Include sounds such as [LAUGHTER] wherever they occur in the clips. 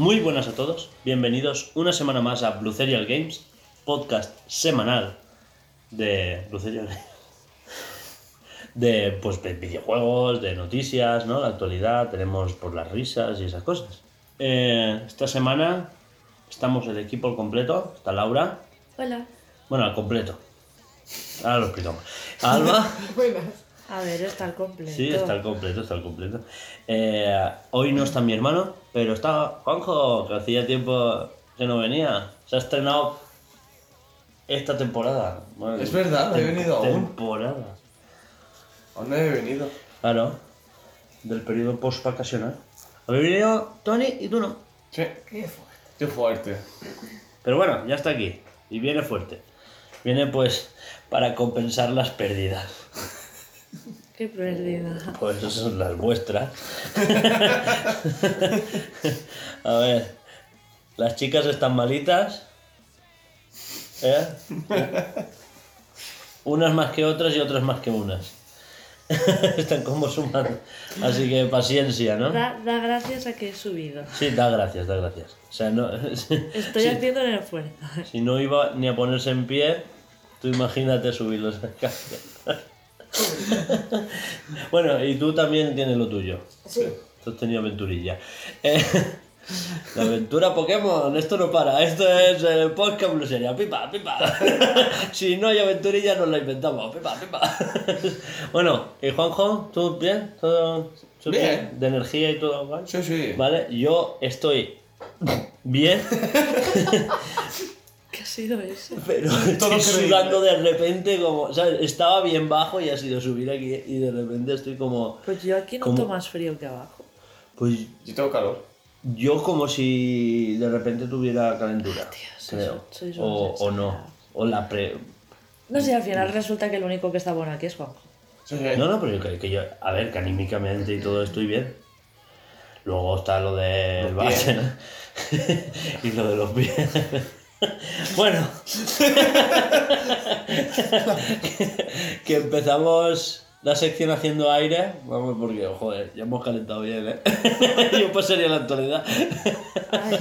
Muy buenas a todos. Bienvenidos una semana más a Blue Serial Games, podcast semanal de Blue Serial Games. [LAUGHS] De pues de videojuegos, de noticias, ¿no? La actualidad, tenemos por las risas y esas cosas. Eh, esta semana estamos el equipo al completo. Está Laura. Hola. Bueno, al completo. Ahora lo explicamos. Alba. [LAUGHS] Buenas. A ver, está el completo. Sí, está al completo, está al completo. Eh, hoy no está mi hermano, pero está Juanjo, que hacía tiempo que no venía. Se ha estrenado esta temporada. Bueno, Es verdad, no he venido aún. Temporada. Aún no he venido. Claro, del periodo post-vacacional. Habéis venido Tony y tú no. Sí. Qué fuerte. Qué fuerte. Pero bueno, ya está aquí. Y viene fuerte. Viene pues para compensar las pérdidas. Qué pérdida. Pues esas son las vuestras. [LAUGHS] A ver, las chicas están malitas. ¿Eh? Unas más que otras y otras más que unas. [LAUGHS] están como sumando. Así que paciencia, ¿no? Da, da gracias a que he subido. Sí, da gracias, da gracias. O sea, no, [LAUGHS] Estoy Sí. haciendo el esfuerzo. si no iba ni a ponerse en pie, tú imagínate subir los escaleras. [LAUGHS] bueno, y tú también tienes lo tuyo. Sí. Tú has tenido aventurilla. Eh, [LAUGHS] la aventura Pokémon, esto no para. Esto es el podcast Blue Seria. Pipa, pipa. [LAUGHS] si no hay aventurilla, nos la inventamos. Pipa, pipa. bueno, ¿y Juanjo? ¿Tú bien? ¿Todo todo Bien. ¿De energía y todo igual? Sí, sí. Vale, yo estoy bien, ¿Qué ha sido eso? pero Todo estoy creíble. sudando de repente como... O sea, estaba bien bajo y ha sido subir aquí y de repente estoy como... Pues yo aquí noto más frío que abajo. Pues Yo tengo calor. Yo como si de repente tuviera calentura, Dios, creo. sois o, unos o no. O la pre... No sé, al final resulta que el único que está bueno aquí es Juanjo. Sí, sí. No, no, pero que, que yo... A ver, que anímicamente y todo estoy bien. Luego está lo del base pies. ¿no? [LAUGHS] y lo de los pies. [LAUGHS] bueno. [LAUGHS] que empezamos la sección haciendo aire. Vamos, porque, joder, ya hemos calentado bien, ¿eh? [LAUGHS] yo pasaría la actualidad. Ay.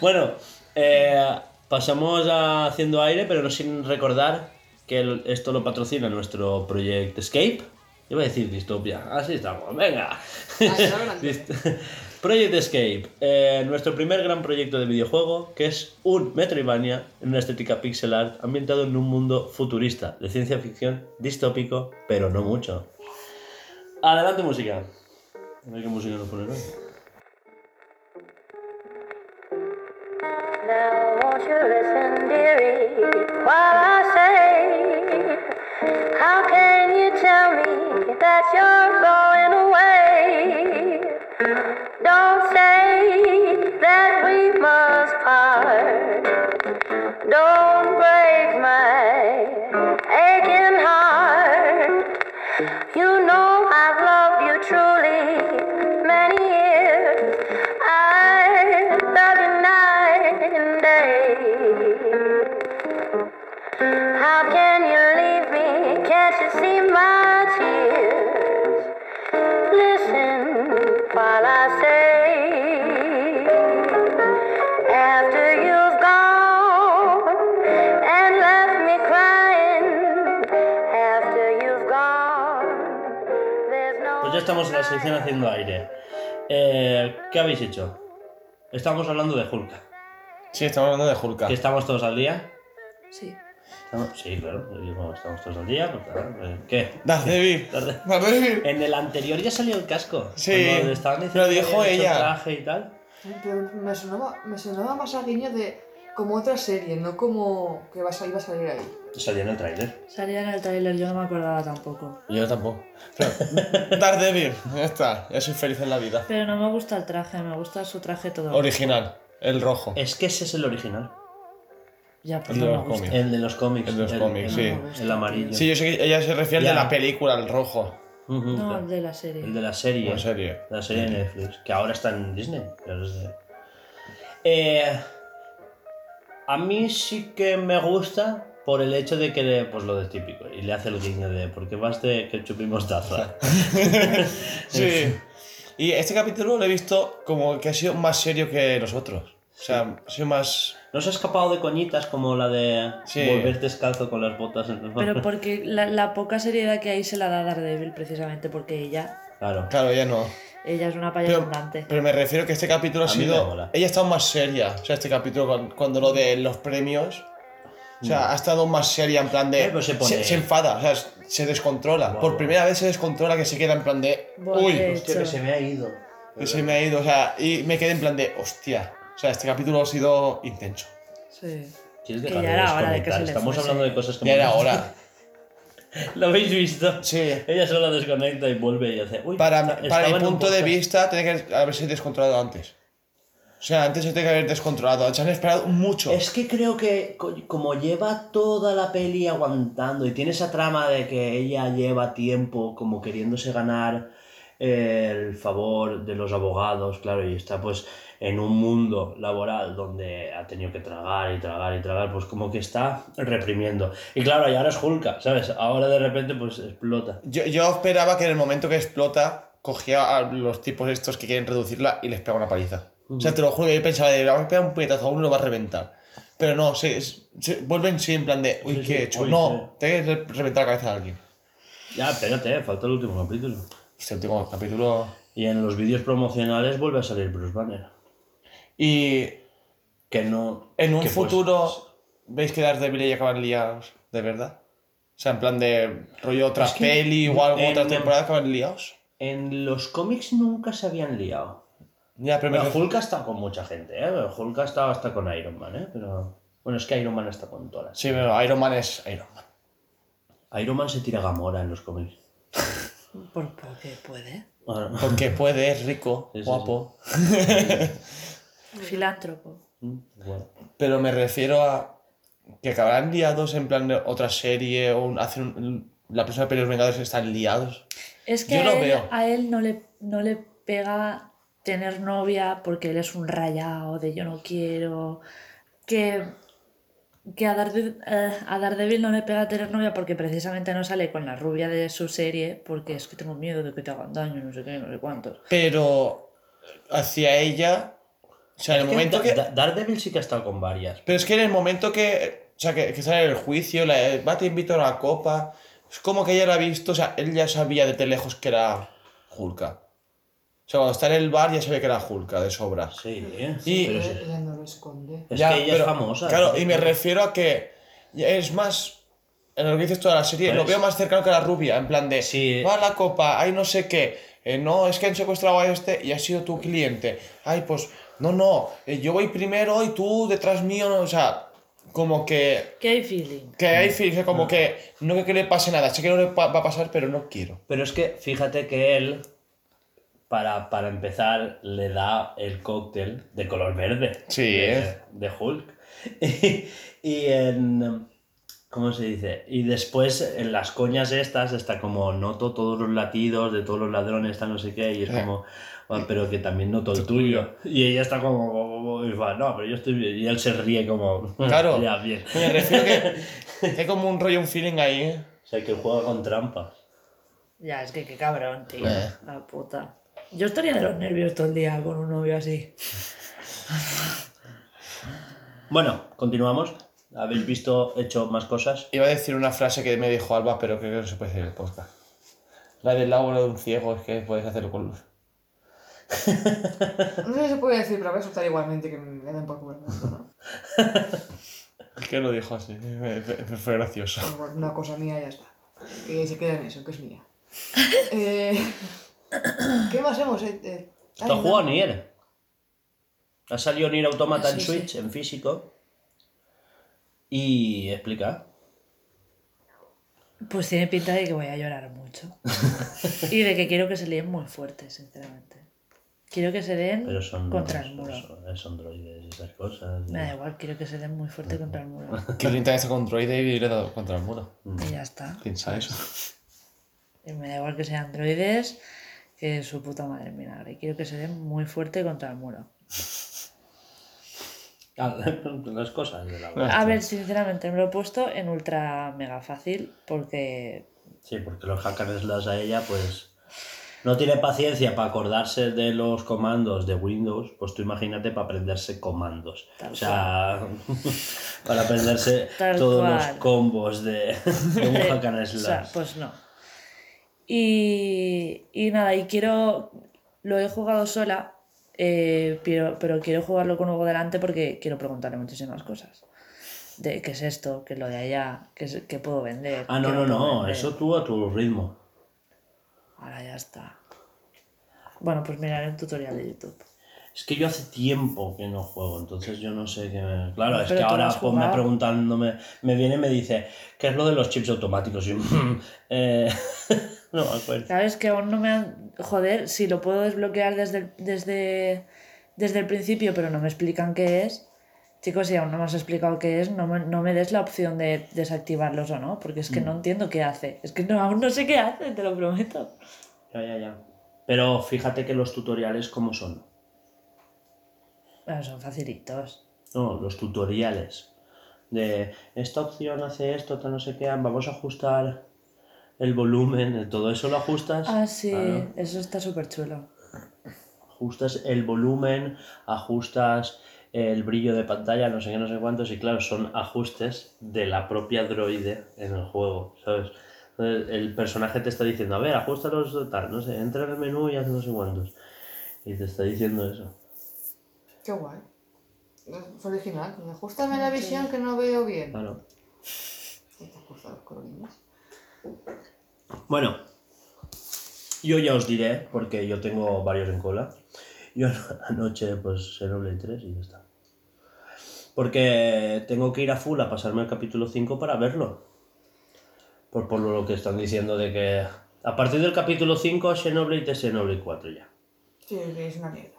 Bueno, eh, pasamos a haciendo aire, pero no sin recordar que el- esto lo patrocina nuestro Project Escape. Iba a decir distopia. Así estamos, venga. Dist- Project Escape, eh, nuestro primer gran proyecto de videojuego, que es un Metroidvania en una estética pixel art ambientado en un mundo futurista, de ciencia ficción, distópico, pero no mucho. Adelante música. A ver qué música nos ponen hoy. Don't say that we must part. Don't break my aching heart. You know I've loved you truly many years. I love you night and day. How can you leave me? Can't you see my tears? Listen while I say, after you've gone and left me crying, after you've gone, there's no. Pues ya estamos en la sección haciendo aire. Eh, ¿Qué habéis hecho? Estamos hablando de Hulk. Sí, estamos hablando de Hulka. ¿Que estamos todos al día? Sí. Estamos- Sí, claro. estamos todos al día. Pues, claro, eh, ¿Qué? Daredevil. [LAUGHS] Daredevil. En el anterior ya salió el casco. Sí, estaban lo dijo ella. traje y tal. Pero me sonaba, me sonaba más a guiño de como otra serie, no como que va a salir, iba a salir ahí. Salió en el tráiler. Salía en el trailer, yo no me acordaba tampoco. Yo tampoco. Pero, [LAUGHS] Daredevil. Ya está. Ya soy feliz en la vida. Pero no me gusta el traje, me gusta su traje todo. Original. El rojo. Es que ese es el original. Ya, pues El de los cómics. El de los cómics. El de los cómics, el- sí. el- amarillo. Sí, yo sé que ella se refiere al Ya. de la película, el rojo. No, el de la serie. El de la serie. En serie. La serie de Netflix, que ahora está en Disney. pero es de- Eh, a mí sí que me gusta por el hecho de que, le- pues lo de típico, y le hace el guiño de, ¿por qué vas de ketchup y mostaza? [LAUGHS] [LAUGHS] Sí. Y este capítulo lo he visto como que ha sido más serio que los otros. O sea, ha sido más. No se ha escapado de coñitas como la de Sí. volver descalzo con las botas en Pero porque la, la poca seriedad que hay se la da Daredevil precisamente porque ella, Claro. Claro, ya no. ella es una payasa Pero, andante. pero me refiero que este capítulo ha A sido. Ella ha estado más seria. O sea, este capítulo, cuando, cuando lo de los premios. O sea, ha estado más seria en plan de. Eh, pues se pone- se, enfada, o sea, se descontrola. Por primera vez se descontrola que se queda en plan de. Uy, Hostia, que se me ha ido. que se me ha ido. O sea, y me quedé en plan de. Hostia. O sea, este capítulo ha sido intenso. Sí. ¿Quieres Que dejar ya de era hora de que desconectar? se le Estamos fuese. hablando de cosas que Ya era hora. [LAUGHS] ¿Lo habéis visto? Sí. Ella solo desconecta y vuelve y hace. Uy, Para, para mi punto de vista, tiene que haberse descontrolado antes. O sea, antes se tiene que haber descontrolado. Se han esperado mucho. Es que creo que co- como lleva toda la peli aguantando y tiene esa trama de que ella lleva tiempo como queriéndose ganar el favor de los abogados, claro, y está pues en un mundo laboral donde ha tenido que tragar y tragar y tragar, pues como que está reprimiendo. Y claro, y ahora es Hulka, ¿sabes? Ahora de repente pues explota. Yo, yo esperaba que en el momento que explota, cogía a los tipos estos que quieren reducirla y les pega una paliza. O sea, te lo juro que yo pensaba, de, voy a pegar un puñetazo a uno y lo va a reventar. Pero no, se, se- vuelven sí en plan de, uy, Sí, ¿qué sí, he hecho? uy, no, tengo que re- reventar la cabeza de alguien. Ya, espérate, falta el último capítulo. Este último capítulo... Y en los vídeos promocionales vuelve a salir Bruce Banner. Y Que no... en un que, pues, futuro, ¿veis que Daredevil y acaban liados? ¿De verdad? O sea, en plan de rollo otra peli o algo, en- otra temporada acaban liados. En los cómics nunca se habían liado. Ya, pero Pero Hulk ha estado con mucha gente, ¿eh? Pero Hulk ha estado hasta con Iron Man, ¿eh? Pero... Bueno, es que Iron Man está con todas. Sí, pero Iron Man es Iron Man. Iron Man se tira Gamora en los cómics. Por, porque puede. Bueno, Porque puede, es rico, Sí, sí, guapo. [LAUGHS] Filántropo. bueno. Pero me refiero a que acabarán liados en plan de otra serie o un- hacen un- la próxima peli de los Vengadores están liados. Es que Yo a, lo él, veo. a él no le, no le pega tener novia porque él es un rayado de yo no quiero. Que, que a, Darde- eh, a Daredevil no le pega tener novia porque precisamente no sale con la rubia de su serie porque es que tengo miedo de que te hagan daño, no sé qué, no sé cuántos. Pero hacia ella, o sea, en el que momento Da- que... Da- Daredevil sí que ha estado con varias. Pero es que en el momento que, o sea, que, que sale el juicio, la, va, te invito a la copa, es como que ella la ha visto, o sea, él ya sabía de lejos que era Hulka. O sea, cuando está en el bar ya sabía que era Hulka, de sobra. Sí, ¿eh? Y- Pero sí. ella no lo esconde. Es Ya, que ella pero- es famosa. Claro, ¿eh? y me refiero a que es más. En lo que dices toda la serie, Pues- lo veo más cercano que la rubia, en plan de. Sí. Va a la copa, hay no sé qué. Eh, no, es que han secuestrado a este y ha sido tu cliente. Ay, pues. No, no, eh, yo voy primero y tú detrás mío, no, o sea. Como que. Que hay feeling. Que hay fíjate, como que. No que, que le pase nada, sé que no le pa- va a pasar, pero no quiero. Pero es que fíjate que él, para, para empezar, le da el cóctel de color verde. Sí, de, ¿eh? de Hulk. [LAUGHS] Y, y en. ¿Cómo se dice? Y después en las coñas estas está como noto todos los latidos de todos los ladrones, está no sé qué, y es Eh. como. "Ah, pero que también noto el tuyo. Y ella está como. y va, no, pero yo estoy bien. Y él se ríe como. Claro. [LAUGHS] ya, bien. Me refiero que. [LAUGHS] que hay como un rollo, un feeling ahí, ¿eh? O sea, que juega con trampas. Ya, es que qué cabrón, tío. Eh. La puta. Yo estaría de los nervios todo el día con un novio así. Bueno, continuamos. ¿Habéis visto, hecho más cosas? Iba a decir una frase que me dijo Alba, pero creo que no se puede decir en el podcast. La del agua de un ciego es que puedes hacerlo con luz. [LAUGHS] No sé si se puede decir, pero voy a soltar igualmente que me den por culo. ¿no? ¿Qué lo dijo así? Me- me- me fue gracioso. Una cosa mía ya está. Que se queda en eso, que es mía. [LAUGHS] Eh, ¿Qué más hemos hecho? Eh, ¿Está ay, jugado. Nier? Ha salido Nier Automata en Sí, sí. Switch, en físico. Y explica. Pues tiene pinta de que voy a llorar mucho. [LAUGHS] y de que quiero que se líen muy fuerte, sinceramente. Quiero que se den Pero son, contra el muro. son- son droides y esas cosas. y- Me da igual, quiero que se den muy fuerte contra el muro. [LAUGHS] Internet está con droide y le he dado contra el muro. Y ya está. Piensa eso. Y me da igual que sean droides que su puta madre vinagre. Quiero que se den muy fuerte contra el muro. [LAUGHS] Ah, Las [LAUGHS] cosas de la A ver, sinceramente, me lo he puesto en ultra mega fácil porque Sí, porque los hackers las a ella, pues. no tiene paciencia para acordarse de los comandos de Windows, pues tú imagínate para aprenderse comandos. Tal o sea, [LAUGHS] para aprenderse [LAUGHS] Tal todos los combos de, de un hack and O sea, pues no. Y, y nada, y quiero. Lo he jugado sola, eh, pero, pero quiero jugarlo con Hugo delante porque quiero preguntarle muchísimas cosas. De qué es esto, qué es lo de allá, qué, es- qué puedo vender. Ah, no, no, no, vender. eso tú a tu ritmo. Ahora ya está. Bueno, pues miraré un tutorial de YouTube. Es que yo hace tiempo que no juego, entonces yo no sé qué me... Claro, es que ahora pues, me preguntándome, me viene y me dice, ¿qué es lo de los chips automáticos? Y [LAUGHS] eh, [LAUGHS] no me acuerdo. ¿Sabes que aún no me han... Joder, si lo puedo desbloquear desde el, desde, desde el principio, pero no me explican qué es. Chicos, si aún no me has explicado qué es, no me, no me des la opción de desactivarlos o no, porque es que no entiendo qué hace. Es que no, aún no sé qué hace, te lo prometo. Ya, ya, ya. Pero fíjate que los tutoriales cómo son. Bueno, son facilitos. No, los tutoriales. De esta opción hace esto, tal no sé qué, vamos a ajustar el volumen, todo eso lo ajustas. Ah, sí, Claro. eso está súper chulo. ajustas el volumen, ajustas el brillo de pantalla, no sé qué, no sé cuántos, y claro, son ajustes de la propia droide en el juego, ¿sabes? Entonces, el personaje te está diciendo, a ver, ajustalos tal, no sé, entra en el menú y haz no sé cuántos. Y te está diciendo eso. Qué guay. Es original. Ajustame la visión que no veo bien. Claro. Y te ajusta los colorines. Bueno, yo ya os diré, porque yo tengo varios en cola. Yo anoche, pues, Xenoblade 3 y ya está. Porque tengo que ir a full a pasarme el capítulo 5 para verlo. Por, por lo que están diciendo de que a partir del capítulo 5 Xenoblade es Xenoblade 4 ya. Sí, es una mierda.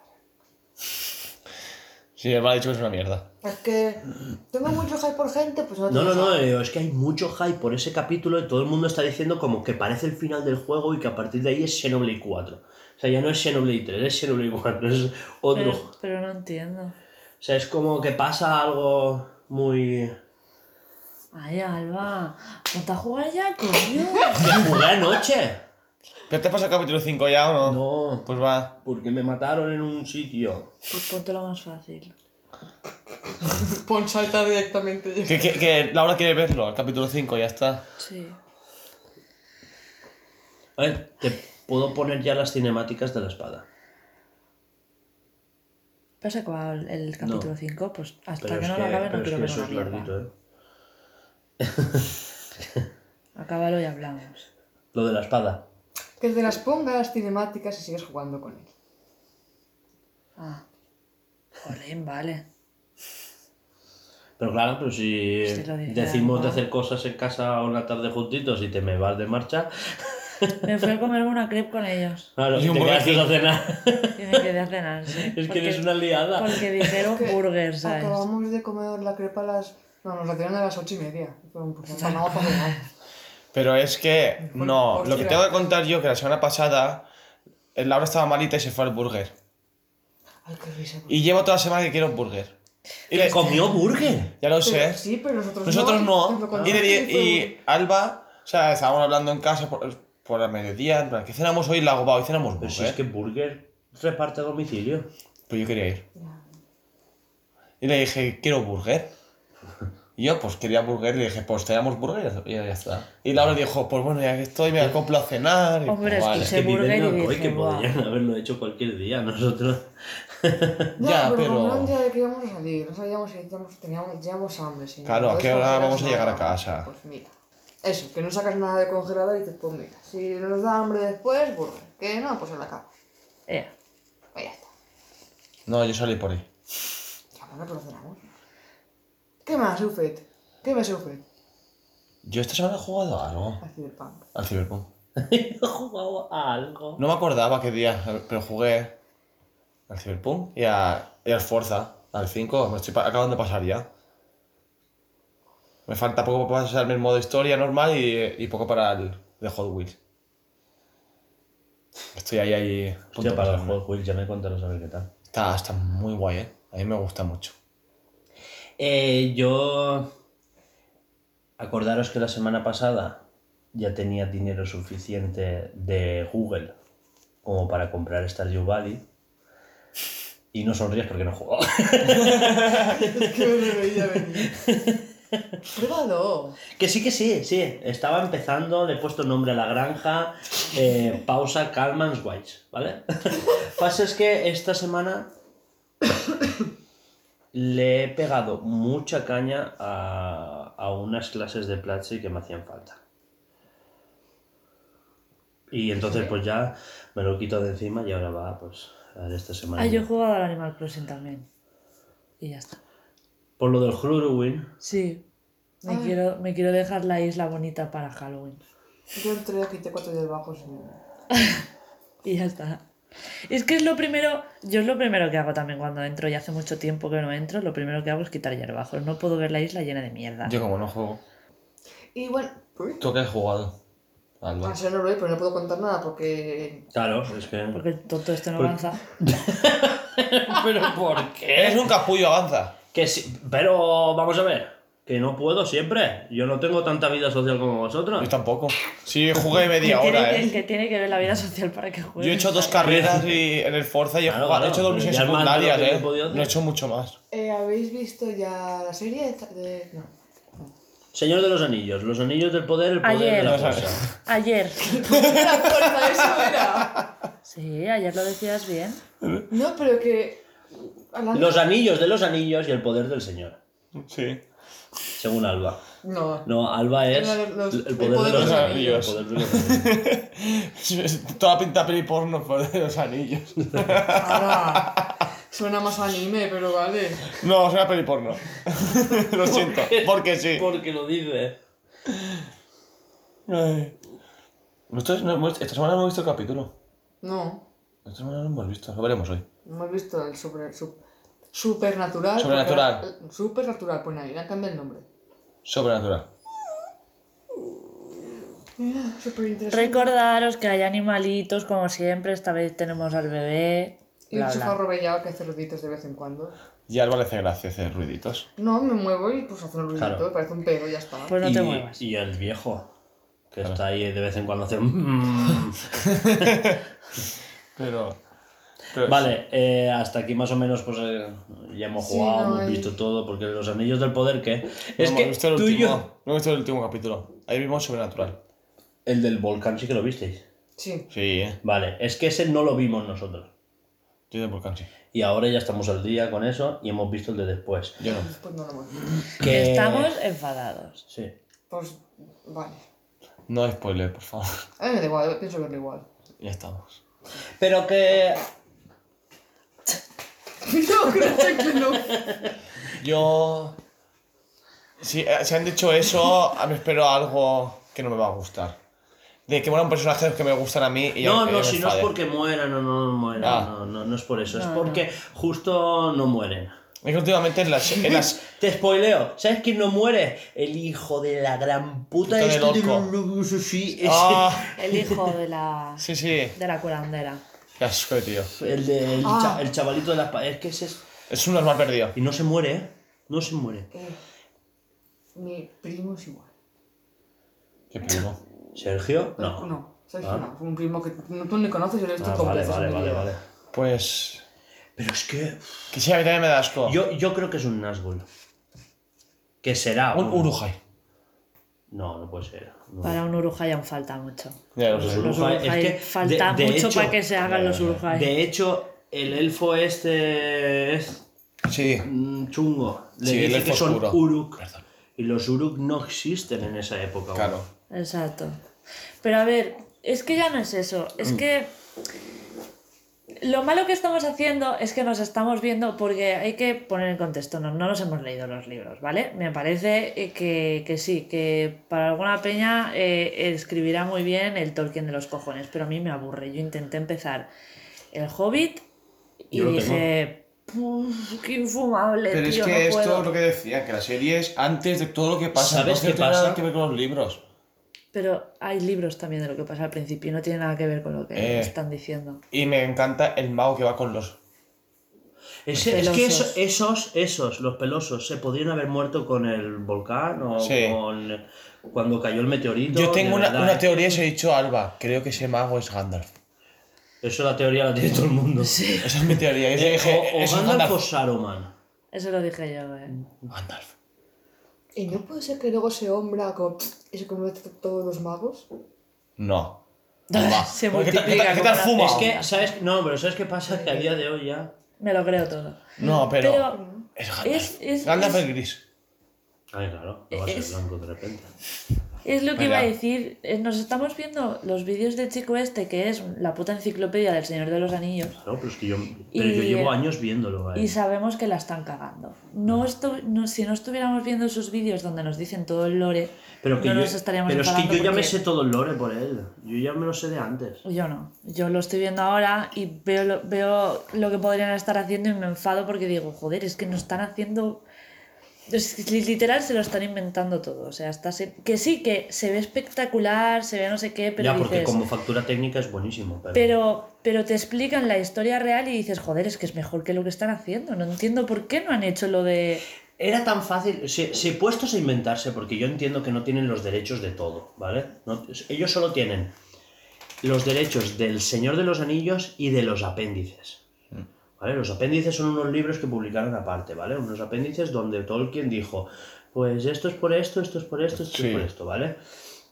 Sí, él me ha dicho que es una mierda. Es que tengo mucho hype por gente, pues no No, no, no, eh, es que hay mucho hype por ese capítulo y todo el mundo está diciendo como que parece el final del juego y que a partir de ahí es Xenoblade 4. O sea, ya no es Xenoblade 3, es Xenoblade 4, es otro... Pero, pero no entiendo. O sea, es como que pasa algo muy... Ay, Alba, ¿no te has jugado ya, coño? [LAUGHS] ¡Que jugué anoche! ¿Pero te pasa el capítulo 5 ya o no? No, Pues va. porque me mataron en un sitio. Pues ponte lo más fácil. [LAUGHS] Pon salta directamente. Que, que, que Laura quiere verlo, el capítulo 5, ya está. Sí. A ver, te puedo poner ya las cinemáticas de la espada. ¿Te has acabado el, capítulo 5? Pues hasta Pero que es no que, lo acabe no pero es quiero que ver eso una es mierda. larguito, ¿eh? [LAUGHS] Acábalo y hablamos. Lo de la espada. Que te las pongas cinemáticas y sigues jugando con él. Ah. Jolín, vale. Pero claro, pero si dijera, decimos de hacer cosas en casa una tarde juntitos y te me vas de marcha, Me fui a comerme una crepe con ellos. claro, Y un te quedaste a cenar. Y me quedé a cenar, sí. [LAUGHS] es que eres una liada. Porque dijeron Que burger, ¿sabes? Acabamos de comer la crepa a las. No, nos la dieron a las ocho y media. Fueron, pues, no, no, no, no. Pero es que, no, lo que tengo que contar yo, que la semana pasada, Laura estaba malita y se fue al burger. Ay, qué risa. Y llevo toda la semana que quiero un burger. Y le- ¿Comió burger? ya lo Pero- sé. Sí, pero nosotros, Nosotros no. Nos lo no. Y, contaste y Alba, o sea, estábamos hablando en casa por, por el mediodía, en plan, ¿qué cenamos hoy? La hago, va, hoy cenamos Pero burger. si es que burger reparte a domicilio. Pues yo quería ir. Y le dije, quiero burger. Y yo, pues quería burger, y le dije, pues tenemos burger y ya está. Y Laura dijo, pues bueno, ya que estoy, me acoplo a cenar. Y Hombre, pues, vale. escuché- que burger y dije, que podrían haberlo hecho cualquier día. Nosotros. [LAUGHS] No, Ya, pero, pero- un día de que íbamos a salir, no sabíamos si teníamos, teníamos, teníamos hambre. No. Claro, ¿a qué hora vamos a llegar a casa? Pues mira. Eso, que no sacas nada de congelador y dices, pues mira, si nos da hambre después, burger. Que no, pues en la cama. Eh, Pues ya está. No, yo salí por ahí. Ya, bueno, pero cenamos. ¿Qué más, Ufet? ¿Qué más, Ufet? Yo esta semana he jugado a algo. A Cyberpunk. Al Cyberpunk. [LAUGHS] He jugado a algo. No me acordaba qué día, pero jugué al Cyberpunk y, a, y al Forza, al 5. Me estoy acabando de pasar ya. Me falta poco para pasarme el modo historia normal y, y poco para el de Hot Wheels. Estoy ahí, ahí. punto Hostia, para el. Hot Wheels ya me contaron a ver qué tal. Está, está muy guay, ¿eh? A mí me gusta mucho. Eh, yo. Acordaros que la semana pasada ya tenía dinero suficiente de Google como para comprar Stardew Valley. Y no sonríes porque no he jugado. [LAUGHS] Es que me veía venir. Pruébalo. Que sí, que sí, sí. Estaba empezando, le he puesto nombre a la granja, eh, pausa, Calman's Wise, ¿vale? [LAUGHS] Pasa es que esta semana le he pegado mucha caña a, a unas clases de Platzi que me hacían falta. Y entonces pues ya me lo quito de encima y ahora va, pues, a ver esta semana. Ah, yo he jugado al Animal Crossing también. Y ya está. Por lo del Halloween, Sí. Me Ay. quiero, me quiero dejar la isla bonita para Halloween. Yo entré, quité cuatro hierbajos [LAUGHS] y... Y ya está. Es que es lo primero, yo es lo primero que hago también cuando entro y hace mucho tiempo que no entro, lo primero que hago es quitar hierbajos. No puedo ver la isla llena de mierda. Yo como no juego. Y bueno... ¿Tú qué has jugado? Alba. Ah, no lo pero no puedo contar nada porque... claro, es que... Porque todo esto no Pues- avanza. [LAUGHS] [LAUGHS] ¿Pero por qué? Eres un capullo, avanza. Que sí, pero vamos a ver, que no puedo siempre. Yo no tengo tanta vida social como vosotros. Yo tampoco. Sí, jugué [LAUGHS] media tiene hora, que, eh. que tiene que ver la vida social para que juegue. Yo he hecho dos carreras y en el Forza y he, Claro, jugado, he hecho dos misiones secundarias, eh. No he hecho mucho más. Eh, ¿Habéis visto ya la serie de... No. Señor de los Anillos, los Anillos del poder, el poder Ayer. de la fuerza. Ayer. [LAUGHS] [LAUGHS] ¡La fuerza, eso era! Sí, ayer lo decías bien. No, pero que... Los anillos de los anillos y el poder del Señor, Sí. Según Alba. No. No, Alba es los- el poder, de los anillos. anillos. el poder de los anillos. [LAUGHS] Toda pinta peli porno por de los anillos. Ahora, suena más anime, pero vale. No, es una peli porno. [LAUGHS] Lo siento. Porque sí. Porque lo dice. Ay. Esta semana no hemos visto el capítulo. No, Esta semana no hemos visto. Lo veremos hoy. no hemos visto el sobre, supernatural. Sobrenatural. porque era- Supernatural, pues ahí, le han cambiado el nombre. Sobrenatural. Mira, súper interesante. Recordaros que hay animalitos, como siempre. Esta vez tenemos al bebé. Y un Bla, bla. robellado que hace ruiditos de vez en cuando. Y Alba le hace gracia hacer ruiditos. No, me muevo y pues hace un ruidito, Claro. parece un pedo y ya está. Pues no y, te muevas. y el viejo, que está ahí de vez en cuando hace... un- [LAUGHS] [LAUGHS] Pero. Vale, eh, hasta aquí más o menos pues eh, ya hemos Sí, jugado, no, hemos hay- visto todo, porque los anillos del poder, ¿qué? No Es hemos que visto el tú y último. yo... No hemos visto el último capítulo. Ahí vimos Sobrenatural. El del volcán sí que lo visteis. Sí. Sí, eh. Vale, es que ese no lo vimos nosotros. Yo de volcán, sí. Y ahora ya estamos al día con eso y hemos visto el de después. Yo no. Después no lo hemos visto. Que... Estamos enfadados. Sí. Pues, vale. No spoiler, por favor. A mí me da igual, pienso verlo igual. Ya estamos. Pero que... [LAUGHS] no, creo que no. Yo. Si, eh, si han dicho eso, ah, me espero algo que no me va a gustar. De que mueran personajes que me gustan a mí y No, no, si no es porque mueran o no mueran, Ah. no, no, no es por eso, es No, porque justo no mueren. Es que últimamente en las. En las [LAUGHS] Te spoileo, ¿sabes quién no muere? El hijo de la gran puta este de orco. los- sí, ese. ah, El hijo de la, sí, sí. de la curandera. Qué asco, tío. El, de, el, Ah. cha- el chavalito de las pa- Es que ese es... Es un normal perdido. Y no se muere, ¿eh? No se muere. Eh, mi primo es igual. Qué primo. ¿Sergio? No. No, Sergio Ah. no. Fue un primo que no, tú ni conoces y lo he visto Ah, vale, vale, vale, vale. Pues. Pero es que... Que sí, a mí también me da asco. Yo, yo creo que es un Nazgûl. Que será Un Urujai. No, no puede ser. No. Para un Urujai aún falta mucho. Ya lo Los. Los es que, falta de- de mucho hecho- para que se hagan los Urujai. De hecho, el elfo este es Sí. mm, chungo. Le Sí, el dice elfo que son oscuro. Uruk. Perdón. Y los Uruk no existen en esa época. aún. Claro. Exacto. Pero a ver, es que ya no es eso. Es Mm. que lo malo que estamos haciendo es que nos estamos viendo, porque hay que poner en contexto, no, no nos hemos leído los libros, ¿vale? Me parece eh, que, que sí, que para alguna peña eh, escribirá muy bien el Tolkien de los cojones, pero a mí me aburre. Yo intenté empezar El Hobbit y Yo dije, "Puf, qué infumable, Pero es tío, que no esto puedo". es lo que decía, que la serie es antes de todo lo que pasa. ¿Sabes no qué tiene nada pasa? que ver con los libros. Pero hay libros también de lo que pasa al principio y no tiene nada que ver con lo que Eh. están diciendo. Y me encanta el mago que va con los. Ese- es que eso- esos, esos, los pelosos, se podrían haber muerto con el volcán o Sí. con cuando cayó el meteorito. Yo tengo una, verdad, una ¿eh? teoría, se he dicho Alba. Creo que ese mago es Gandalf. Eso la teoría la tiene todo el mundo. [LAUGHS] Sí, Esa es mi teoría. Yo Eh, dije, o, o eso es Gandalf o. Saruman. eso lo dije yo, eh. Gandalf. ¿Y no puede ser que luego se hombra con... y se convierte en todos los magos? No. [LAUGHS] Se ¿qué tal- multiplica qué como fuma? una Es que. ¿sabes? No, pero ¿sabes qué pasa? Que a día de hoy ya. Me lo creo todo. No, pero. Pero es Gandalf. es- es- Gandalf es- es gris. Ay, claro, no va a ser Es- blanco de repente. Es lo que Venga. iba a decir. eh, Nos estamos viendo los vídeos del chico este, que es la puta enciclopedia del Señor de los Anillos, Claro, pero es que yo, pero yo Y- llevo años viéndolo. y sabemos que la están cagando. No estu- no- si no estuviéramos viendo esos vídeos donde nos dicen todo el lore, Pero, que no yo, nos estaríamos pero es que yo ya me porque- sé todo el lore por él. Yo ya me lo sé de antes. Yo no. Yo lo estoy viendo ahora y veo lo, veo lo que podrían estar haciendo y me enfado porque digo, joder, es que no están haciendo. Literal se lo están inventando todo. O sea, está se- que sí, que se ve espectacular, se ve no sé qué, pero ya, porque dices. como factura técnica es buenísimo. Pero, Pero, pero te explican la historia real y dices, joder, es que es mejor que lo que están haciendo. No entiendo por qué no han hecho lo de. Era tan fácil, si, si puestos a inventarse, porque yo entiendo que no tienen los derechos de todo, ¿vale? No- ellos solo tienen los derechos del Señor de los Anillos y de los apéndices. ¿Vale? Los apéndices son unos libros que publicaron aparte, ¿vale? Unos apéndices donde Tolkien dijo, pues esto es por esto, esto es por esto, esto Sí. es por esto, ¿vale?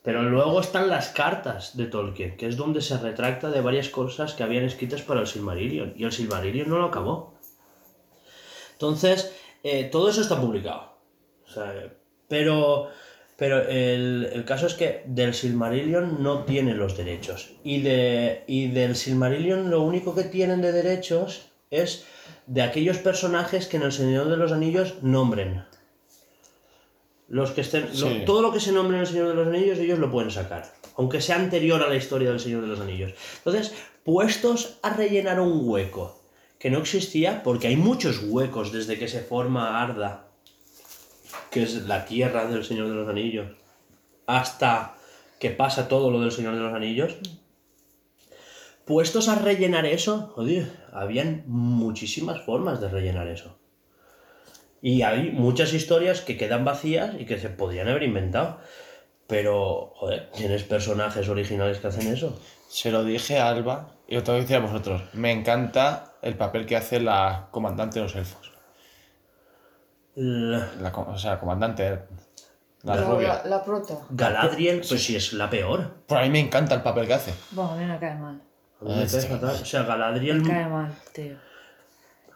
Pero luego están las cartas de Tolkien, que es donde se retracta de varias cosas que habían escritas para el Silmarillion, y el Silmarillion no lo acabó. Entonces, eh, todo eso está publicado. O sea, pero pero el, el caso es que del Silmarillion no tienen los derechos. Y, de, y del Silmarillion lo único que tienen de derechos es de aquellos personajes que en el Señor de los Anillos nombren. Los que estén, lo- todo lo que se nombre en el Señor de los Anillos, ellos lo pueden sacar. Aunque sea anterior a la historia del Señor de los Anillos. Entonces, puestos a rellenar un hueco que no existía, porque hay muchos huecos desde que se forma Arda, que es la tierra del Señor de los Anillos, hasta que pasa todo lo del Señor de los Anillos. Puestos a rellenar eso, joder, habían muchísimas formas de rellenar eso. Y hay muchas historias que quedan vacías y que se podrían haber inventado. Pero, joder, tienes personajes originales que hacen eso. Se lo dije a Alba y lo tengo que decir a vosotros. Me encanta el papel que hace la comandante de los elfos. La- o sea, comandante, la La, rubia. la, la prota. Galadriel, pues sí es la peor. Por a mí me encanta el papel que hace. Bueno, a mí me cae mal. Me cae fatal. O sea, Galadriel Me cae mal, tío.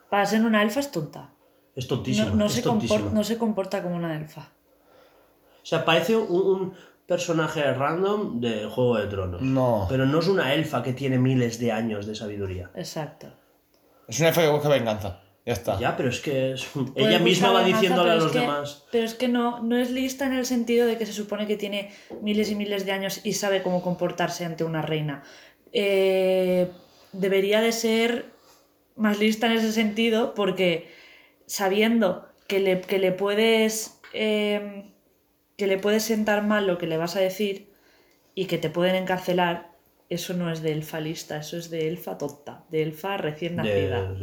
Para ser una elfa es tonta. es tontísima. No, no es se tontísima. compor- no se comporta como una elfa. O sea, parece un, un personaje random de Juego de Tronos. No. Pero no es una elfa que tiene miles de años de sabiduría. Exacto. Es una elfa que busca venganza. Ya está. Ya, pero es que es- Puede ella misma va venganza, diciéndole a los que- demás. Pero es que no, no es lista en el sentido de que se supone que tiene miles y miles de años y sabe cómo comportarse ante una reina. Eh, debería de ser más lista en ese sentido porque sabiendo que le, que le puedes eh, que le puedes sentar mal lo que le vas a decir y que te pueden encarcelar, eso no es de elfa lista, eso es de elfa tonta, de elfa recién nacida.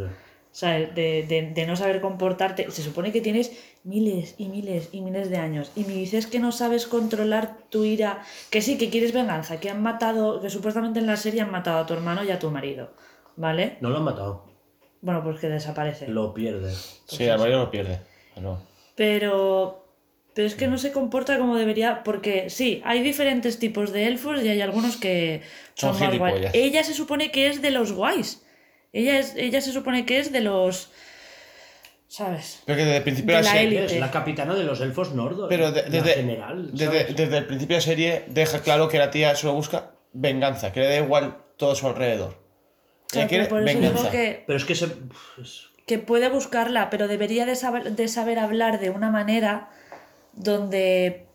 O sea, de, de- de no saber comportarte. Se supone que tienes miles y miles y miles de años. Y me dices que no sabes controlar tu ira. Que sí, que quieres venganza. Que han matado. Que supuestamente en la serie han matado a tu hermano y a tu marido. ¿Vale? No lo han matado. Bueno, pues que desaparece. Lo pierde. Sí, el marido lo pierde. Pero... Pero. Pero es que no se comporta como debería. Porque sí, hay diferentes tipos de elfos y hay algunos que Son son, más guays. Ella se supone que es de los guays. Ella, es, ella se supone que es de los. ¿Sabes? Pero que desde el principio De la la serie. élite. Es la capitana de los elfos nordos. Pero de- general. desde, desde el principio de la serie deja claro que la tía solo busca venganza, que le da igual todo a su alrededor. Ella Claro, quiere pero venganza. que, Pero es que se. que puede buscarla, pero debería de saber, de saber hablar de una manera donde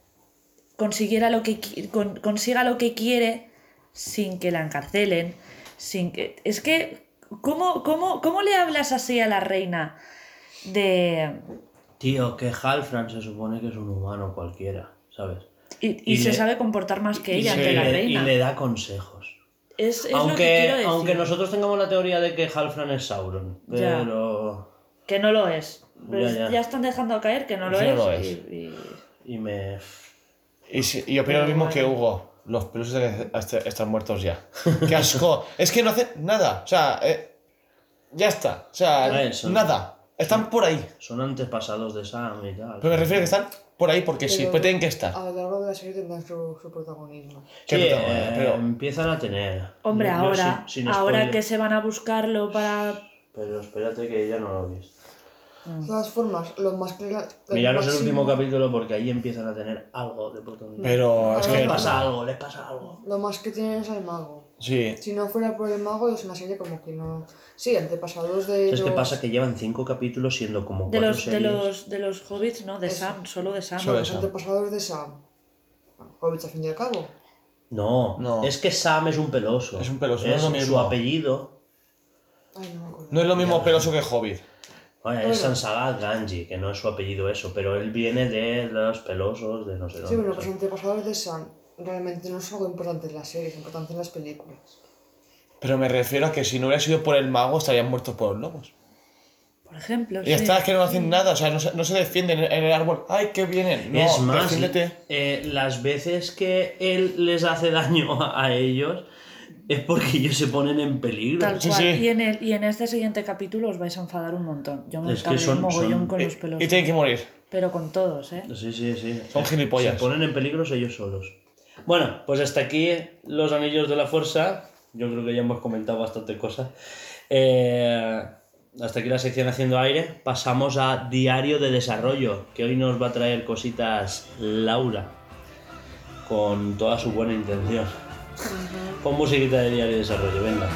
consiguiera lo que con- consiga lo que quiere sin que la encarcelen, sin que es que ¿cómo, cómo, cómo le hablas así a la reina de Tío, que Halfran se supone que es un humano cualquiera, ¿sabes? y, y Y se le- sabe comportar más que ella y, le, la y reina? le da consejos. Es, es lo que aunque, decir. aunque nosotros tengamos la teoría de que Halfran es Sauron, Ya. pero. Que no lo es. Ya, ya. ya están dejando caer que no lo Sí, no es. lo es. y- y- Y me. Y, si- y opino lo mismo que Hugo. Los hasta- están muertos ya. [LAUGHS] ¡Qué asco! es que no hacen nada. O sea, eh, ya está. O sea, A ver, son- nada. Están por ahí. Son antepasados de Sam y tal. Pero me refiero a que están por ahí porque sí, Pero pues tienen que estar. A lo largo de la serie tendrán su, su protagonismo. Qué Sí, madre, eh, pero- empiezan a tener. Hombre, Yo- yo ahora, sin- sin ahora que se van a buscarlo para... Pero espérate que ya no lo ves. De todas formas, lo más que... la- Miraros el último capítulo porque ahí empiezan a tener algo de protagonismo. Pero es A que. Les pasa algo, les pasa algo. Lo más que tienen es al mago. Sí. Si no fuera por el mago, es una serie como que no... Sí, antepasados de ¿Sabes qué los- pasa? Que llevan cinco capítulos siendo como De los, de, series. los, de los hobbits, no, de Eso. Sam, solo de Sam. Solo de Los Sam. antepasados de Sam. Hobbits al fin y al cabo. No, No. es que Sam es un peloso. Es un peloso, no es lo Su mismo. apellido Ay, no me acuerdo. No es lo mismo peloso que Hobbit. Oye, Bueno. es Sansagat Ganji, que no es su apellido eso, pero él viene de los pelosos de no sé dónde. Sí, bueno, los sea. antepasados de Sam realmente no es algo importante en la serie, es importante en las películas. Pero me refiero a que si no hubiera sido por el mago, estarían muertos por los lobos. Por ejemplo, Y sí. está, es que no hacen nada, o sea, no se, no se defienden en el árbol. ¡Ay, qué vienen! No, es más, eh, las veces que él les hace daño a ellos es porque ellos se ponen en peligro. Tal cual. sí. Y, en el, y en este siguiente capítulo os vais a enfadar un montón. Yo me Es que son- mogollón son- con los pelos. y tienen que morir. Pero con todos, ¿eh? Sí, sí, sí. Son gilipollas. Se ponen en peligro ellos solos. Bueno, pues hasta aquí los anillos de la fuerza. Yo creo que ya hemos comentado bastante cosas. Eh, hasta aquí la sección Haciendo Aire. Pasamos a Diario de Desarrollo, que hoy nos va a traer cositas Laura, con toda su buena intención. Pon musiquita de Diario de Desarrollo, venga.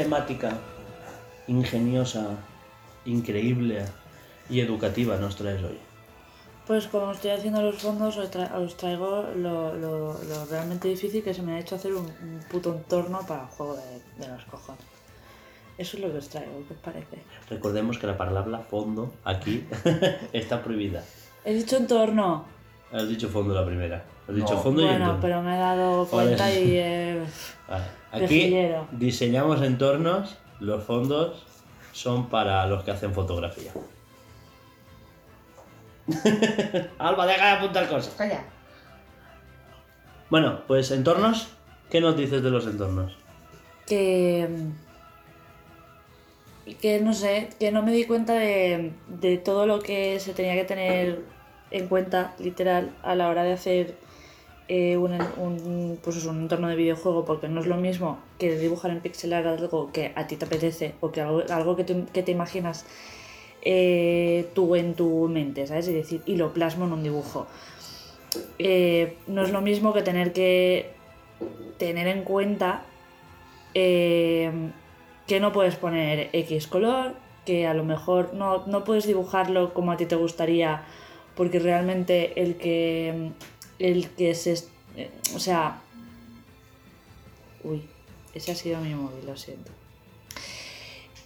Temática ingeniosa, increíble y educativa nos traes hoy? Pues como estoy haciendo los fondos, os, tra- os traigo lo, lo- lo realmente difícil que se me ha hecho hacer un, un puto entorno para el juego de, de los cojones. Eso es lo que os traigo, ¿qué os parece? Recordemos que la palabra fondo aquí [LAUGHS] está prohibida. He dicho entorno. Has dicho fondo la primera. Has dicho No. fondo y Bueno, entorno. pero me he dado cuenta Vale. y... [LAUGHS] eh, Vale. Aquí diseñamos entornos, los fondos son para los que hacen fotografía. [LAUGHS] Alba, deja de apuntar cosas. Calla. Bueno, pues entornos, ¿qué nos dices de los entornos? que que no sé, que no me di cuenta de, de todo lo que se tenía que tener en cuenta, literal, a la hora de hacer eh, un, pues un entorno de videojuego, porque no es lo mismo que dibujar en pixelar algo que a ti te apetece o que algo, que, te, que te imaginas eh, tú en tu mente, ¿sabes? Es decir, y lo plasmo en un dibujo. Eh, no es lo mismo que tener que tener en cuenta que no puedes poner X color, que a lo mejor no, no puedes dibujarlo como a ti te gustaría porque realmente el que, el que se... eh, O sea... Uy, ese ha sido mi móvil, lo siento.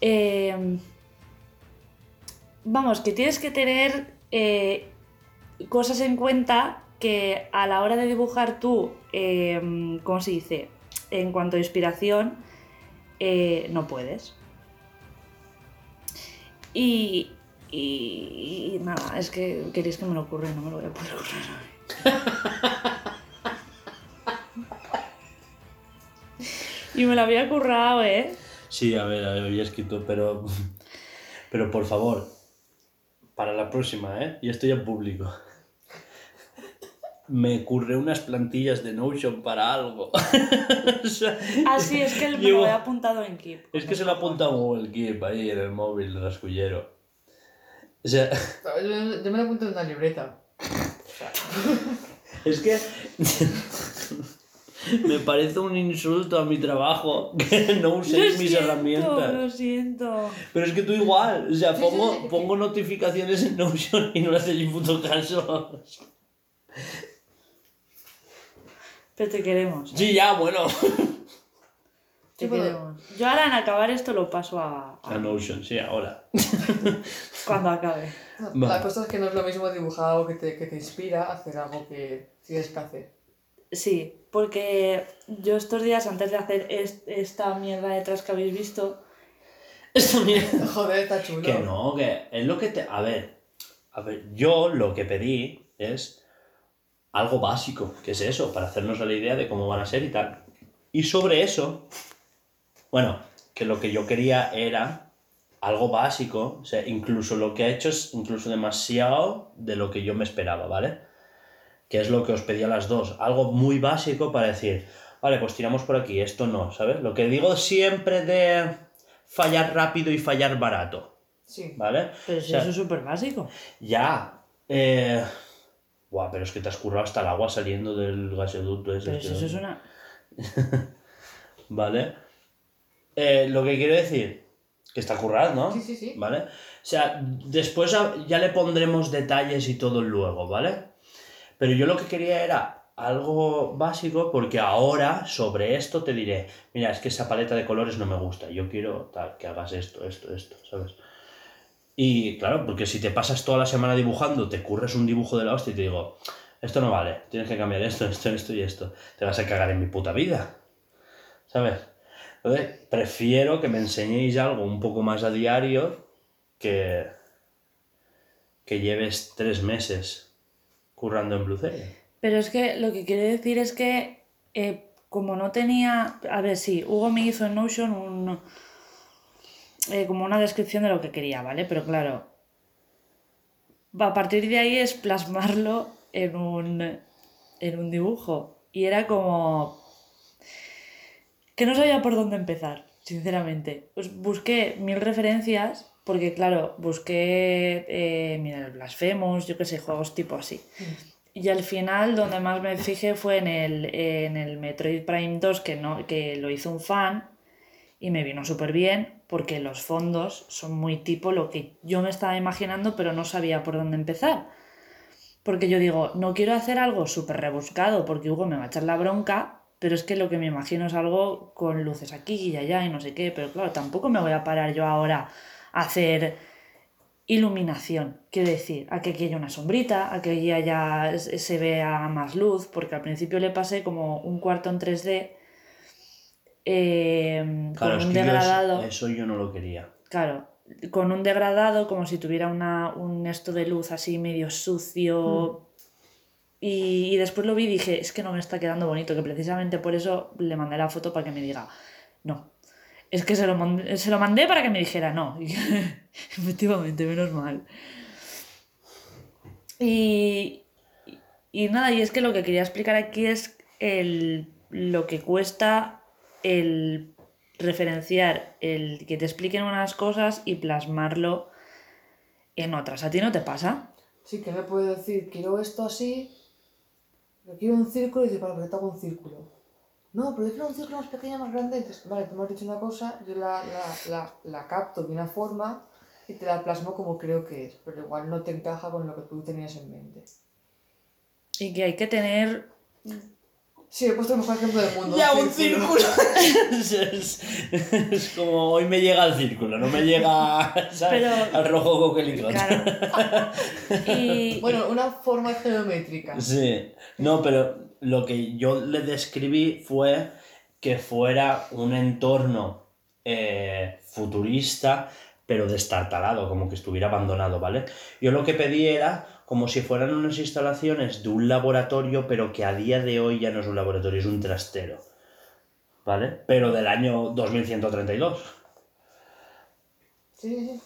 Eh, vamos, que tienes que tener eh, cosas en cuenta que a la hora de dibujar tú, eh, ¿cómo se dice? En cuanto a inspiración, eh, no puedes. Y, y, nada, es que queréis que me lo ocurra no me lo voy a poder ocurrir. Y me lo había currado, ¿eh? Sí, a ver, había escrito, pero. Pero por favor, para la próxima, ¿eh? Y esto ya en público. Me curré unas plantillas de Notion para algo. [LAUGHS] O sea, Ah, sí, es que me llevo- lo he apuntado en Keep. Es que se lo apunta a Google Keep ahí en el móvil rascullero. O sea, Yo, yo me lo apunto en una libreta. [LAUGHS] es que. [LAUGHS] Me parece un insulto a mi trabajo que no uséis mis siento, herramientas. Lo siento. Pero es que tú igual, o sea, pongo, pongo notificaciones en Notion y no le ni puto caso. Pero te queremos. Sí, ya, bueno. [LAUGHS] Sí. Yo ahora en acabar esto lo paso a, a- A Notion, sí, ahora. [LAUGHS] cuando acabe. La Vale. cosa es que no es lo mismo dibujar algo que te, que te inspira a hacer algo que tienes que hacer. Sí, porque yo estos días antes de hacer est- esta mierda detrás que habéis visto, Esto mierda. [LAUGHS] Joder, está chulo. Que no, que es lo que te. A ver, a ver, yo lo que pedí es algo básico, que es eso, para hacernos la idea de cómo van a ser y tal. Y sobre eso, bueno, que lo que yo quería era algo básico, o sea, incluso lo que ha hecho es incluso demasiado de lo que yo me esperaba, ¿vale? Que es lo que os pedí a las dos, algo muy básico para decir, vale, pues tiramos por aquí, esto no, ¿sabes? Lo que digo siempre de fallar rápido y fallar barato, Sí. ¿vale? pero O si sea, eso es súper básico. ya. Eh... Buah, pero es que te has currado hasta el agua saliendo del gasoducto ese. Pero si tío. eso es una... [LAUGHS] ¿Vale? Eh, lo que quiero decir, que está currado, ¿no? Sí, sí, sí. ¿Vale? O sea, después ya le pondremos detalles y todo luego, ¿vale? Pero yo lo que quería era algo básico porque ahora sobre esto te diré, mira, es que esa paleta de colores no me gusta, yo quiero tal, que hagas esto, esto, esto, ¿sabes? Y claro, porque si te pasas toda la semana dibujando, te curres un dibujo de la hostia y te digo, esto no vale, tienes que cambiar esto, esto, esto y esto, te vas a cagar en mi puta vida, ¿sabes? Entonces, prefiero que me enseñéis algo un poco más a diario que, que lleves tres meses currando en Blue Zero. Pero es que lo que quiero decir es que eh, como no tenía... A ver, sí, Hugo me hizo en Notion un... eh, como una descripción de lo que quería, ¿vale? Pero claro, a partir de ahí es plasmarlo en un, en un dibujo. Y era como... que no sabía por dónde empezar, sinceramente. Pues busqué mil referencias, porque claro, busqué, eh, mira, el Blasphemous, yo qué sé, juegos tipo así. Y al final, donde más me fijé fue en el, en el Metroid Prime 2, que, no, que lo hizo un fan, y me vino súper bien, porque los fondos son muy tipo lo que yo me estaba imaginando, pero no sabía por dónde empezar. Porque yo digo, no quiero hacer algo súper rebuscado, porque Hugo me va a echar la bronca, pero es que lo que me imagino es algo con luces aquí y allá y no sé qué, pero claro, tampoco me voy a parar yo ahora a hacer iluminación, quiero decir, a que aquí haya una sombrita, a que allí haya, se vea más luz, porque al principio le pasé como un cuarto en 3D eh, Claro, con un yo degradado. eso, eso yo no lo quería. Claro, con un degradado, como si tuviera una, un esto de luz así medio sucio. Y, después lo vi y dije, es que no me está quedando bonito, que precisamente por eso le mandé la foto para que me diga, no. Es que se lo mandé, se lo mandé para que me dijera no. [LAUGHS] Efectivamente, menos mal. Y, y nada, y es que lo que quería explicar aquí es el, lo que cuesta el referenciar, el que te expliquen unas cosas y plasmarlo en otras. ¿A ti no te pasa? Sí, que me puede decir, quiero esto así, pero quiero un círculo y dice, vale, pero te hago un círculo. No, pero yo quiero un círculo más pequeño, más grande. Entonces, vale, tú me has dicho una cosa, yo la, la, la, la capto de una forma y te la plasmo como creo que es, pero igual no te encaja con lo que tú tenías en mente. Y que hay que tener. Sí, he puesto el mejor ejemplo del mundo. Ya, un círculo. es, [LAUGHS] es- es como hoy me llega al círculo, no me llega [LAUGHS] ¿sabes? Pero- al rojo coquelicot. Claro. [LAUGHS] Y. Bueno, una forma geométrica. Sí, no, pero lo que yo le describí fue que fuera un entorno eh, futurista, pero destartalado, como que estuviera abandonado, ¿vale? Yo lo que pedí era como si fueran unas instalaciones de un laboratorio, pero que a día de hoy ya no es un laboratorio, es un trastero, ¿vale? Pero del año 2132. Sí.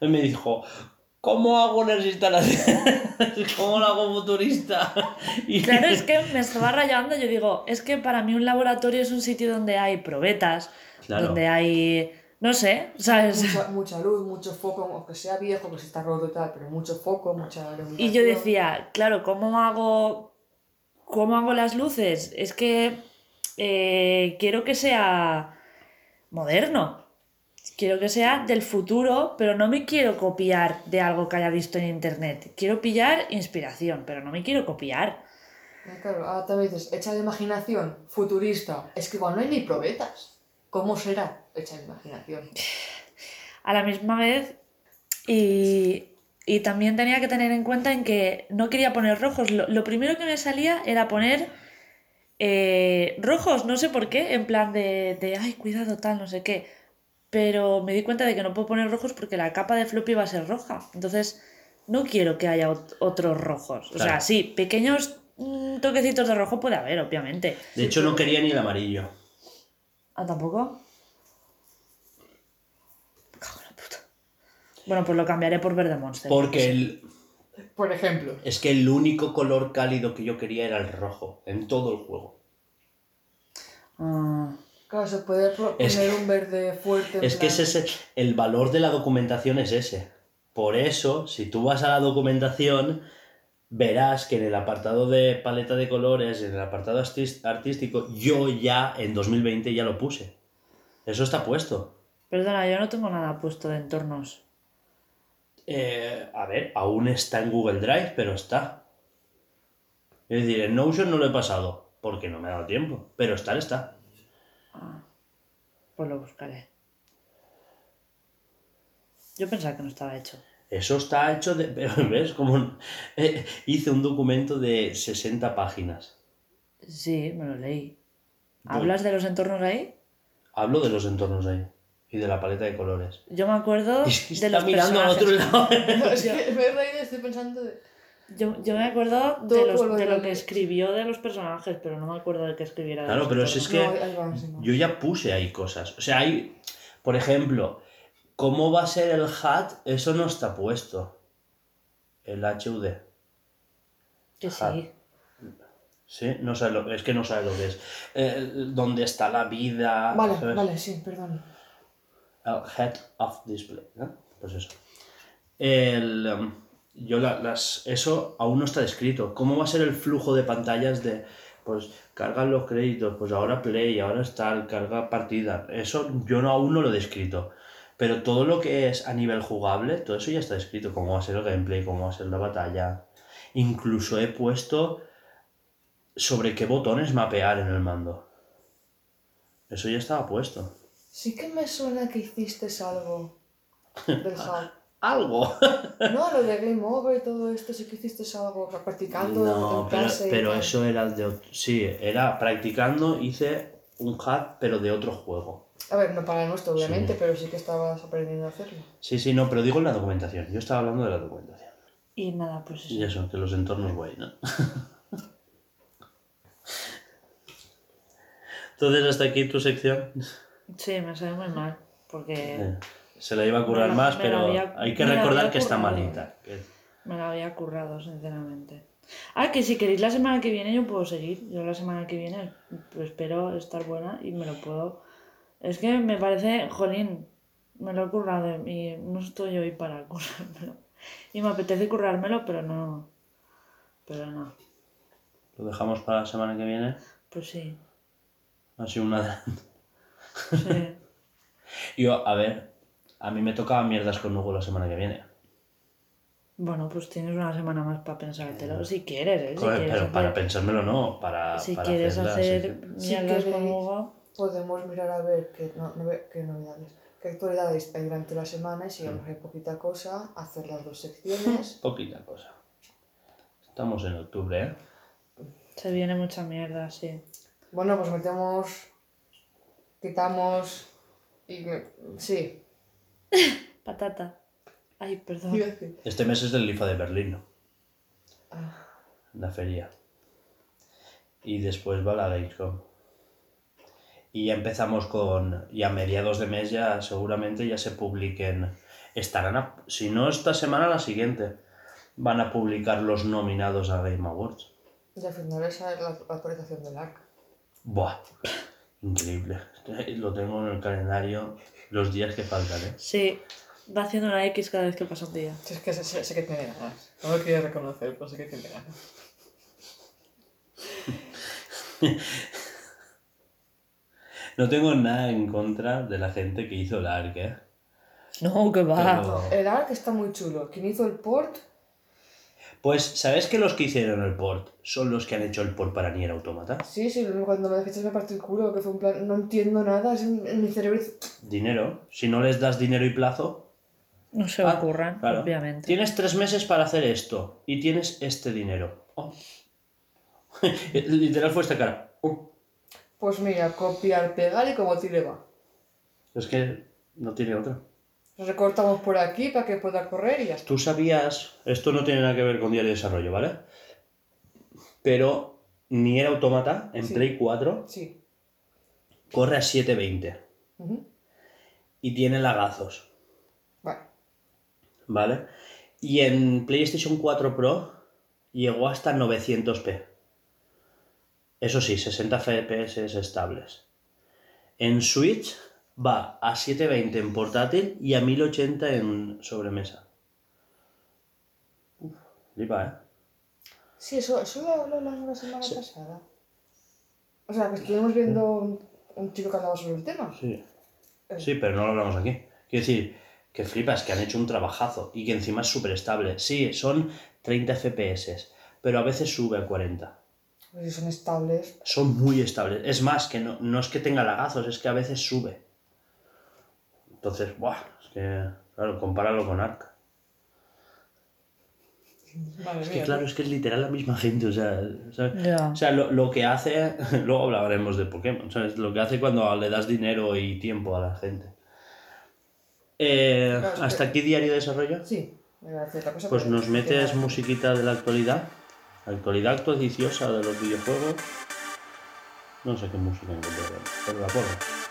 Y me dijo, ¿cómo hago unas instalaciones? [LAUGHS] ¿Cómo lo hago futurista? [LAUGHS] Y Claro, es que me estaba rayando. Yo digo, es que para mí un laboratorio es un sitio donde hay probetas, Claro. donde hay. No sé, ¿sabes? Mucha, mucha luz, mucho foco, aunque sea viejo, que si está roto y tal, pero mucho foco, mucha. Y yo decía, claro, ¿cómo hago, cómo hago las luces? Es que eh, quiero que sea moderno. Quiero que sea del futuro, pero no me quiero copiar de algo que haya visto en internet. Quiero pillar inspiración, pero no me quiero copiar. Eh, Claro, ahora también dices, hecha de imaginación, futurista. Es que igual no hay ni probetas. ¿Cómo será hecha de imaginación? a la misma vez y, y también tenía que tener en cuenta en que no quería poner rojos. Lo, lo primero que me salía era poner eh, rojos, no sé por qué, en plan de, de, ay, cuidado, tal, no sé qué. Pero me di cuenta de que no puedo poner rojos porque la capa de floppy va a ser roja. Entonces, no quiero que haya ot- otros rojos. O sea, sí, pequeños mm, toquecitos de rojo puede haber, obviamente. De hecho, no quería ni el amarillo. ¿Ah, tampoco? Cago en la puta. Bueno, pues lo cambiaré por verde monster. Porque el, Por ejemplo. es que el único color cálido que yo quería era el rojo, en todo el juego. Ah, Claro, se puede Es poner un verde fuerte. Es que es ese, el valor de la documentación es ese. Por eso, si tú vas a la documentación, verás que en el apartado de paleta de colores, en el apartado artístico, yo ya en 2020 ya lo puse. Eso está puesto. perdona, yo no tengo nada puesto de entornos. Eh, a ver, aún está en Google Drive, pero está. Es decir, en Notion no lo he pasado, porque no me ha dado tiempo. Pero estar está. Pues lo buscaré. Yo pensaba que no estaba hecho. Eso está hecho de... [LAUGHS] Pero ves, como eh, hice un documento de 60 páginas. Sí, me lo leí. ¿Hablas de los entornos ahí? Hablo de los entornos ahí y de la paleta de colores. Yo me acuerdo Es que de está los mirando personajes. otro lado. No, [LAUGHS] es que me he reído y estoy pensando de... Yo, yo me acuerdo de, los- lo de que escribió de los personajes, pero no me acuerdo de que escribiera de Claro, los pero si es que No, no. yo ya puse ahí cosas. O sea, hay, por ejemplo, ¿cómo va a ser el HAT? Eso no está puesto. El HUD. Que sí. ¿Sí? No sabe lo, es que no sabe lo que es. Eh, ¿Dónde está la vida? Vale, ¿sabes? vale, sí, perdón. El head of display, ¿no? Pues eso. El, em, yo la- las, eso aún no está descrito. ¿Cómo va a ser el flujo de pantallas de, pues, cargan los créditos, pues ahora play, ahora está, carga partida? Eso yo no, aún no lo he descrito. Pero todo lo que es a nivel jugable, todo eso ya está descrito. Cómo va a ser el gameplay, cómo va a ser la batalla. Incluso he puesto sobre qué botones mapear en el mando. Eso ya estaba puesto. Sí que me suena que hiciste algo del [LAUGHS] hub. Algo. No, lo de Game Over y todo esto, sí que hiciste algo practicando No, en pero, pero eso era de ot- Sí, era practicando, hice un hack, pero de otro juego. A ver, no para el nuestro, obviamente, Sí. pero sí que estabas aprendiendo a hacerlo. Sí, sí, no, pero digo en la documentación. Yo estaba hablando de la documentación. Y nada, pues eso. Y eso, que los entornos guay, ¿no? [LAUGHS] Entonces, hasta aquí tu sección. Sí, me sabe muy mal. Porque Se la iba a curar la- más, pero había- hay que recordar que está malita. que- me la había currado, sinceramente. Ah, que si queréis la semana que viene yo puedo seguir. Yo la semana que viene pues, espero estar buena y me lo puedo... Es que me parece, jolín, me lo he currado y no estoy hoy para currármelo. Y me apetece currármelo, pero no... Pero no. Lo dejamos para la semana que viene. Pues sí. Ha sido una... sí. Yo, a ver, A mí me tocaba mierdas con Hugo la semana que viene. Bueno, pues tienes una semana más para pensártelo. Si quieres, ¿eh? Si Joder, quieres pero para pensármelo no, para, si para quieres hacerla, hacer sí. Si mierdas con queréis. Hugo. Podemos mirar a ver qué, no, no ve- qué novedades, qué actualidades hay durante la semana y si vemos que hay poquita cosa, hacer las dos secciones. [LAUGHS] Poquita cosa. Estamos en octubre, ¿eh? Se viene mucha mierda, sí. Bueno, pues metemos, quitamos y me- sí. [LAUGHS] Patata. Ay, perdón. Este mes es del IFA de Berlín, ¿no? Ah, la feria. Y después va la Gamescom. Y ya empezamos con. Y a mediados de mes ya seguramente ya se publiquen. Estarán. a- si no esta semana, la siguiente. Van a publicar los nominados a Game Awards. Y al final esa es la, la actualización del ARC. Buah. Increíble. [LAUGHS] Lo tengo en el calendario los días que faltan, ¿eh? Sí, va haciendo una X cada vez que pasa un día. Si es que sé, sé- sé que tiene ganas. No lo quiero reconocer, pero sé que tiene ganas. [LAUGHS] No tengo nada en contra de la gente que hizo el ARC, ¿eh? No, que va. Pero- el ARC está muy chulo. Quien hizo el port, Pues, ¿sabes que los que hicieron el port son los que han hecho el port para Nier Automata? sí, sí, cuando me dijiste me partió el culo, que fue un plan, no entiendo nada, es en, en mi cerebro. Dinero. Si no les das dinero y plazo, No se Ah, ocurran, claro. obviamente. Tienes tres meses para hacer esto y tienes este dinero. Oh. [LAUGHS] Literal fue esta cara. Oh. Pues mira, copiar, pegar y como tire va. Es que no tiene otra. Recortamos por aquí para que pueda correr y ya está. Tú sabías, esto no tiene nada que ver con diario de desarrollo, ¿vale? Pero Nier Automata en Sí. Play 4 Sí. corre a 720 Ujú. y tiene lagazos, Vale. ¿vale? Y en PlayStation 4 Pro llegó hasta 900p. Eso sí, 60 FPS estables. En Switch va a 720 en portátil y a 1080 en sobremesa. Uf, flipa, ¿eh? Sí, eso, eso lo hablamos la semana pasada. O sea, que estuvimos viendo un, un chico que hablaba sobre el tema. Sí. Sí, pero no lo hablamos aquí. Quiero decir, que flipas, que han hecho un trabajazo y que encima es súper estable. Sí, son 30 FPS, pero a veces sube a 40. Pues si son estables. Son muy estables. Es más, que no, no es que tenga lagazos, es que a veces sube. Entonces, ¡buah! Es que, claro, compáralo con Ark. Madre Es que claro, es que es literal la misma gente, o sea. O sea, lo, lo que hace, [LAUGHS] luego hablaremos de Pokémon, ¿sabes? Lo que hace cuando le das dinero y tiempo a la gente. Eh, Claro, ¿Hasta que- aquí diario de desarrollo? Sí, cosa. Pues nos es metes que- musiquita de la actualidad, actualidad actualiciosa de los videojuegos. No sé qué música encontrar, pero la pongo.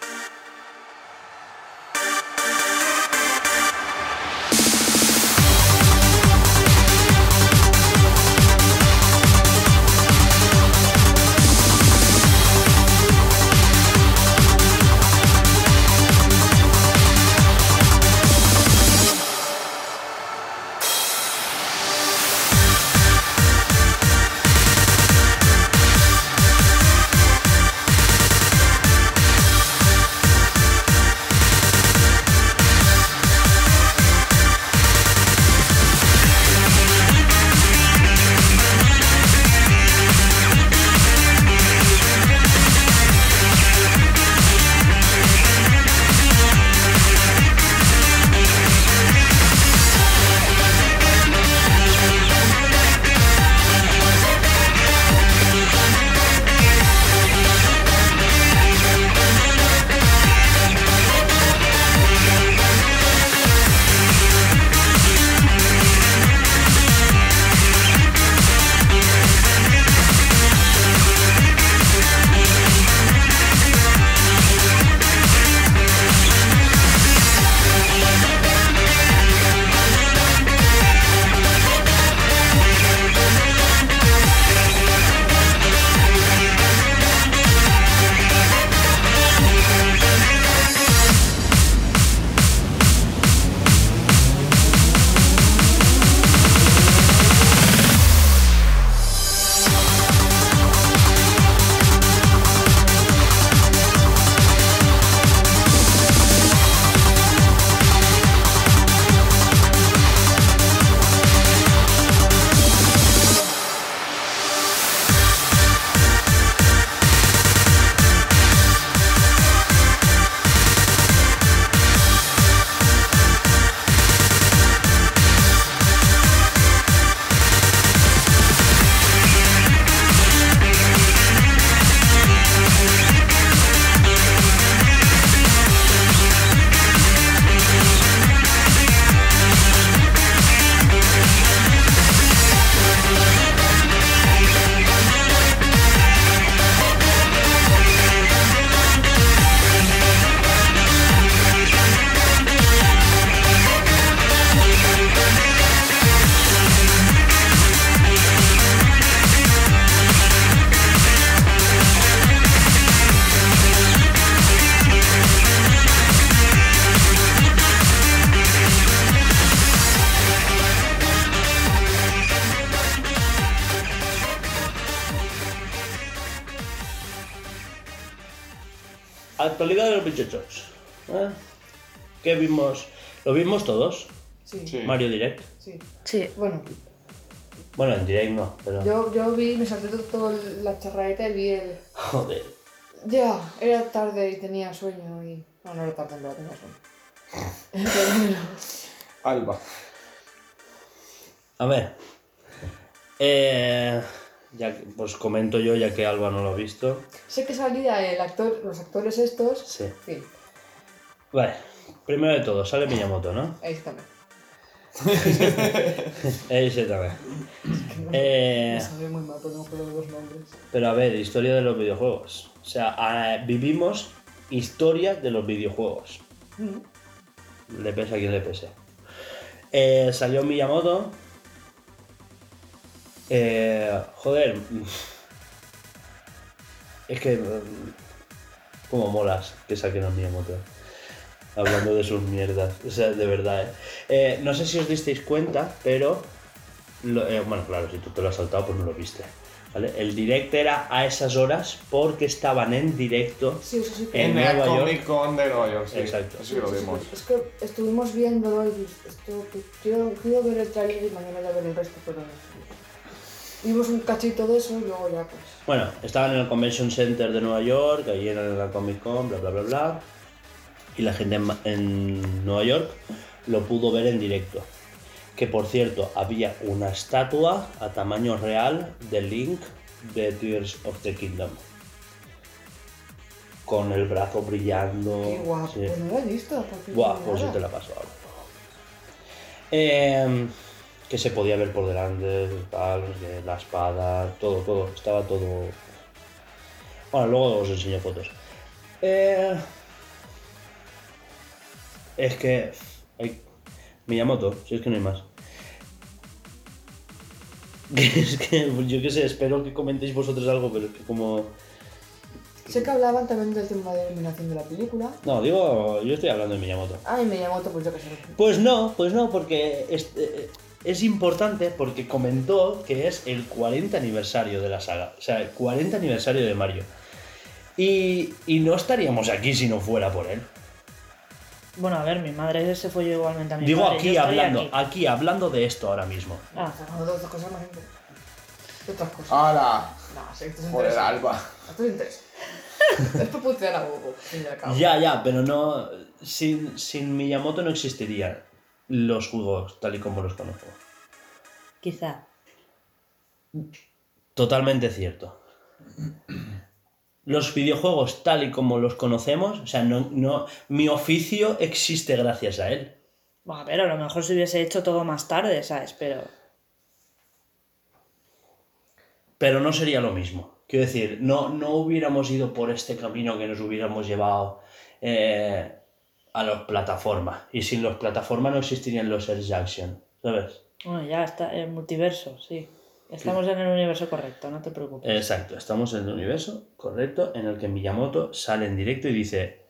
Actualidad de los bichochos. ¿eh? ¿Qué vimos? ¿Lo vimos todos? Sí, Sí. Mario Direct. sí. Sí. Bueno, Bueno, en Direct no, pero... yo, yo vi, me salté toda la charraeta y vi el... Joder. Ya, era tarde y tenía sueño y... No, no era tarde, no tenía sueño. [LAUGHS] Alba. A ver. Eh, ya, que- pues comento yo, ya que Alba no lo ha visto. sé que salía el actor, los actores estos... Sí. Sí, Vale. Primero de todo, sale Miyamoto, ¿no? ahí está. [LAUGHS] [LAUGHS] Me Ese también. Eh, sabe muy mal, pero no me acuerdo de los nombres. pero a ver, historia de los videojuegos. O sea, vivimos historia de los videojuegos. Mm. Le pese a quien le pese. Eh, salió Miyamoto. Eh, joder. Es que. Como molas que saquen a Miyamoto. Hablando de sus mierdas. O sea, de verdad, ¿eh? Eh, no sé si os disteis cuenta, pero. lo- eh, bueno, claro, si tú te lo has saltado, pues no lo viste. ¿vale? El direct era a esas horas porque estaban en directo Sí, eso sí que... En En, Nueva York. Comic Con de Nueva York, sí. Exacto. Eso sí lo Sí, sí, vimos. sí. Es que estuvimos viéndolo y esto, quiero, quiero ver el trailer y mañana ya ver el resto, pero. Vimos un cachito de eso y luego ya pues... Bueno, estaban en el Convention Center de Nueva York, allí en la Comic Con, bla bla bla bla. Y la gente en, Nueva York lo pudo ver en directo. Que por cierto, había una estatua a tamaño real de Link de Tears of the Kingdom. Con el brazo brillando. Qué guapo, sí. pues no la he visto. no pues yo te la paso ahora. Eh, que se podía ver por delante, tal, qué, la espada, todo, todo, estaba todo. Bueno, luego os enseño fotos. Eh, es que. Miyamoto, si es que no hay más. [LAUGHS] Es que yo qué sé, espero que comentéis vosotros algo, pero es que como. Sé que hablaban también del tema de eliminación de la película. No, digo, yo estoy hablando de Miyamoto. Ay, me llamó pues yo que sé. Pues no, pues no, porque es, eh, es importante porque comentó que es el 40 aniversario de la saga. O sea, el 40 aniversario de Mario. Y, y no estaríamos aquí si no fuera por él. Bueno, a ver, mi madre se fue yo igualmente a mi Digo padre, aquí hablando, aquí. aquí hablando de esto ahora mismo. Ah, dos cosas más. Otras cosas. ¡Hala! No, sí, esto es Joder, interesante. Alba. Esto es interesante. Esto putear a Hugo, al fin y al cabo. Ya, ya, pero no. Sin, sin Miyamoto no existirían los juegos tal y como los conozco. quizá. Totalmente cierto. Los videojuegos tal y como los conocemos, o sea, no, no, mi oficio existe gracias a él. Bueno, pero a lo mejor se hubiese hecho todo más tarde, ¿sabes? Pero. Pero no sería lo mismo. Quiero decir, no, no hubiéramos ido por este camino que nos hubiéramos llevado eh, a las plataformas. Y sin los plataformas no existirían los Edge Action, ¿sabes? Bueno, ya está, el multiverso, sí. Estamos en el universo correcto, no te preocupes. Exacto, estamos en el universo correcto en el que Miyamoto sale en directo y dice,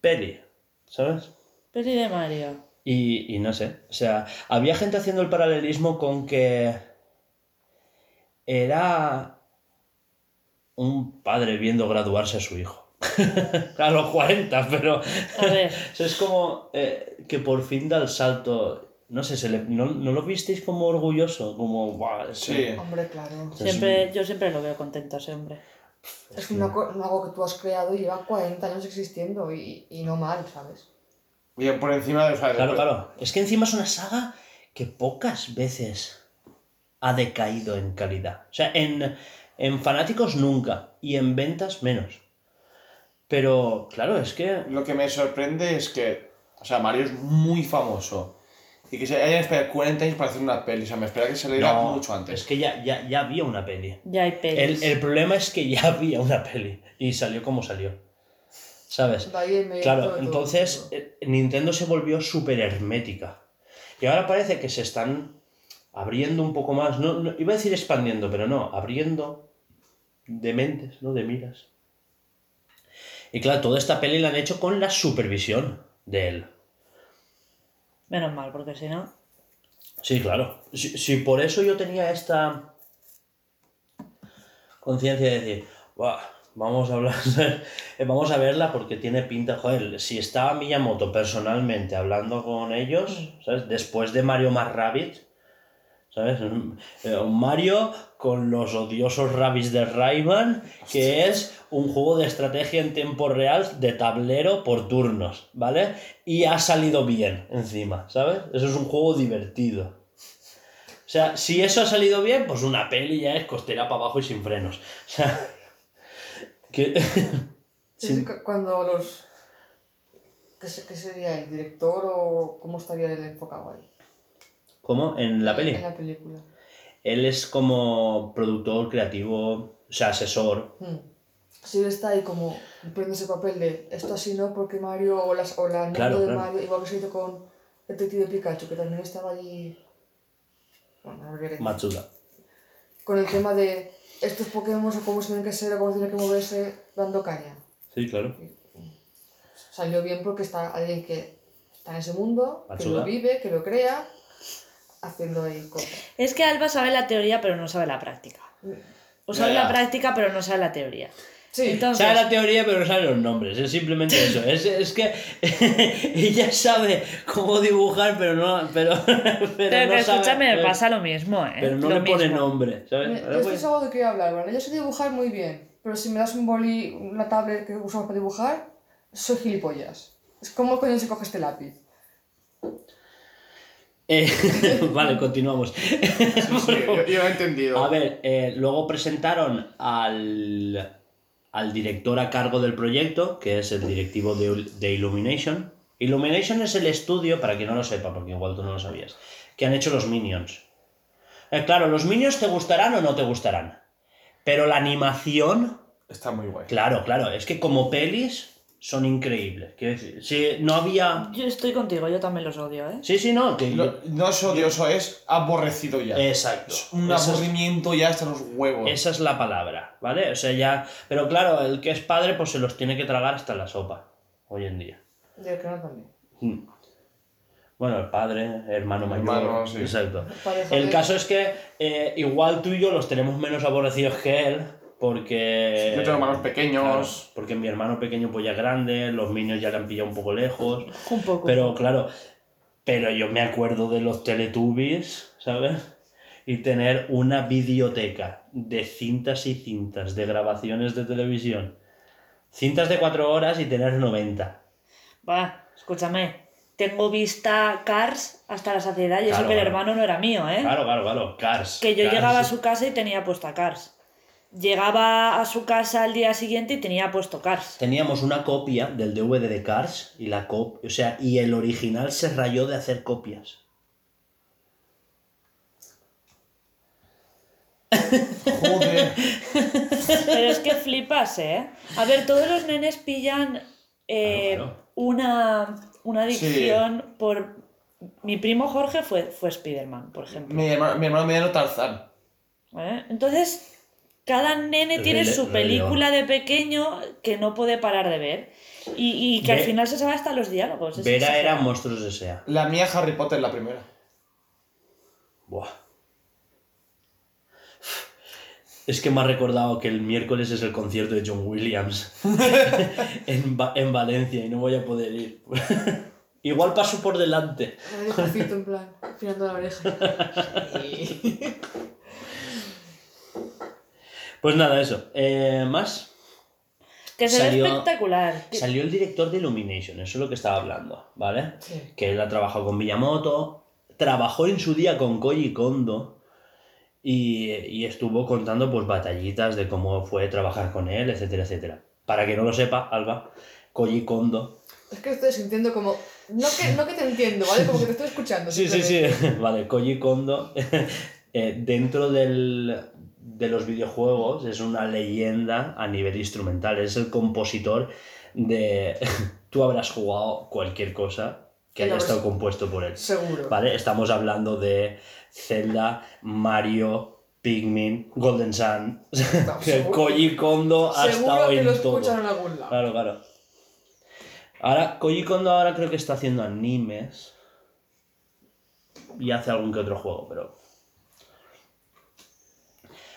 peli, ¿sabes? Peli de Mario. Y, y no sé, o sea, había gente haciendo el paralelismo con que era un padre viendo graduarse a su hijo. [LAUGHS] a los 40, pero A ver, [LAUGHS] es como eh, que por fin da el salto. No sé, se le- no, ¿no lo visteis como orgulloso? Como, "Buah, es Sí. Hombre, claro. siempre, yo siempre lo veo contento ese hombre. Es una algo que tú has creado y lleva 40 años existiendo y, y no mal, ¿sabes? Bien por encima de. O sea, de- Claro, claro. Es que encima es una saga que pocas veces ha decaído en calidad. O sea, en, en fanáticos nunca y en ventas menos. Pero, claro, es que... Lo que me sorprende es que. O sea, Mario es muy famoso. Y que se hayan esperado 40 años para hacer una peli. O sea, me esperaba que saliera No, mucho antes. Es que ya, ya, ya había una peli. Ya hay El, pelis. el problema es que ya había una peli y salió como salió. ¿Sabes? Claro, entonces eh, Nintendo se volvió súper hermética. Y ahora parece que se están abriendo un poco más. No, no- iba a decir expandiendo, pero no, abriendo de mentes, ¿no? De miras. Y claro, toda esta peli la han hecho con la supervisión de él. Menos mal, porque si no. Sí, claro. Si, si por eso yo tenía esta conciencia de decir, "Buah, Vamos a hablar, [LAUGHS] eh, vamos a verla porque tiene pinta, joder, si estaba Miyamoto personalmente hablando con ellos, ¿sabes? Después de Mario más Rabbids, ¿sabes? Eh, Un Mario con los odiosos Rabbids de Rayman, que es un juego de estrategia en tiempo real de tablero por turnos, ¿vale? Y ha salido bien encima, ¿sabes? Eso es un juego divertido. O sea, si eso ha salido bien, pues una peli ya es costera para abajo y sin frenos. O sea, [LAUGHS] que... [LAUGHS] Cu- cuando los... ¿Qué, se- qué sería? ¿El director o cómo estaría él enfocado ahí? ¿Cómo? ¿En la peli? En la película. Él es como productor creativo, o sea, asesor. Hmm. Si él está ahí como cumpliendo ese papel de esto así no, porque Mario o, las, o la Claro, de claro. Mario, igual que se hizo con Detective Pikachu, que también estaba allí. Bueno, no. Matsuda. Con el tema de estos Pokémon o cómo se tienen que ser o cómo tienen que moverse dando caña. Sí, claro. Salió bien porque está alguien que está en ese mundo, que Matsuda. lo vive, que lo crea, haciendo ahí cosas. Es que Alba sabe la teoría, pero no sabe la práctica. O Ya, sabe ya. la práctica, pero no sabe la teoría. Sí, Entonces, Sabe la teoría, pero no sabe los nombres. Es simplemente eso. Es, es que [LAUGHS] ella sabe cómo dibujar, pero no, pero, [LAUGHS] pero pero no que sabe- escúchame, me pasa lo mismo, ¿eh? Pero no Lo le pone mismo. nombre, ¿sabes? Me- Esto pues- es algo de que hablar, ¿vale? Yo sé dibujar muy bien, pero si me das un boli, una tablet que usamos para dibujar, soy gilipollas. Es como coño se coge este lápiz. Eh, [LAUGHS] vale, continuamos. Sí, yo, yo lo he entendido. A ver, eh, luego presentaron al, al director a cargo del proyecto, que es el directivo de, de Illumination. Illumination es el estudio, para quien no lo sepa, porque igual tú no lo sabías, que han hecho los Minions. Eh, claro, los Minions te gustarán o no te gustarán. Pero la animación, Está muy guay. claro, claro, es que como pelis son increíbles. Quiero decir, si no había... Yo estoy contigo, yo también los odio, ¿eh? Sí, sí, no, que... Lo- no es odioso, es aborrecido ya. Exacto. Es un Esa es- aburrimiento ya hasta los huevos. Esa es la palabra, ¿vale? O sea, ya. Pero claro, el que es padre, pues se los tiene que tragar hasta la sopa, hoy en día. Y el que no también. Mm. Bueno, el padre, hermano mayor. Hermano, sí. Exacto. El caso es que eh, igual tú y yo los tenemos menos aborrecidos que él, porque. Yo tengo hermanos pequeños. Claro, porque mi hermano pequeño, pues ya es grande, los niños ya le han pillado un poco lejos. [LAUGHS] Un poco. Pero claro, pero yo me acuerdo de los Teletubbies, ¿sabes? Y tener una videoteca de cintas y cintas de grabaciones de televisión. Cintas de cuatro horas y tener 90. Va, escúchame. Tengo vista Cars hasta la saciedad y eso Claro, que el claro. hermano no era mío, ¿eh? Claro, claro, claro. Cars. Que yo Cars. llegaba a su casa y tenía puesta Cars. Llegaba a su casa al día siguiente y tenía puesto Cars. Teníamos una copia del DVD de Cars y la cop o sea, y el original se rayó de hacer copias. Joder. Pero es que flipas, ¿eh? A ver, todos los nenes pillan eh, Claro, claro. Una, una adicción por... Mi primo Jorge fue, fue Spiderman, por ejemplo. mi, hermano, mi hermano mediano Tarzán. ¿eh? Entonces, cada nene tiene Le- su película de pequeño que no puede parar de ver. Y, y que al final se sabe hasta los diálogos. es Vera era. Monstruos S.A. La mía Harry Potter la primera. Buah. Es que me ha recordado que el miércoles es el concierto de John Williams [LAUGHS] en, Va- en Valencia y no voy a poder ir. [LAUGHS] Igual paso por delante. Me despacito, en plan, afinando la oreja. [LAUGHS] Pues nada, eso. Eh, ¿Más? Que se ve espectacular. Salió el director de Illumination, eso es lo que estaba hablando, ¿vale? Sí. Que él ha trabajado con Miyamoto, trabajó en su día con Koji Kondo y, y estuvo contando pues batallitas de cómo fue trabajar con él, etcétera, etcétera. Para que no lo sepa, Alba, Koji Kondo. Es que estoy sintiendo como. No que, no que te entiendo, ¿vale? Como que te estoy escuchando. Sí, sí, sí. [LAUGHS] vale, Koji Kondo, [LAUGHS] eh, dentro del, de los videojuegos, es una leyenda a nivel instrumental. Es el compositor de. [LAUGHS] Tú habrás jugado cualquier cosa que haya estado compuesto por él. Seguro. ¿Vale? Estamos hablando de Zelda, Mario, Pikmin, Golden Sun. [LAUGHS] No, seguro. Koji Kondo ha Seguro estado que en lo todo. en algún lado. Claro, claro. Ahora, Koji Kondo ahora creo que está haciendo animes. Y hace algún que otro juego, pero.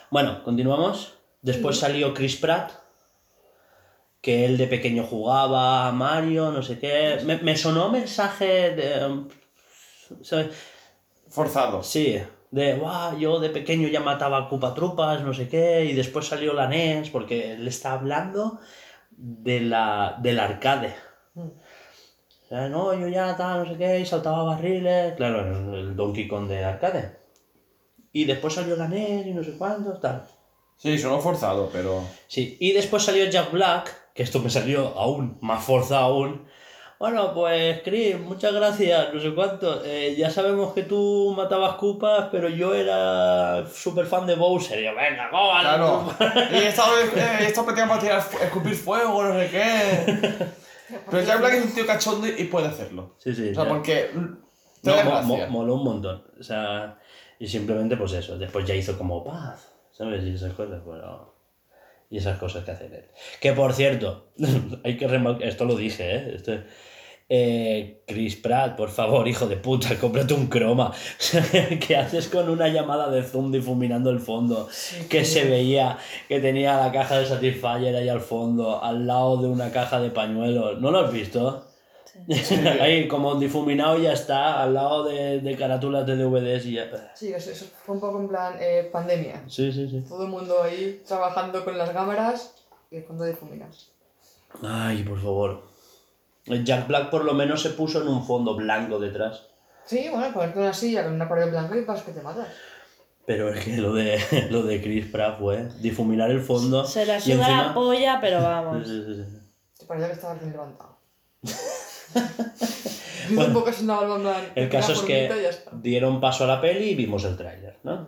Bueno, continuamos. Después salió Chris Pratt, que él de pequeño jugaba a Mario, no sé qué. Me, me sonó mensaje de... um, ¿sabes? Forzado. Sí, de, "Buah, yo de pequeño ya mataba cupatrupas, no sé qué, y después salió la NES, porque él está hablando de la, del arcade. O sea, no, yo ya tal, no sé qué, y saltaba barriles, claro, el, el Donkey Kong de arcade. Y después salió la NES y no sé cuánto, tal. Sí, sonó forzado, pero. Sí, y después salió Jack Black, que esto me salió aún más forzado aún. Bueno, pues Chris, muchas gracias, no sé cuánto. Eh, ya sabemos que tú matabas cupas, pero yo era súper fan de Bowser. Y yo, venga, cómo Claro. [LAUGHS] y esta eh, esta práctica para tirar, escupir fuego, no sé qué. [LAUGHS] Pero Jack Black es un tío cachondo y puede hacerlo. Sí, sí. O sea, ya. porque. Te No, mo- mo- moló un montón. O sea, y simplemente pues eso. Después ya hizo como paz, ¿sabes? Y esas cosas, bueno. Y esas cosas que hacen él. Que por cierto, [LAUGHS] hay que remarcar, esto lo dije, ¿eh? Esto- eh, Chris Pratt, por favor, hijo de puta, cómprate un croma. [LAUGHS] ¿Qué haces con una llamada de zoom difuminando el fondo? que se veía que tenía la caja de Satisfyer ahí al fondo, al lado de una caja de pañuelos. ¿No lo has visto? [LAUGHS] ahí como difuminado ya está, al lado de, de carátulas de DVDs y ya. Sí, eso, eso fue un poco en plan eh, pandemia. Sí, sí, sí. Todo el mundo ahí trabajando con las cámaras y cuando difuminas. Ay, por favor. El Jack Black por lo menos se puso en un fondo blanco detrás. Sí, bueno, ponerte una silla con una pared blanca y vas que te matas. Pero es que lo de, [LAUGHS] lo de Chris Pratt fue difuminar el fondo. Se la y suda encima- la polla, pero [LAUGHS] vamos. sí, sí, sí. Te parecía que estabas bien levantado. Yo un poco sonaba el. El caso es que dieron paso a la peli y vimos el tráiler, ¿no?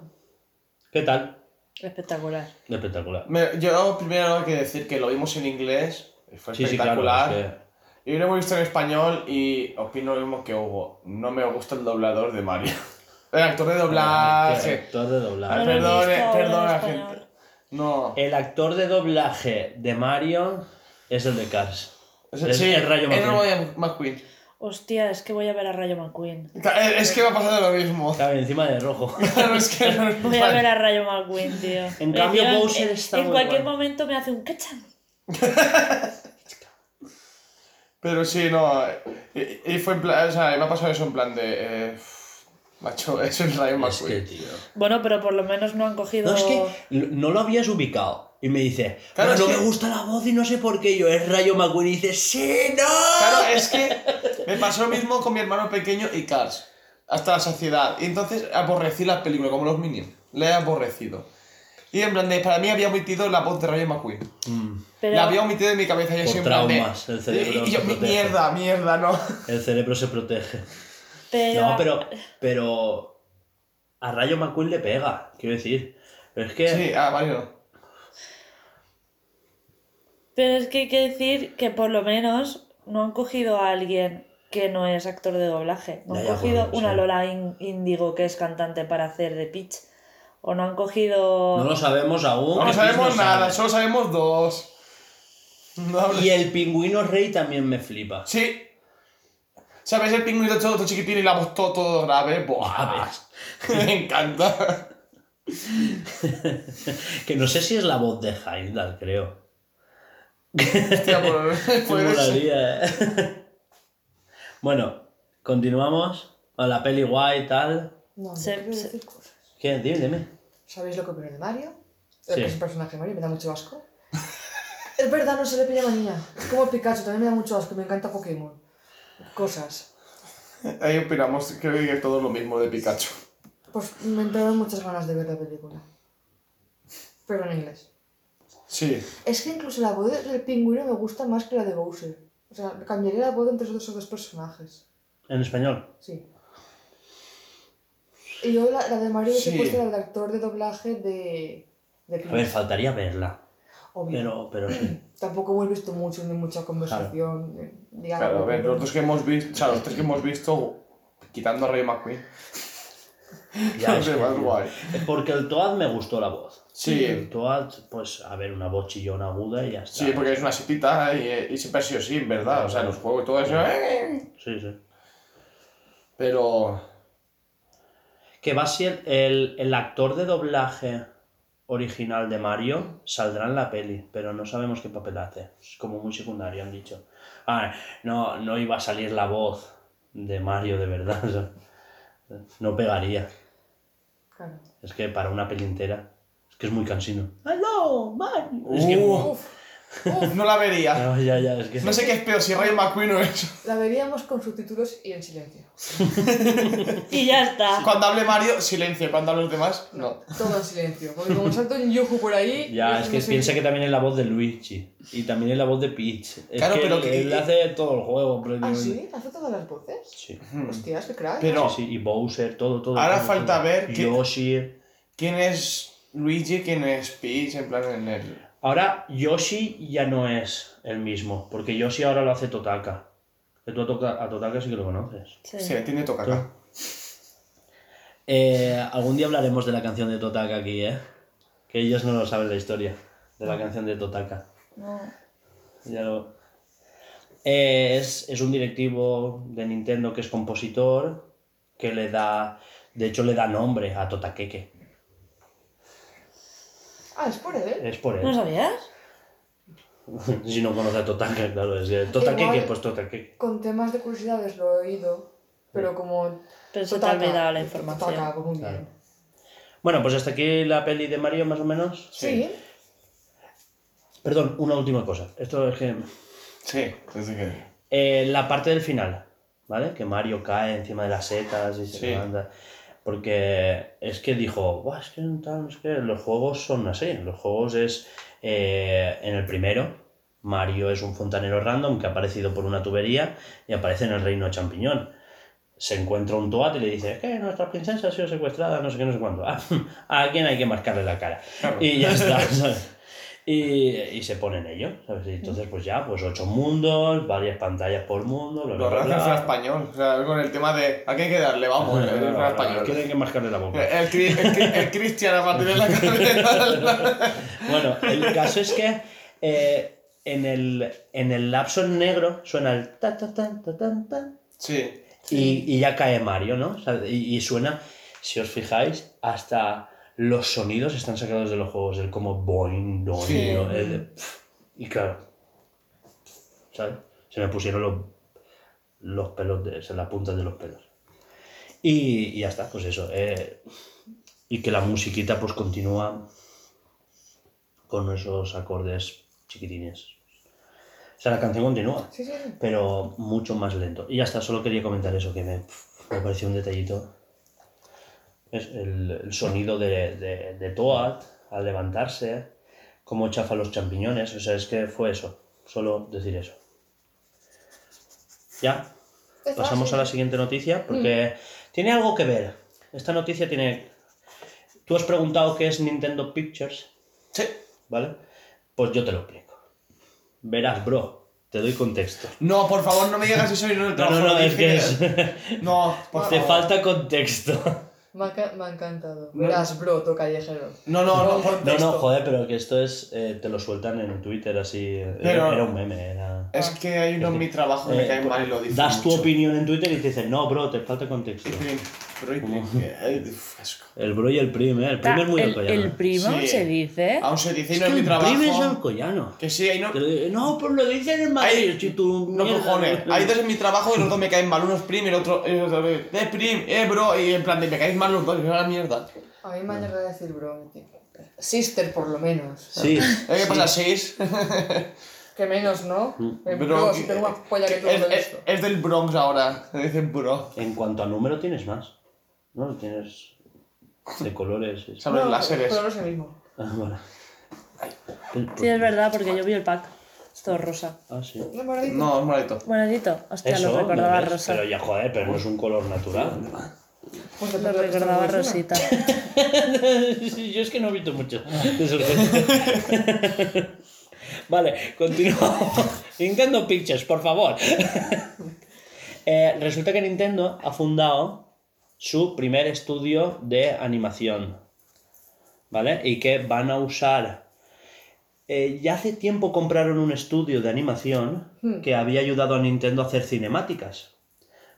¿Qué tal? Espectacular. Espectacular. Me- yo primero hay que decir que lo vimos en inglés, fue Sí, sí, claro. espectacular. es que- Y lo hemos visto en español y opino lo mismo que Hugo. No me gusta el doblador de Mario. [LAUGHS] El actor de doblaje. actor de doblaje. Perdone, español. gente. No. El actor de doblaje de Mario es el de Cars. Es, Es sí, el Rayo es McQueen. McQueen. Hostia, es que voy a ver a Rayo McQueen. Es es que me ha pasado lo mismo. Claro, encima de rojo. [LAUGHS] Claro, es que no es Voy a ver a Rayo McQueen, tío. [LAUGHS] En cambio, Bowser en- está En muy cualquier momento me hace un cachan. [LAUGHS] Pero sí, no. Y, y fue en plan. O sea, me ha pasado eso en plan de. Eh, macho, es el Rayo Es que, McQueen. tío. Bueno, pero por lo menos no han cogido. No, es que no lo habías ubicado. Y me dice, Claro, "Bueno, no es que- me gusta la voz y no sé por qué. Yo, es Rayo McQueen. Y dice, ¡Sí, no! Claro, es que me pasó lo mismo con mi hermano pequeño y Cars. Hasta la saciedad. Y entonces aborrecí la película, como los Minions. Le he aborrecido. Y en plan de, para mí había omitido la voz de Rayo McQueen. Pero, La había omitido de mi cabeza y Por así en plan de- traumas, el cerebro Y, y yo, se mierda, mierda, no. El cerebro se protege. pero, No, pero, pero a Rayo McQueen le pega, quiero decir. Pero es que... Sí, ah, Mario no. Pero es que hay que decir que por lo menos no han cogido a alguien que no es actor de doblaje. No han ya, cogido bueno, una sí. Lola Índigo que es cantante para hacer de Peach. O no han cogido. No lo sabemos aún. No que sabemos no nada, sabe. solo sabemos dos. No Y el pingüino rey también me flipa. Sí. ¿Sabes el pingüino todo, todo chiquitín y la voz todo, todo grave? Buah. ves. [LAUGHS] Me encanta. [LAUGHS] Que no sé si es la voz de Heimdall, creo. Hostia, pues, puede ser. molaría, ¿eh? [LAUGHS] bueno, continuamos. A la peli guay y tal. No, no Se- quiero se- decir cosas. ¿Qué? Dime, dime. ¿Sabéis lo que opino de Mario? Sí. Que es un personaje de Mario, me da mucho asco. [LAUGHS] es verdad, no se le pilla manía. Es como el Pikachu, también me da mucho asco, me encanta Pokémon. Cosas. Ahí opinamos, creo que es todo lo mismo de Pikachu. Pues me entraron muchas ganas de ver la película. Pero en inglés. Sí. Es que incluso la voz del pingüino me gusta más que la de Bowser. O sea, cambiaría la voz entre esos dos personajes. En español. Sí. Y yo la, la de Mario Sí. he puesto la del actor de doblaje de. de A ver, faltaría verla. Obvio. Pero, pero sí. [CLEARS THROAT] Tampoco hemos visto mucho ni mucha conversación. Claro, a ver, los dos que hemos visto, o sea, los tres que hemos visto, quitando a Rayo McQueen. Ya, No es, [LAUGHS] sé, que- más guay. es porque el Toad me gustó la voz. Sí. Toad, pues, a ver, una voz chillona aguda y ya está. Sí, porque es una sitita y, y siempre ha sido así, en verdad. O sea, los juegos y todo eso. ¡eh! Sí, sí. Pero. Que va a ser el, el actor de doblaje original de Mario saldrá en la peli, pero no sabemos qué papel hace. Es como muy secundario, han dicho. Ah, no, no iba a salir la voz de Mario de verdad. o [LAUGHS] sea, no pegaría. Claro. Es que para una peli entera, que es muy cansino. ¡Hello, Mario! Es que, Uh. Uf, uf, No la vería. [LAUGHS] No, ya, ya, es que... No sé qué es peor, si Ray McQueen o eso. la veríamos con subtítulos y en silencio. [LAUGHS] Y ya está. Cuando hable Mario, silencio. Cuando hable los demás, no. Todo en silencio. Porque como salto un Yuju por ahí. Ya, es que piensa que también es la voz de Luigi. Y también es la voz de Peach. Es Claro, que pero él, que- él hace todo el juego. ¿Ah, sí? ¿Hace todas las voces? Sí. Hostias, qué crack. Pero- Sí, sí, y Bowser, todo, todo. Ahora todo, falta todo. ver Yoshi. ¿Quién es Luigi? ¿Quién es Peach? En plan, en el. Ahora Yoshi ya no es el mismo, porque Yoshi ahora lo hace Totaka. Que tú a, Toka- a Totaka sí que lo conoces. Sí. Sí, tiene acá. Eh, algún día hablaremos de la canción de Totaka aquí, ¿eh? Que ellos no lo saben la historia de la canción de Totaka. No. Ya lo... Eh, es, es un directivo de Nintendo que es compositor, que le da... De hecho, le da nombre a Totakeke. Ah, es por él. Es por él. ¿No sabías? [LAUGHS] si no conoce a Totaka, claro. Es que Igual- pues Totakeke. Con temas de curiosidades lo he oído. Pero como. Pero se te ha Totaka, olvidado la Totaka, información. pues muy bien. Claro. Bueno, pues hasta aquí la peli de Mario, más o menos. Sí. Perdón, una última cosa. Esto es que... Sí, desde que. Eh, la parte del final, ¿vale? Que Mario cae encima de las setas y se Sí. levanta. Porque es que dijo, Buah, es que, es que los juegos son así. Los juegos es. eh, en el primero, Mario es un fontanero random que ha aparecido por una tubería y aparece en el reino champiñón. Se encuentra un Toad y le dice, es que nuestra princesa ha sido secuestrada, no sé qué, no sé cuánto. Ah, [LAUGHS] a quién hay que marcarle la cara. Y ya está. [LAUGHS] Y, y se pone en ello, ¿sabes? Y entonces, pues ya, pues ocho mundos, varias pantallas por mundo, bla, Lo bla, bla, en español. O sea, con el tema de. ¿A qué hay que darle? Vamos, bla, bla, bla, español. ¿Quién hay que marcarle la boca? El, el, cri- el Cristian a partir de la cabeza. [LAUGHS] Bueno, el caso es que eh, en, el, en el lapso en negro suena el ta ta ta ta ta ta Sí. y, y ya cae Mario, ¿no? O sea, y, y suena, si os fijáis, hasta los sonidos están sacados de los juegos, el como boing, boing, Sí. ¿no? El- y claro, ¿sabes? Se me pusieron los, los pelos, de, o sea, la punta de los pelos. Y, y ya está, pues eso. eh, y que la musiquita pues continúa con esos acordes chiquitines. O sea, la canción continúa sí. sí. pero mucho más lento. Y ya está, solo quería comentar eso, que me, me pareció un detallito. Es el, el sonido de, de, de Toad al levantarse, cómo chafa los champiñones, o sea, es que fue eso, solo decir eso. Ya, pasamos a la siguiente noticia, porque tiene algo que ver. Esta noticia tiene... Tú has preguntado qué es Nintendo Pictures, Sí. ¿vale? Pues yo te lo explico. Verás, bro, te doy contexto. No, por favor, no me digas eso y no el No, no, no, lo es que es... No, por [LAUGHS] Te favor. falta contexto. Me ha, me ha encantado. Verás, broto callejero. No, no, no, No, No, no, joder, pero que esto es. eh, te lo sueltan en Twitter así. Era, Pero- era un meme, era. Es que hay uno en mi trabajo que me Eh, cae mal y lo dice. das tu mucho. opinión en Twitter y te dicen, no, bro, te falta contexto. Pero y- asco. El bro y el prim, ¿eh? El prim es muy el, alcoyano. el primo Sí. se dice. Aún se dice y Es no que es mi el trabajo. prim es alcoyano. Que sí, ahí no. No, pues lo dicen en Madrid, Ay, si tú. No mierda". cojones. Hay dos en mi trabajo y los dos me caen mal. Uno es prim y el otro es otro es, eh, prim, eh, bro. Y en plan de me caéis mal los dos. Va la mierda. A mí me han llegado a decir bro. tío. Sister, por lo menos. Sí. ¿Eh, ¿Qué pasa? ¿Seis? [LAUGHS] Que menos, ¿no? El Bro, bro, que- si tengo más polla que tú es, con es- esto. es del Bronx ahora. [LAUGHS] Dicen bro. En cuanto a número, tienes más. ¿No? Tienes. De colores. y- Sables láseres. pero no es el mismo. Ah, vale. Sí, es verdad, porque yo vi el pack. Es todo rosa. Ah, sí. No, moradito. No, es moradito. Buenadito. Hostia, Eso, lo recordaba ¿no ves? rosa. Pero ya, joder, pero no es un color natural. Pues Lo depende de lo que recordaba rosita. Sí, [LAUGHS] yo es que no he visto mucho de esos juegos. [LAUGHS] Vale, continuamos. [LAUGHS] Nintendo Pictures, por favor. [LAUGHS] Eh, resulta que Nintendo ha fundado su primer estudio de animación. ¿Vale? Y que van a usar. eh, ya hace tiempo compraron un estudio de animación que había ayudado a Nintendo a hacer cinemáticas.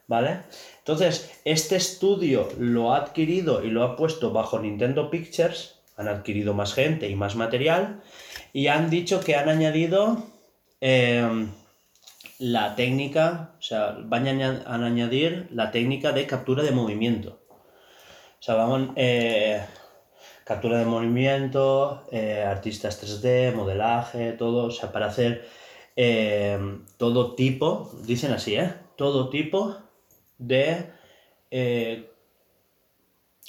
¿Vale? Entonces, este estudio lo ha adquirido y lo ha puesto bajo Nintendo Pictures han adquirido más gente y más material y han dicho que han añadido eh, la técnica, o sea, van a aña- a añadir la técnica de captura de movimiento. O sea, vamos, eh, captura de movimiento, eh, artistas 3D, modelaje, todo, o sea, para hacer eh, todo tipo, dicen así, ¿eh? Todo tipo de, eh,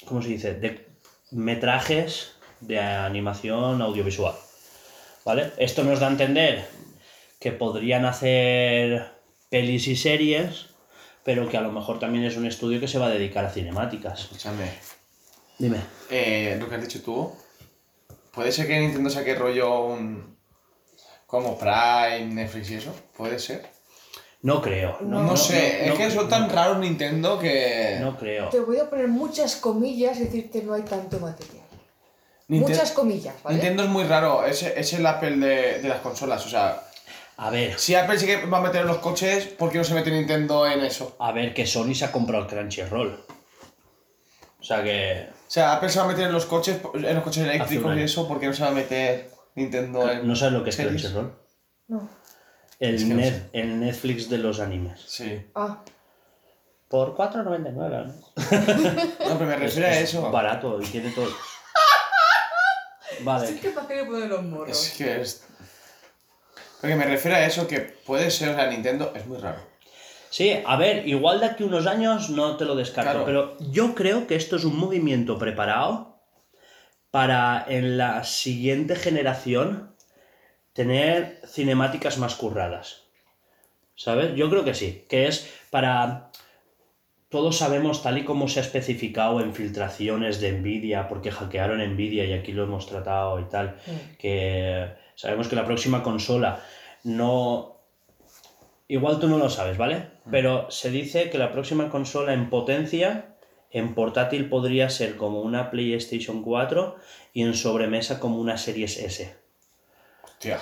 ¿cómo se dice? De metrajes de animación audiovisual, ¿vale? Esto nos da a entender que podrían hacer pelis y series, pero que a lo mejor también es un estudio que se va a dedicar a cinemáticas. Escúchame. Dime. Eh, lo que has dicho tú. ¿Puede ser que Nintendo saque rollo un. como Prime, Netflix y eso? ¿Puede ser? No creo. No, No, sé, no, es que no, son tan raros Nintendo que. No creo. Te voy a poner muchas comillas y decirte no hay tanto material. Muchas comillas, ¿vale? Nintendo es muy raro, es, es el Apple de, de las consolas. O sea, A ver, si Apple sí que va a meter en los coches, ¿por qué no se mete Nintendo en eso? a ver que Sony se ha comprado el Crunchyroll. O sea que. O sea, Apple se va a meter en los coches, en los coches eléctricos y eso, ¿por qué no se va a meter Nintendo en. ¿No sabes lo que es series? Crunchyroll? No. El, Es que no net- sé. el Netflix de los animes. Sí. Ah, Por 4,99, ¿no? [LAUGHS] No, pero me refiero a Es eso. Barato y tiene todo. Vale. sí que qué le ponen los morros. Es que es. Porque me refiero a eso, que puede ser, o sea, Nintendo es muy raro. Sí, a ver, igual de aquí unos años no te lo descarto, Claro. pero yo creo que esto es un movimiento preparado para en la siguiente generación tener cinemáticas más curradas. ¿Sabes? Yo creo que sí, que es para... Todos sabemos, tal y como se ha especificado en filtraciones de Nvidia, porque hackearon Nvidia y aquí lo hemos tratado y tal, que sabemos que la próxima consola no, Igual tú no lo sabes, ¿vale? Pero se dice que la próxima consola en potencia, en portátil podría ser como una PlayStation 4 y en sobremesa como una Series S, Hostia.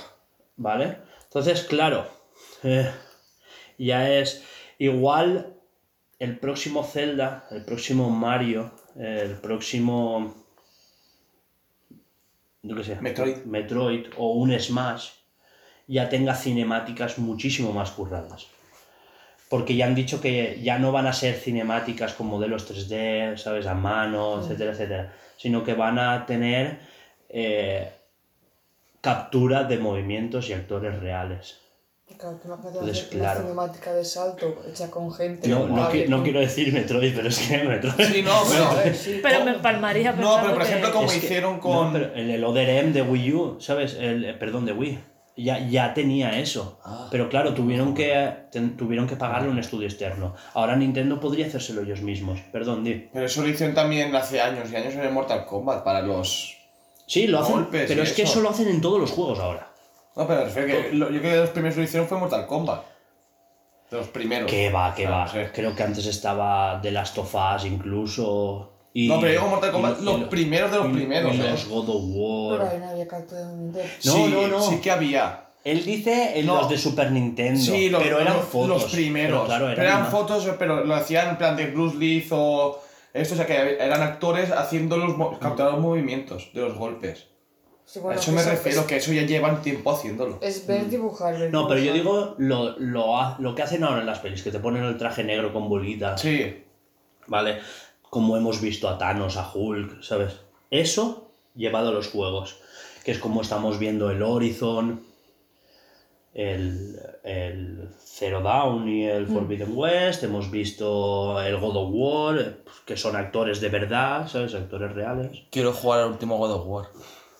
¿vale? Entonces, claro, eh, [LAUGHS] ya es igual el próximo Zelda, el próximo Mario, el próximo... Yo qué sé. Metroid. Metroid o un Smash ya tenga cinemáticas muchísimo más curradas. Porque ya han dicho que ya no van a ser cinemáticas con modelos 3D, ¿sabes? A mano, etcétera, etcétera. Sino que van a tener eh, captura de movimientos y actores reales. Claro, tú imagínate Entonces, hacer claro. cinemática de salto hecha con gente. No, no, qui- quiero decir Metroid, pero es que [LAUGHS] Metroid... Sí, no, [LAUGHS] pero. Sí. Me palmaría No, pensando pero por ejemplo, que- como Es que- hicieron no, con. pero el, el ODRM de Wii U, ¿sabes? El, eh, perdón, de Wii. Ya, ya tenía eso. Ah. Pero claro, tuvieron que, ten- tuvieron que pagarle un estudio externo. Ahora Nintendo podría hacérselo ellos mismos. Perdón, di. Pero eso lo hicieron también hace años y años en el Mortal Kombat para los. Sí, lo hacen. Golpes pero y es que eso. eso lo hacen en todos los juegos ahora. No, pero me refiero que lo- yo creo que los primeros que lo hicieron fue Mortal Kombat. De los primeros. Que va, que va. no sé. Creo que antes estaba The Last of Us incluso. Y, No, pero digo Mortal Kombat, y- los lo- primeros de los y- primeros, y ¿eh? los God of Pero War. ahí no había de. No, sí, no, no. Sí que había. Él dice en No. los de Super Nintendo. Sí, los, pero eran los- fotos. los primeros. Pero claro, Pero eran fotos, pero lo hacían en plan de Bruce Lee o. Esto, o sea, que eran actores haciendo los. los movimientos de los golpes. Sí, a eso me eso refiero, es- que eso ya llevan tiempo haciéndolo. Es ver dibujar, ver No, pero yo digo lo, lo, lo que hacen ahora en las pelis, que te ponen el traje negro con bolitas, Sí. ¿vale? Como hemos visto a Thanos, a Hulk, ¿sabes? Eso llevado a los juegos, que es como estamos viendo el Horizon, el, el Zero Dawn y el Forbidden West, hemos visto el God of War, que son actores de verdad, ¿sabes? Actores reales. Quiero jugar al último God of War.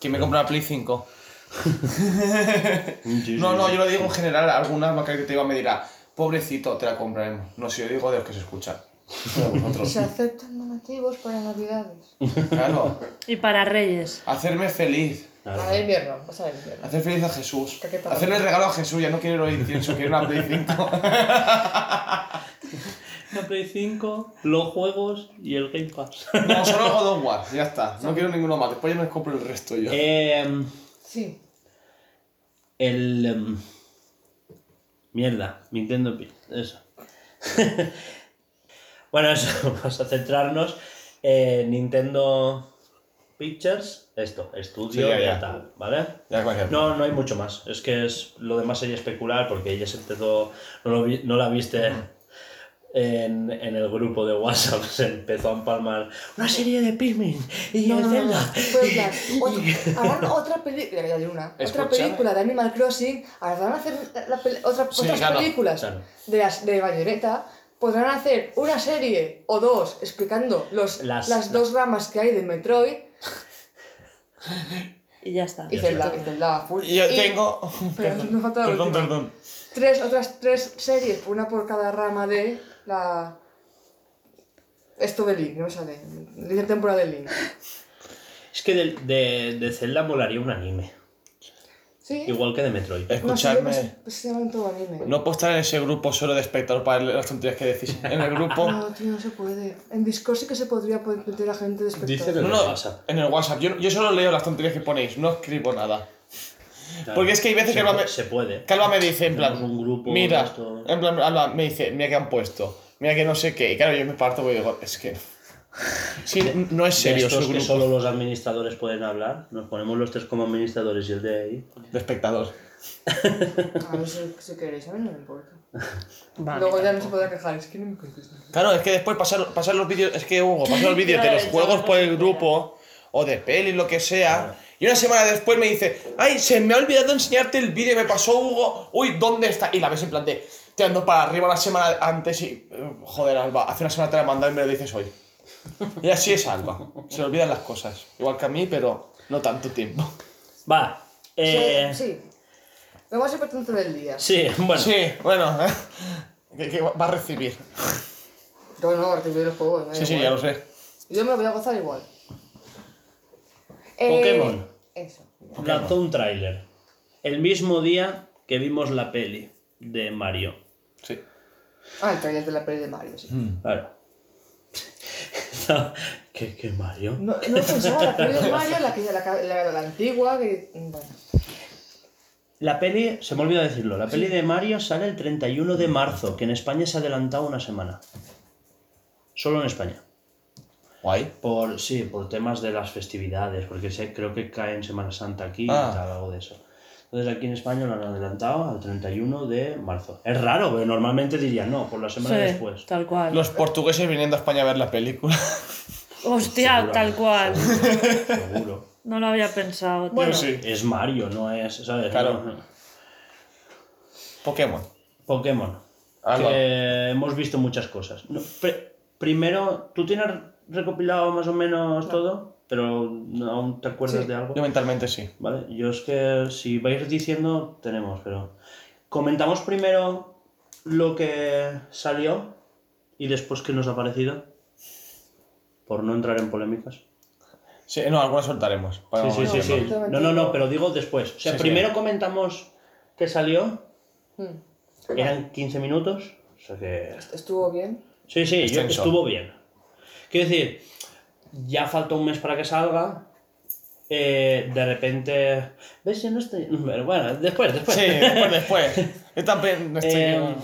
¿Quién me compra la Play 5? [LAUGHS] No, no, yo lo digo en general. Alguna marca que te diga me dirá, pobrecito, te la compraremos. No, si yo digo de los que se escuchan. Se aceptan donativos para navidades. Claro. Y para Reyes. Hacerme feliz. Claro. Para el invierno, pasa el invierno. Hacer feliz a Jesús. Hacerle regalo a Jesús. Ya no quiero el incienso, quiero una Play 5. [LAUGHS] La Play 5, los juegos y el Game Pass. No, solo el God of War. Ya está. No quiero ninguno más. Después ya me compro el resto yo. Em, Sí. el. em, mierda, Nintendo Pi- Eso. [LAUGHS] bueno, eso, [LAUGHS] vamos a centrarnos. Eh, Nintendo Pictures, esto, estudio Sí, ya, ya. tal, ¿vale? Ya No, no hay mucho más. Es que es lo demás sería especular porque ella se empezó, no, lo vi- no la viste en, en el grupo de WhatsApp, se empezó a empalmar una serie de Pikmin y No, no, no, Zelda. no. En plan, [LAUGHS] [LAUGHS] otra- harán otra película, otra película de Animal Crossing, ahora van a hacer la otra- Sí, otras claro, películas claro. de las de Bayonetta, podrán hacer una serie o dos explicando los, Las- las, dos ramas que hay de Metroid [LAUGHS] Y ya está. y Zelda, y Zelda full. Yo Y- tengo. pero perdón, última. perdón. tres otras tres series, una por cada rama de la esto de Link, no me sale, la temporada de Link. Es que de, de, de Zelda molaría un anime, Sí. igual que de Metroid. No, sí, pues, pues todo anime. No puedo estar en ese grupo solo de espectador para leer las tonterías que decís. En el grupo. No, tío, no se puede. En Discord sí que se podría meter a gente de espectador. Dice No, en no, el WhatsApp. en el WhatsApp. Yo, yo solo leo las tonterías que ponéis, no escribo nada. Claro. Porque es que hay veces se, que Alba me, se puede. que Alba me dice, en plan, un grupo mira, esto. en plan, Alba me dice, mira que han puesto, mira que no sé qué. Y claro, yo me parto y digo, es que. Sí, no es De serio estos que solo los administradores pueden hablar. Nos ponemos los tres como administradores y el de ahí. de espectador. A ver si, si queréis, a mí no me importa. Luego ya no se podrá quejar, es que no me contestan. Claro, es que después pasar, pasar los vídeos, es que Hugo, pasar los [LAUGHS] vídeos de Claro, los juegos por el grupo, o de peli, lo que sea, y una semana después me dice, ay, se me ha olvidado enseñarte el vídeo que me pasó Hugo, uy, ¿dónde está? Y la ves en plan de, tirando para arriba una semana antes y, eh, joder, Alba, hace una semana te la he mandado y me lo dices hoy. Y así es Alba, se le olvidan las cosas, igual que a mí, pero no tanto tiempo. Va. Eh, Sí, sí. Lo más importante del día. sí, bueno. Sí, bueno, que, que va a recibir. Yo no, recibir el juego. Sí, sí, ya lo sé. Yo me lo voy a gozar igual. Pokémon. Eh, eso. Lanzó un tráiler. El mismo día que vimos la peli de Mario. Sí. Ah, el trailer de la peli de Mario, sí. Claro. [LAUGHS] ¿Qué, qué Mario? No, no pensaba la peli de [LAUGHS] Mario, la, que, la, la, la antigua, que... Bueno. La peli, se me olvidó decirlo, la peli de Mario sale el 31 de marzo, que en España se ha adelantado una semana. Solo en España. Guay. Por, sí, por temas de las festividades, porque sé, creo que cae en Semana Santa aquí Ah. y tal, algo de eso. Entonces aquí en España lo han adelantado al 31 de marzo. Es raro, pero normalmente dirían no, por la semana Sí, después. tal cual. Los portugueses viniendo a España a ver la película. Hostia, [LAUGHS] tal cual. Seguro. No lo había pensado. tío. Bueno. sí. Es Mario, no es, ¿sabes? Claro. No. Pokémon. Pokémon. Que hemos visto muchas cosas. No, pre- primero, ¿tú tienes recopilado más o menos todo? Pero no, aún te acuerdas Sí. de algo. Yo mentalmente sí. Vale, yo es que si vais diciendo, tenemos, pero. Comentamos primero lo que salió y después qué nos ha parecido. Por no entrar en polémicas. Sí, no, algunas soltaremos. Sí, sí, sí, no sí. No, no, no, pero digo después. O sea, Sí, sí. primero comentamos qué salió. Hmm. Eran 15 minutos. O sea que. Estuvo bien. Sí, sí, yo- estuvo bien. Quiero decir, ya falta un mes para que salga. eh, de repente. ¿Ves? Yo no estoy. Pero bueno, después, después. Sí, después, después. [LAUGHS] Yo también estoy... Eh,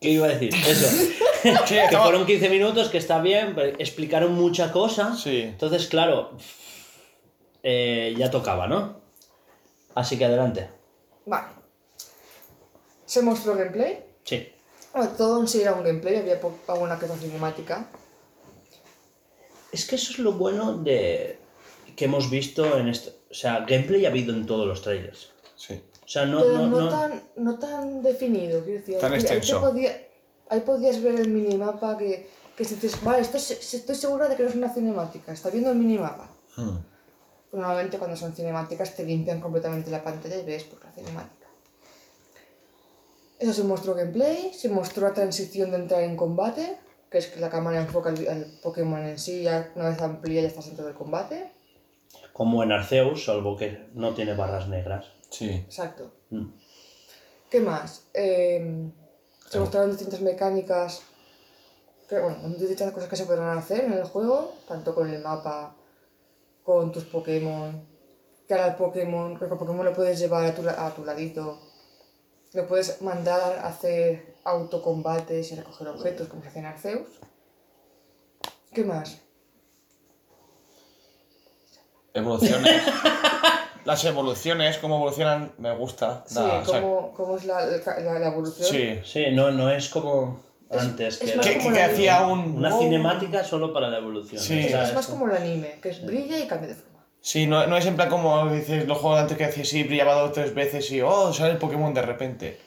¿Qué iba a decir? Eso. [LAUGHS] Sí, que fueron 15 minutos, que está bien, pero explicaron mucha cosa. Sí. Entonces, claro, eh, ya tocaba, ¿no? Así que adelante. Vale. Se mostró gameplay. Sí. Bueno, todo en sí era un gameplay, había alguna que otra cinemática. Es que eso es lo bueno de que hemos visto en esto. O sea, gameplay ha habido en todos los trailers. Sí. O sea, no, pero no, no, no- Tan, no tan definido, quiero decir. Tan ahí extenso. podía- ahí podías ver el minimapa que, que si dices, vale, esto es- estoy segura de que no es una cinemática, está viendo el minimapa. Hmm. Normalmente cuando son cinemáticas te limpian completamente la pantalla y ves pues, la cinemática. Eso se mostró gameplay, se mostró la transición de entrar en combate, que es que la cámara enfoca al, al Pokémon en sí, ya una vez amplía ya estás dentro del combate. Como en Arceus, salvo que no tiene barras negras. Sí. Exacto. Mm. ¿Qué más? Eh, se mostraron distintas mecánicas, que, bueno, distintas cosas que se podrán hacer en el juego, tanto con el mapa, con tus Pokémon, que ahora el Pokémon, que el Pokémon lo puedes llevar a tu, a tu ladito, lo puedes mandar a hacer autocombates y recoger objetos como se hace en Arceus. ¿Qué más? Evoluciones. [LAUGHS] Las evoluciones, cómo evolucionan, me gusta. Sí, Da- o sea, cómo, cómo es la, la, la evolución. sí. Sí, no, no es como antes, es que Que, como que la hacía un. una cinemática solo para la evolución. Sí. O sea, Es más como el anime, que es brilla y cambia de forma. Sí, no, no es en plan como dices los juegos de antes que decías, sí, brillaba dos o tres veces y oh, sale el Pokémon de repente.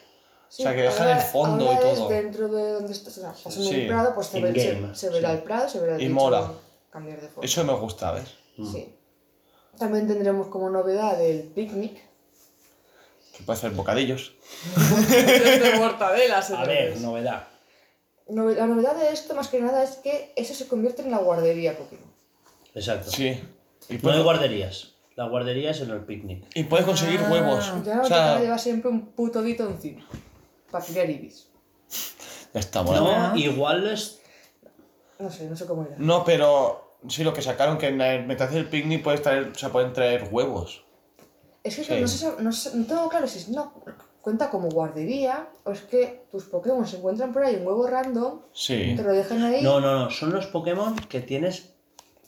Sí, O sea, que dejan ahora- el fondo ahora y es todo. dentro de donde estás, o sea, estás en Sí. el prado, pues se, ve, se, se verá sí. el prado, se verá el Y mola. cambiar de forma. Eso me gusta, ¿ves? Sí. También tendremos como novedad el picnic. Que puede hacer bocadillos. de [LAUGHS] mortadela, A ver, novedad. Nove- La novedad de esto, más que nada, es que eso se convierte en la guardería Pokémon. Exacto. Sí. Y No hay puedes, guarderías. La guardería es en el picnic. y puedes conseguir Ah. huevos. Ya O te sea, llevar siempre un puto dito encima. Para criar ibis. ya está molando. No, igual es. No sé, no sé cómo era. No, pero sí, lo que sacaron que en el mientras del picnic puedes traer, o sea, pueden traer huevos. Es que Sí. no, sé, no, sé- no tengo claro si es una, cuenta como guardería o es que tus Pokémon se encuentran por ahí un huevo random, Sí. te lo dejan ahí No, no, no. Son los Pokémon que tienes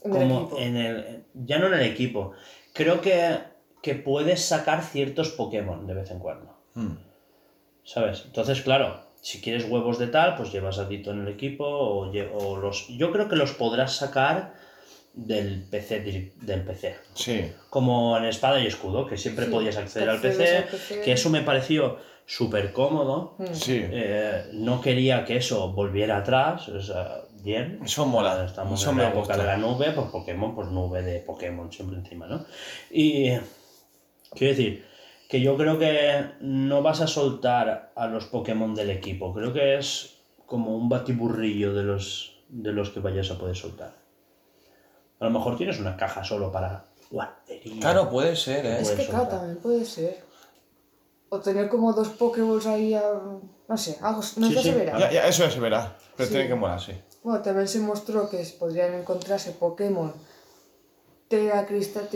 en el como en el. Ya no en el equipo. Creo que, que puedes sacar ciertos Pokémon de vez en cuando. Mm. ¿Sabes? Entonces, claro, si quieres huevos de tal, pues llevas a Dito en el equipo o, o los. Yo creo que los podrás sacar del PC, del PC. Sí. Como en Espada y Escudo, que siempre Sí, podías acceder al PC, al PC. que eso me pareció súper cómodo. Mm. Sí. Eh, no quería que eso volviera atrás, o sea, bien. Eso mola. Estamos Eso en me la época gusta. de la nube, pues Pokémon, pues nube de Pokémon siempre encima, ¿no? Y quiero decir que yo creo que no vas a soltar a los Pokémon del equipo, creo que es como un batiburrillo de los, de los que vayas a poder soltar. A lo mejor tienes una caja solo para guardería. Claro, puede ser, ¿eh? Es que claro, también puede ser. O tener como dos Pokéballs ahí, a- no sé, algo, no Sí, sé, sí. se verá. Ya, ya, eso ya se verá. Pero Sí. tiene que molar, sí. Bueno, también se mostró que se podrían encontrarse Pokémon teracristal-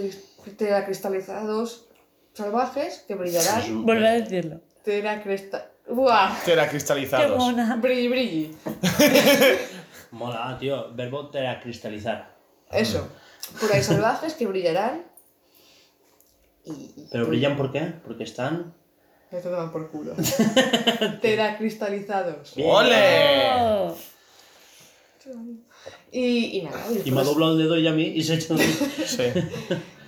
teracristalizados salvajes que brillarán. Vuelve a decirlo. Teracristal... ¡Buah! Era Qué cristalizados. mona. Brilli, brilli. [LAUGHS] Mola, tío. Verbo cristalizar. Eso. Por ahí salvajes que brillarán. Y. y- ¿Pero brillan por qué? Porque están... Me toman por culo. [LAUGHS] Teracristalizados. ¡Ole! Y, y nada. Y me ha doblado el dedo y a mí y se ha hecho... un- [LAUGHS] Sí.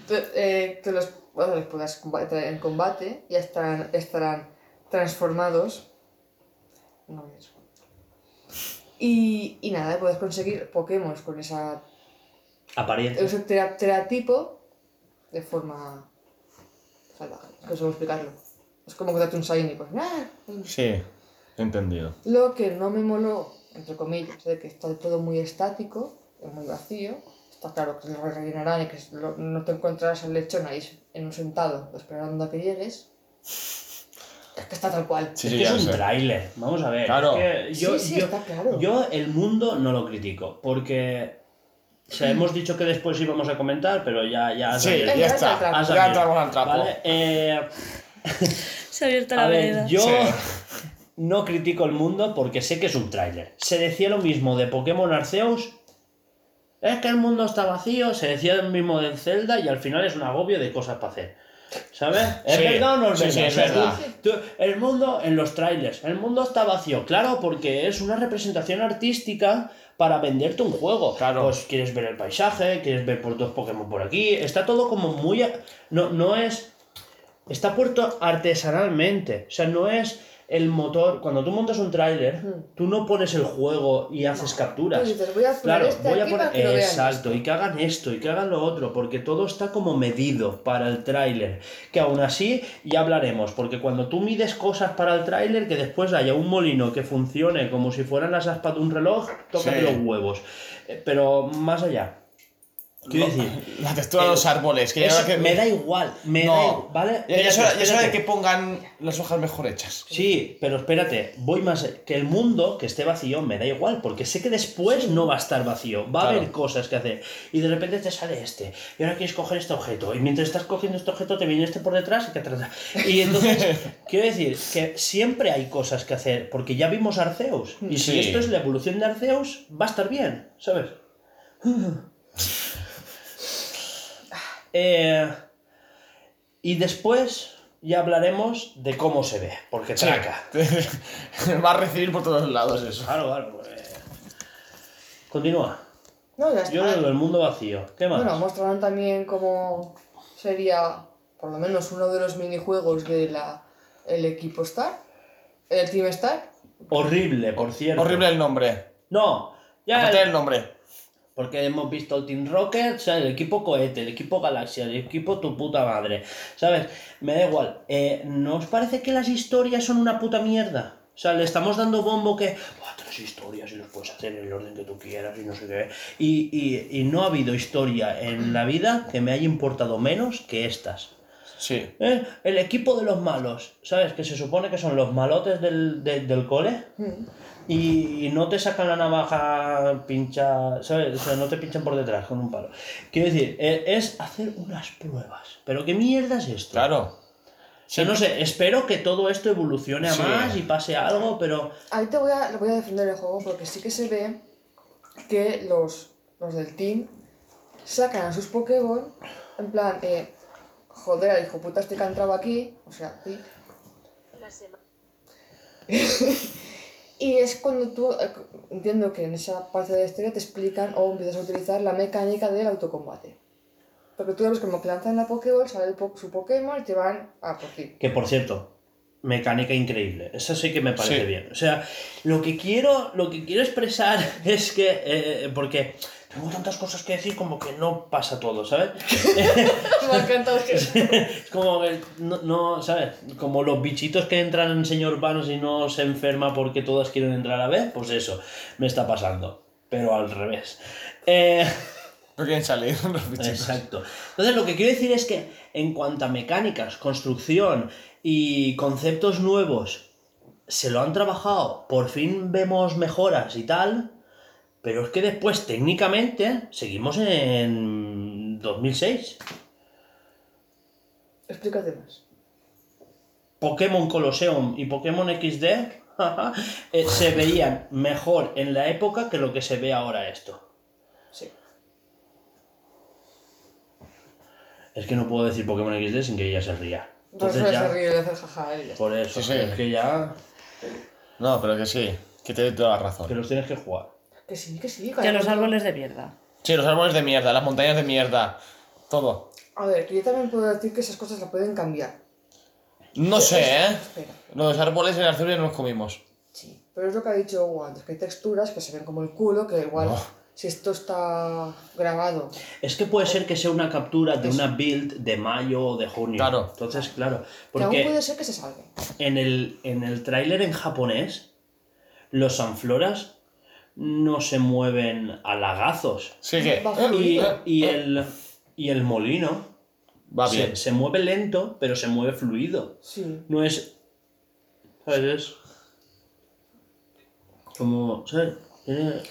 te, eh, te los, bueno, los podrás combatir en combate. Ya estarán, estarán transformados. No eso. Y, y nada, puedes conseguir Pokémon con esa, Apariencia. ese tera- teratipo de forma salvaje. No sé cómo explicarlo. Es como que date un Shiny, pues. ¡ah! Sí. Entendido. Lo que no me moló, entre comillas, de que está todo muy estático, es muy vacío. Está claro que lo rellenarán y que lo- no te encontrarás al lechón ahí en un sentado esperando a que llegues. Es que está tal cual. Sí, es sí, que es un tráiler, vamos a ver. Claro. es que yo, Sí, sí, yo- está claro. yo el mundo no lo critico, porque o sea, hemos dicho que después íbamos a comentar, pero ya, ya has Sí, ya está. Ya entramos al trapo. Vale, eh, Se ha abierto la a ver, vereda. yo Sí. No critico el mundo porque sé que es un tráiler. Se decía lo mismo de Pokémon Arceus. Es que el mundo está vacío, se decía lo mismo del Zelda y al final es un agobio de cosas para hacer. ¿Sabes? ¿Es Sí, verdad o no es sí, verdad? sí, es tú- verdad. tú- el mundo en los trailers, el mundo está vacío, claro, porque es una representación artística para venderte un juego. Claro. Pues quieres ver el paisaje, quieres ver por dos Pokémon por aquí, está todo como muy... No, no es... Está puesto artesanalmente, o sea, no es el motor... Cuando tú montas un tráiler, tú no pones el juego y haces capturas. Tú dices, voy a poner Claro, este voy a aquí poner. para que lo vean Exacto, y que hagan esto, y que hagan lo otro, porque todo está como medido para el tráiler. Que aún así ya hablaremos, porque cuando tú mides cosas para el tráiler, que después haya un molino que funcione como si fueran las aspas de un reloj, tócate Sí. los huevos. Eh, Pero más allá. Quiero decir, [LAUGHS] La textura de los árboles. Que eso no- que... me da igual, me No. da igual, ¿vale? Ya, ya es hora, ya es hora de que pongan las hojas mejor hechas. Sí, pero espérate, voy más. Que el mundo que esté vacío me da igual, porque sé que después no va a estar vacío, va a Claro. haber cosas que hacer. Y de repente te sale este, y ahora quieres coger este objeto, y mientras estás cogiendo este objeto te viene este por detrás y que atrás. Y entonces, [LAUGHS] quiero decir que siempre hay cosas que hacer, porque ya vimos Arceus, y si Sí. esto es la evolución de Arceus, va a estar bien, ¿sabes? Eh, y después ya hablaremos de cómo se ve, porque traca. [LAUGHS] Va a recibir por todos lados eso. Claro, claro. pues. Continúa. No, ya está. Yo lo del mundo vacío. ¿Qué más? Bueno, mostrarán también cómo sería, por lo menos, uno de los minijuegos de la el equipo Star, el Team Star. Horrible, por cierto. Horrible el nombre. No, ya. El nombre. Porque hemos visto el Team Rocket, o sea, el equipo cohete, el equipo galaxia, el equipo tu puta madre. ¿Sabes? Me da igual. Eh, ¿No os parece que las historias son una puta mierda? O sea, le estamos dando bombo que. Buah, tres historias y los puedes hacer en el orden que tú quieras y no sé qué. Y, y, y no ha habido historia en la vida que me haya importado menos que estas. Sí. ¿Eh? El equipo de los malos, ¿sabes? Que se supone que son los malotes del, de- del cole. Y, y no te sacan la navaja pincha, ¿sabes? O sea, no te pinchan por detrás con un palo. Quiero decir, e- es hacer unas pruebas. Pero ¿qué mierda es esto? Claro. O sea, no sé, espero que todo esto evolucione a Sí. más y pase algo, pero... Ahí te voy a, voy a defender el juego porque sí que se ve que los, los del team sacan a sus Pokémon en plan, eh, joder, al hijo puta este que ha entrado aquí, o sea, sí. [LAUGHS] y es cuando tú, eh, entiendo que en esa parte de la historia te explican o empiezas a utilizar la mecánica del autocombate. Porque tú ves como que lanzan la Pokéball, sale el po- su Pokémon y te van a por ti. Que por cierto, mecánica increíble. Eso sí que me parece Sí. bien. O sea, lo que quiero, lo que quiero expresar [LAUGHS] es que. eh, porque tengo tantas cosas que decir como que no pasa todo, ¿sabes? Me ha encantado que... [LAUGHS] es como que no, no, ¿sabes? Como los bichitos que entran en señor Vanos y no se enferma porque todas quieren entrar a la vez, pues eso me está pasando. Pero al revés. Eh, No quieren salir [LAUGHS] los bichitos. Exacto. Entonces lo que quiero decir es que en cuanto a mecánicas, construcción y conceptos nuevos, se lo han trabajado, por fin vemos mejoras y tal, pero es que después técnicamente seguimos en 2006. Explícate más. Pokémon Colosseum y Pokémon XD [LAUGHS] eh, se veían mejor en la época que lo que se ve ahora esto. Sí. Es que no puedo decir Pokémon XD sin que ella se ría. Entonces Entonces ya... se ríe de hacer jaja él. y ya está. Por eso, Sí, sí. es que ya. No, pero que sí. Que te doy toda la razón. Que los tienes que jugar. Que sí, que sí. Que los árboles de mierda. Sí, los árboles de mierda, las montañas de mierda. Todo. A ver, yo también puedo decir que esas cosas las pueden cambiar. No sé, ¿eh? Espera. Los árboles en Arceus no los comimos. Sí. Pero es lo que ha dicho Hugo antes, que hay texturas que se ven como el culo, que igual, Oh. si esto está grabado, Es que puede ser que sea una captura de una build de mayo o de junio. Claro. Entonces, claro. que aún Porque puede ser que se salve. en el, en el tráiler en japonés, los Sanfloras no se mueven a lagazos. Sí que. Y, y eh, el, y el molino Va se, bien. se mueve lento, pero se mueve fluido. Sí. No es. ¿Sabes? Es Como. ¿Sabes? Tiene-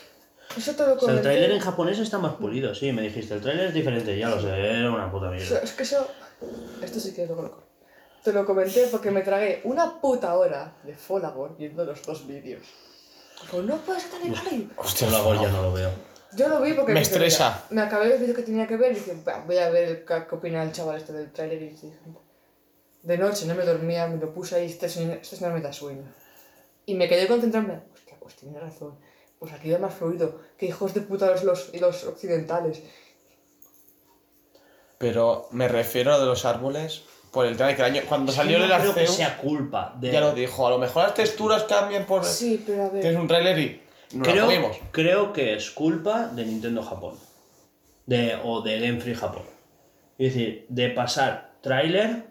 Eso te lo O sea, el tráiler en japonés está más pulido, sí, me dijiste, el tráiler es diferente, ya lo sé, era una puta mierda. es que eso. Esto sí que es lo loco. Te lo comenté porque me tragué una puta hora de Folagor viendo los dos vídeos. Digo, no puede ser tan igual. Hostia, Yo la ya no lo veo. Yo lo vi porque... Me dije, estresa. mira, Me acabé el vídeo que tenía que ver y dije, "Va, voy a ver el- qué qué opina el chaval este del tráiler y dije, de noche no me dormía, me lo puse ahí, este señor, este señor me da sueño. Y me quedé concentrarme, hostia, pues tiene razón. Pues aquí va más fluido, que hijos de puta los, los, y los occidentales. Pero me refiero a lo de los árboles por el tema de que el año. Cuando salió no el creo que sea culpa de... ya lo dijo. A lo mejor las texturas cambian por. Sí, pero a ver... Tienes un trailer y. No lo creo, comimos. creo que es culpa de Nintendo Japón. De, o de Game Freak Japón. Es decir, de pasar tráiler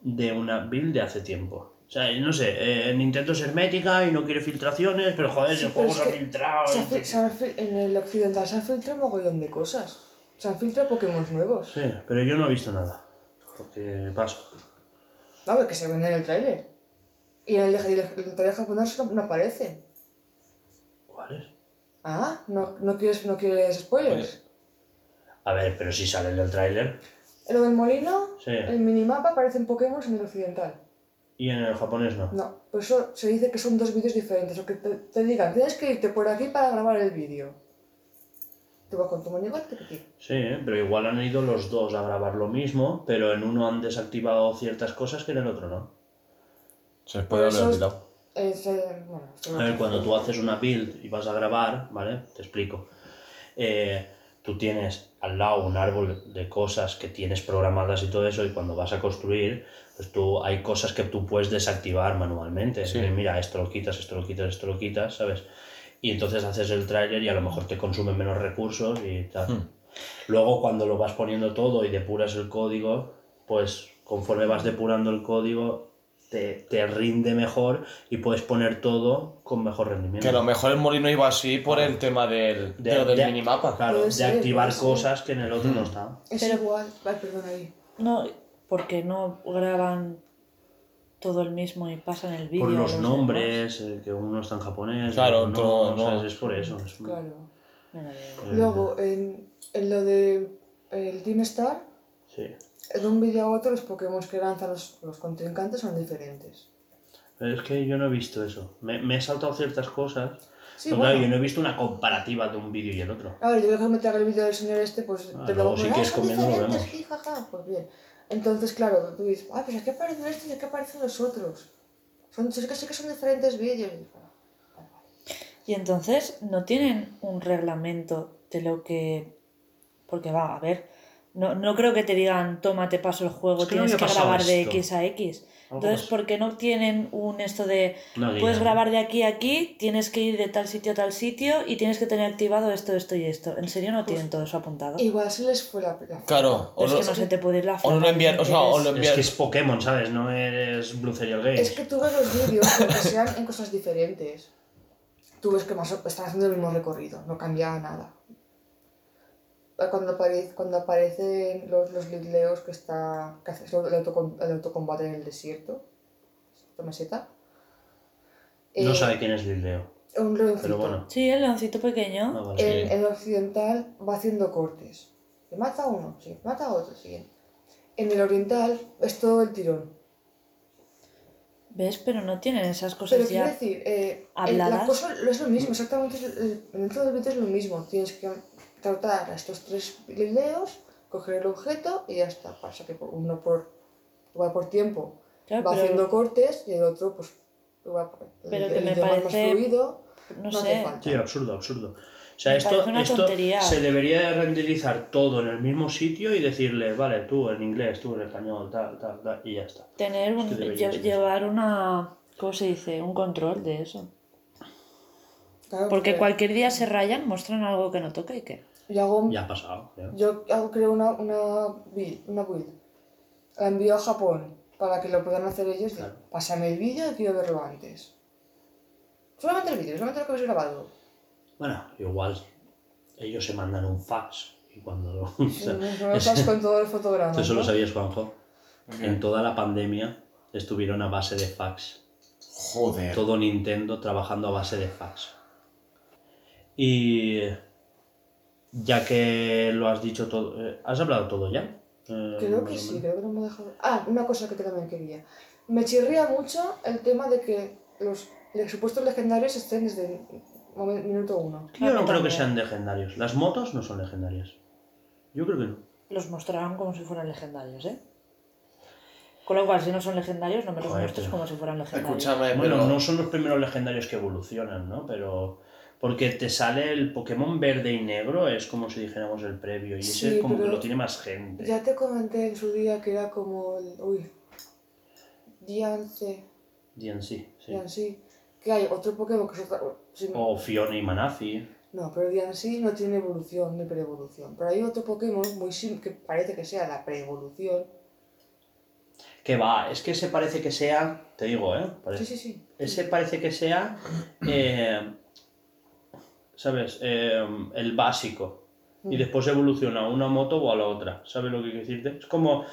de una build de hace tiempo. O sea, no sé, eh, Nintendo es hermética y no quiere filtraciones, pero joder, Sí, el juego se ha filtrado. se ha fil- se ha fil- en el occidental se han filtrado un mogollón de cosas. Se han filtrado Pokémon nuevos. Sí, pero yo no he visto nada. Porque paso. A ver, que se ven en el tráiler. Y en el, de- el trailer japonés no, no aparece. ¿Cuál es? Ah, ¿no, no, quieres, ¿no quieres spoilers? A ver, pero si sale en el tráiler. Lo del molino, Sí. el minimapa aparecen Pokémon en el occidental. Y en el japonés no. No, por eso se dice que son dos vídeos diferentes. O que te, te digan, tienes que irte por aquí para grabar el vídeo. Tú vas con tu monigote, que. Sí, ¿eh? pero igual han ido los dos a grabar lo mismo, pero en uno han desactivado ciertas cosas que en el otro no. Se les puede haber olvidado. Es, eh, bueno, A ver, cuando tú haces una build y vas a grabar, ¿vale? Te explico. Eh, tú tienes al lado un árbol de cosas que tienes programadas y todo eso, y cuando vas a construir, pues tú hay cosas que tú puedes desactivar manualmente. Sí. Eh, Mira, esto lo quitas, esto lo quitas, esto lo quitas, ¿sabes? Y entonces haces el tráiler y a lo mejor te consume menos recursos y tal. Hmm. Luego cuando lo vas poniendo todo y depuras el código, pues conforme vas depurando el código te, te rinde mejor y puedes poner todo con mejor rendimiento. Que a lo mejor el molino iba así por el tema del, de, lo del minimapa. Claro, Puede de ser, activar puede ser. cosas que en el otro no está. Es Pero- igual. Vale, perdón ahí. No, porque no graban todo el mismo y pasan el vídeo. Por los demás? nombres, eh, que uno está en japonés, Claro, otro no, no. ¿sabes? es por eso. es- Claro. Mira, de- eh, Luego, en, en lo de el Team Star, Sí. de un vídeo a otro los Pokémon que lanzan los, los contrincantes son diferentes. Pero es que yo no he visto eso. Me, me he saltado ciertas cosas. Sí, bueno. claro, yo no he visto una comparativa de un vídeo y el otro. A ver, yo creo que meter el vídeo del señor este, pues Ah, te luego lo ponen, quieres "Ah, son comiendo. Pues bien. Entonces, claro, tú dices, ah, pues ¿a qué parecen estos y a qué parecen los otros? Son, sí que sí que son diferentes vídeos. Y entonces no tienen un reglamento de lo que... Porque va, a ver, no, no creo que te digan, toma, te paso el juego, Es que tienes que grabar de. X a X. Entonces, pasó. ¿por qué no tienen un esto de, puedes grabar de aquí a aquí, tienes que ir de tal sitio a tal sitio y tienes que tener activado esto, esto y esto? ¿En serio no tienen todo eso apuntado? Igual se les fue la, la Claro, o es no, que no se te puede ir la o no lo envían, o sea, o lo Es envían. que es Pokémon, ¿sabes? No eres Blue Serial Games. Es que tú ves los vídeos, aunque sean en cosas diferentes, tú ves que más están haciendo el mismo recorrido, no cambia nada. Cuando, apare- cuando aparecen los, los ligleos que está que haces el, autocom- el autocombate en el desierto, esta meseta, No eh, sabe quién es Lileo. un leoncito. Pero bueno. Sí, el leoncito pequeño. Ah, vale. En, en el occidental va haciendo cortes. Le mata a uno, sí, mata a otro, siguiente. En el oriental es todo el tirón. ¿Ves? Pero no tienen esas cosas Pero quiero ya. decir, eh, el- habladas. la cosa es lo mismo, exactamente. el- dentro del vídeo es lo mismo. Tienes que tratar a estos tres lileos, coger el objeto y ya está. Pasa que uno por, va por tiempo, Claro, va pero- haciendo cortes y el otro, pues, va por, Pero el, que el me más parece- fluido. no hace sé. falta. Sí, absurdo, absurdo. O sea, Me esto, esto tontería. se debería de renderizar todo en el mismo sitio y decirle, vale, tú en inglés, tú en español, tal, tal, tal, y ya está. Tener un, que lle- llevar una. ¿Cómo se dice? Un control de eso. Claro, Porque cualquier día se rayan, muestran algo que no toca y qué. Yo hago, Ya ha pasado. ya. yo hago, creo una, una, build, una build. La envío a Japón para que lo puedan hacer ellos. Digo, Claro. Pásame el vídeo y quiero verlo antes. Solamente el vídeo, solamente lo que habéis grabado. Bueno, igual ellos se mandan un fax y cuando... [LAUGHS] o No sea, con [LAUGHS] todo el fotograma. ¿Eso lo ¿no? sabías, Juanjo? En toda la pandemia estuvieron a base de fax. Joder. Todo Nintendo trabajando a base de fax. Y ya que lo has dicho todo, eh, ¿has hablado todo ya? Eh, Creo que sí, creo que no me he dejado. Ah, una cosa que también quería. Me chirría mucho el tema de que los supuestos legendarios estén desde el momen- minuto uno. Yo no creo que sean legendarios. Las motos no son legendarias. Yo creo que no. Los mostrarán como si fueran legendarios, ¿eh? Con lo cual, si no son legendarios, no me los muestres como si fueran legendarios. Escúchame, Bueno, pero. no son los primeros legendarios que evolucionan, ¿no? Pero. Porque te sale el Pokémon verde y negro, es como si dijéramos el previo, y ese Sí, es como que lo tiene más gente. Ya te comenté en su día que era como el. Uy. Diance. DNC, sí. Diancie. Que hay otro Pokémon que es otra. O Fiona y Manafi. No, pero Diancie no tiene evolución ni preevolución. Pero hay otro Pokémon muy sim que parece que sea la preevolución. Que va, es que ese parece que sea, te digo, ¿eh? Parece- Sí, sí, sí. Ese parece que sea, eh, ¿sabes? Eh, el básico. Y Mm. después evoluciona a una moto o a la otra. ¿Sabes lo que quiero decirte? Es como...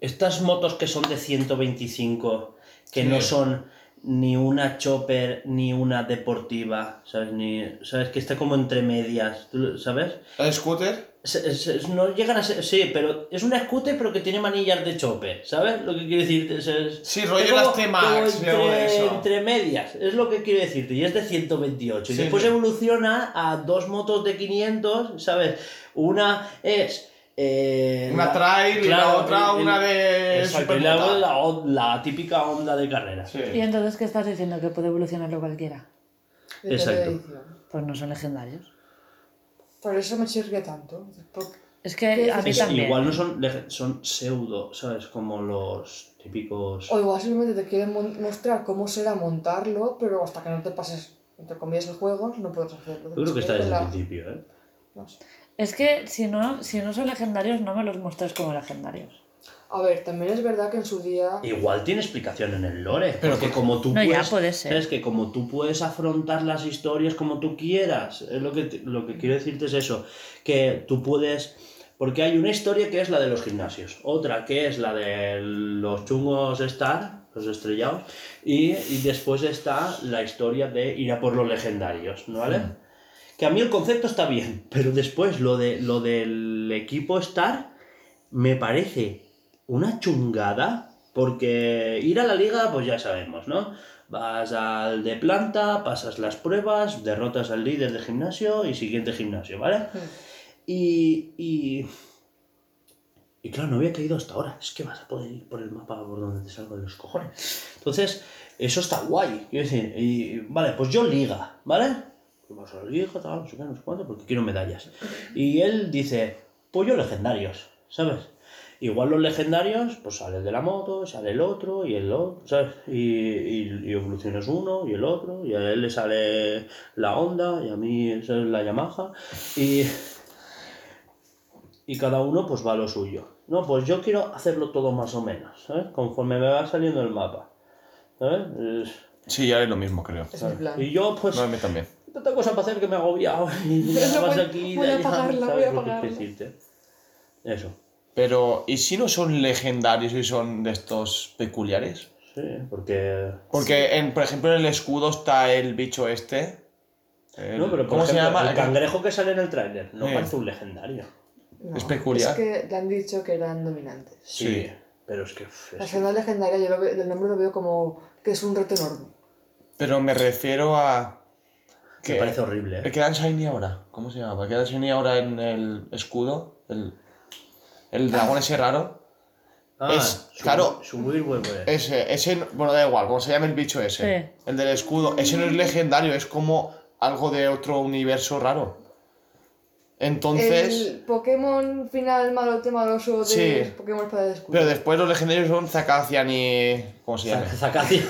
Estas motos que son de 125, que no son ni una chopper ni una deportiva, ¿sabes? Ni, ¿Sabes? Que está como entre medias, ¿tú- ¿sabes? ¿El scooter? Se- se- no llegan a ser. Sí, pero es un scooter, pero que tiene manillas de chope, ¿sabes? Lo que quiero decirte es. es- Sí, rollo las luego entre, entre medias, es lo que quiero decirte. Y es de 128. Y Sí, después sí. evoluciona a dos motos de 500, ¿sabes? Una es. eh, Una la- trail y la otra el- una de Exacto, y supermota. luego la, la típica onda de carrera. Sí. ¿Y entonces qué estás diciendo? ¿Que puede evolucionarlo cualquiera? Exacto. Pues no son legendarios. Por eso me chirría tanto. Es que ¿Qué a mí es? también. Igual no son, son pseudo, ¿sabes? Como los típicos. O igual simplemente te quieren mostrar cómo será montarlo, pero hasta que no te pases, entre comillas, el juego, no puedes hacerlo. Yo creo que está desde el la- principio, ¿eh? no sé. Es que si no, si no son legendarios, no me los muestres como legendarios. A ver, también es verdad que en su día... Igual tiene explicación en el lore, Pero porque que- como tú No, ya puedes, puede ser. Es que como tú puedes afrontar las historias como tú quieras, es lo que, te- lo que quiero decirte es eso, que tú puedes... Porque hay una historia que es la de los gimnasios, otra que es la de los chungos Star, los estrellados, y, y después está la historia de ir a por los legendarios, ¿no ¿vale? Que a mí el concepto está bien, pero después lo, de, lo del equipo Star me parece una chungada, porque ir a la liga, pues ya sabemos, ¿no? Vas al de planta, pasas las pruebas, derrotas al líder de gimnasio y siguiente gimnasio, ¿vale? Y, y, y claro, no había caído hasta ahora. Es que vas a poder ir por el mapa por donde te salgan los cojones. Entonces, eso está guay. Quiero decir, y, vale, pues yo liga, ¿vale? Pues a la liga, tal, no sé qué, no sé cuánto, porque quiero medallas. Y él dice, pues yo legendarios, ¿sabes? Igual los legendarios, pues sale el de la moto, sale el otro y el otro, ¿sabes? Y, y, y evolucionas uno y el otro, y a él le sale la Honda y a mí es la Yamaha. Y, y cada uno pues va a lo suyo. No, pues yo quiero hacerlo todo más o menos, ¿sabes? Conforme me va saliendo el mapa, ¿sabes? Es- Sí, ya es lo mismo, creo. Es mi plan. Y yo pues... No, a mí también. Tanta cosa para hacer que me he agobiado. Y vas voy- aquí, voy de a allá, apagarla, ¿sabes voy a? Eso. Pero, ¿y si no son legendarios y son de estos peculiares? Sí, porque... Porque, en, por ejemplo, en el escudo está el bicho este. El- No, pero por ¿Cómo se ejemplo, llama? El cangrejo que sale en el tráiler no Eh. parece un legendario. No, Es peculiar. Es que le han dicho que eran dominantes. Sí. Pero es que... La segunda legendaria, yo lo veo- el nombre lo veo como que es un reto enorme. Pero me refiero a. Me parece horrible, El ¿eh? que dan Shiny ahora. ¿Cómo se llama? El que dan Shiny ahora en el escudo. El, el dragón ese raro. Ah, es- su- claro. Su Weird Ese, ese, no- bueno, da igual, ¿cómo se llama el bicho ese? Sí. El del escudo. Ese no es legendario, es como algo de otro universo raro. Entonces. El Pokémon final malote maloso de Sí. Pokémon para el escudo. Pero después los legendarios son Zacacian y. ¿Cómo se llama? [LAUGHS] Zacatia.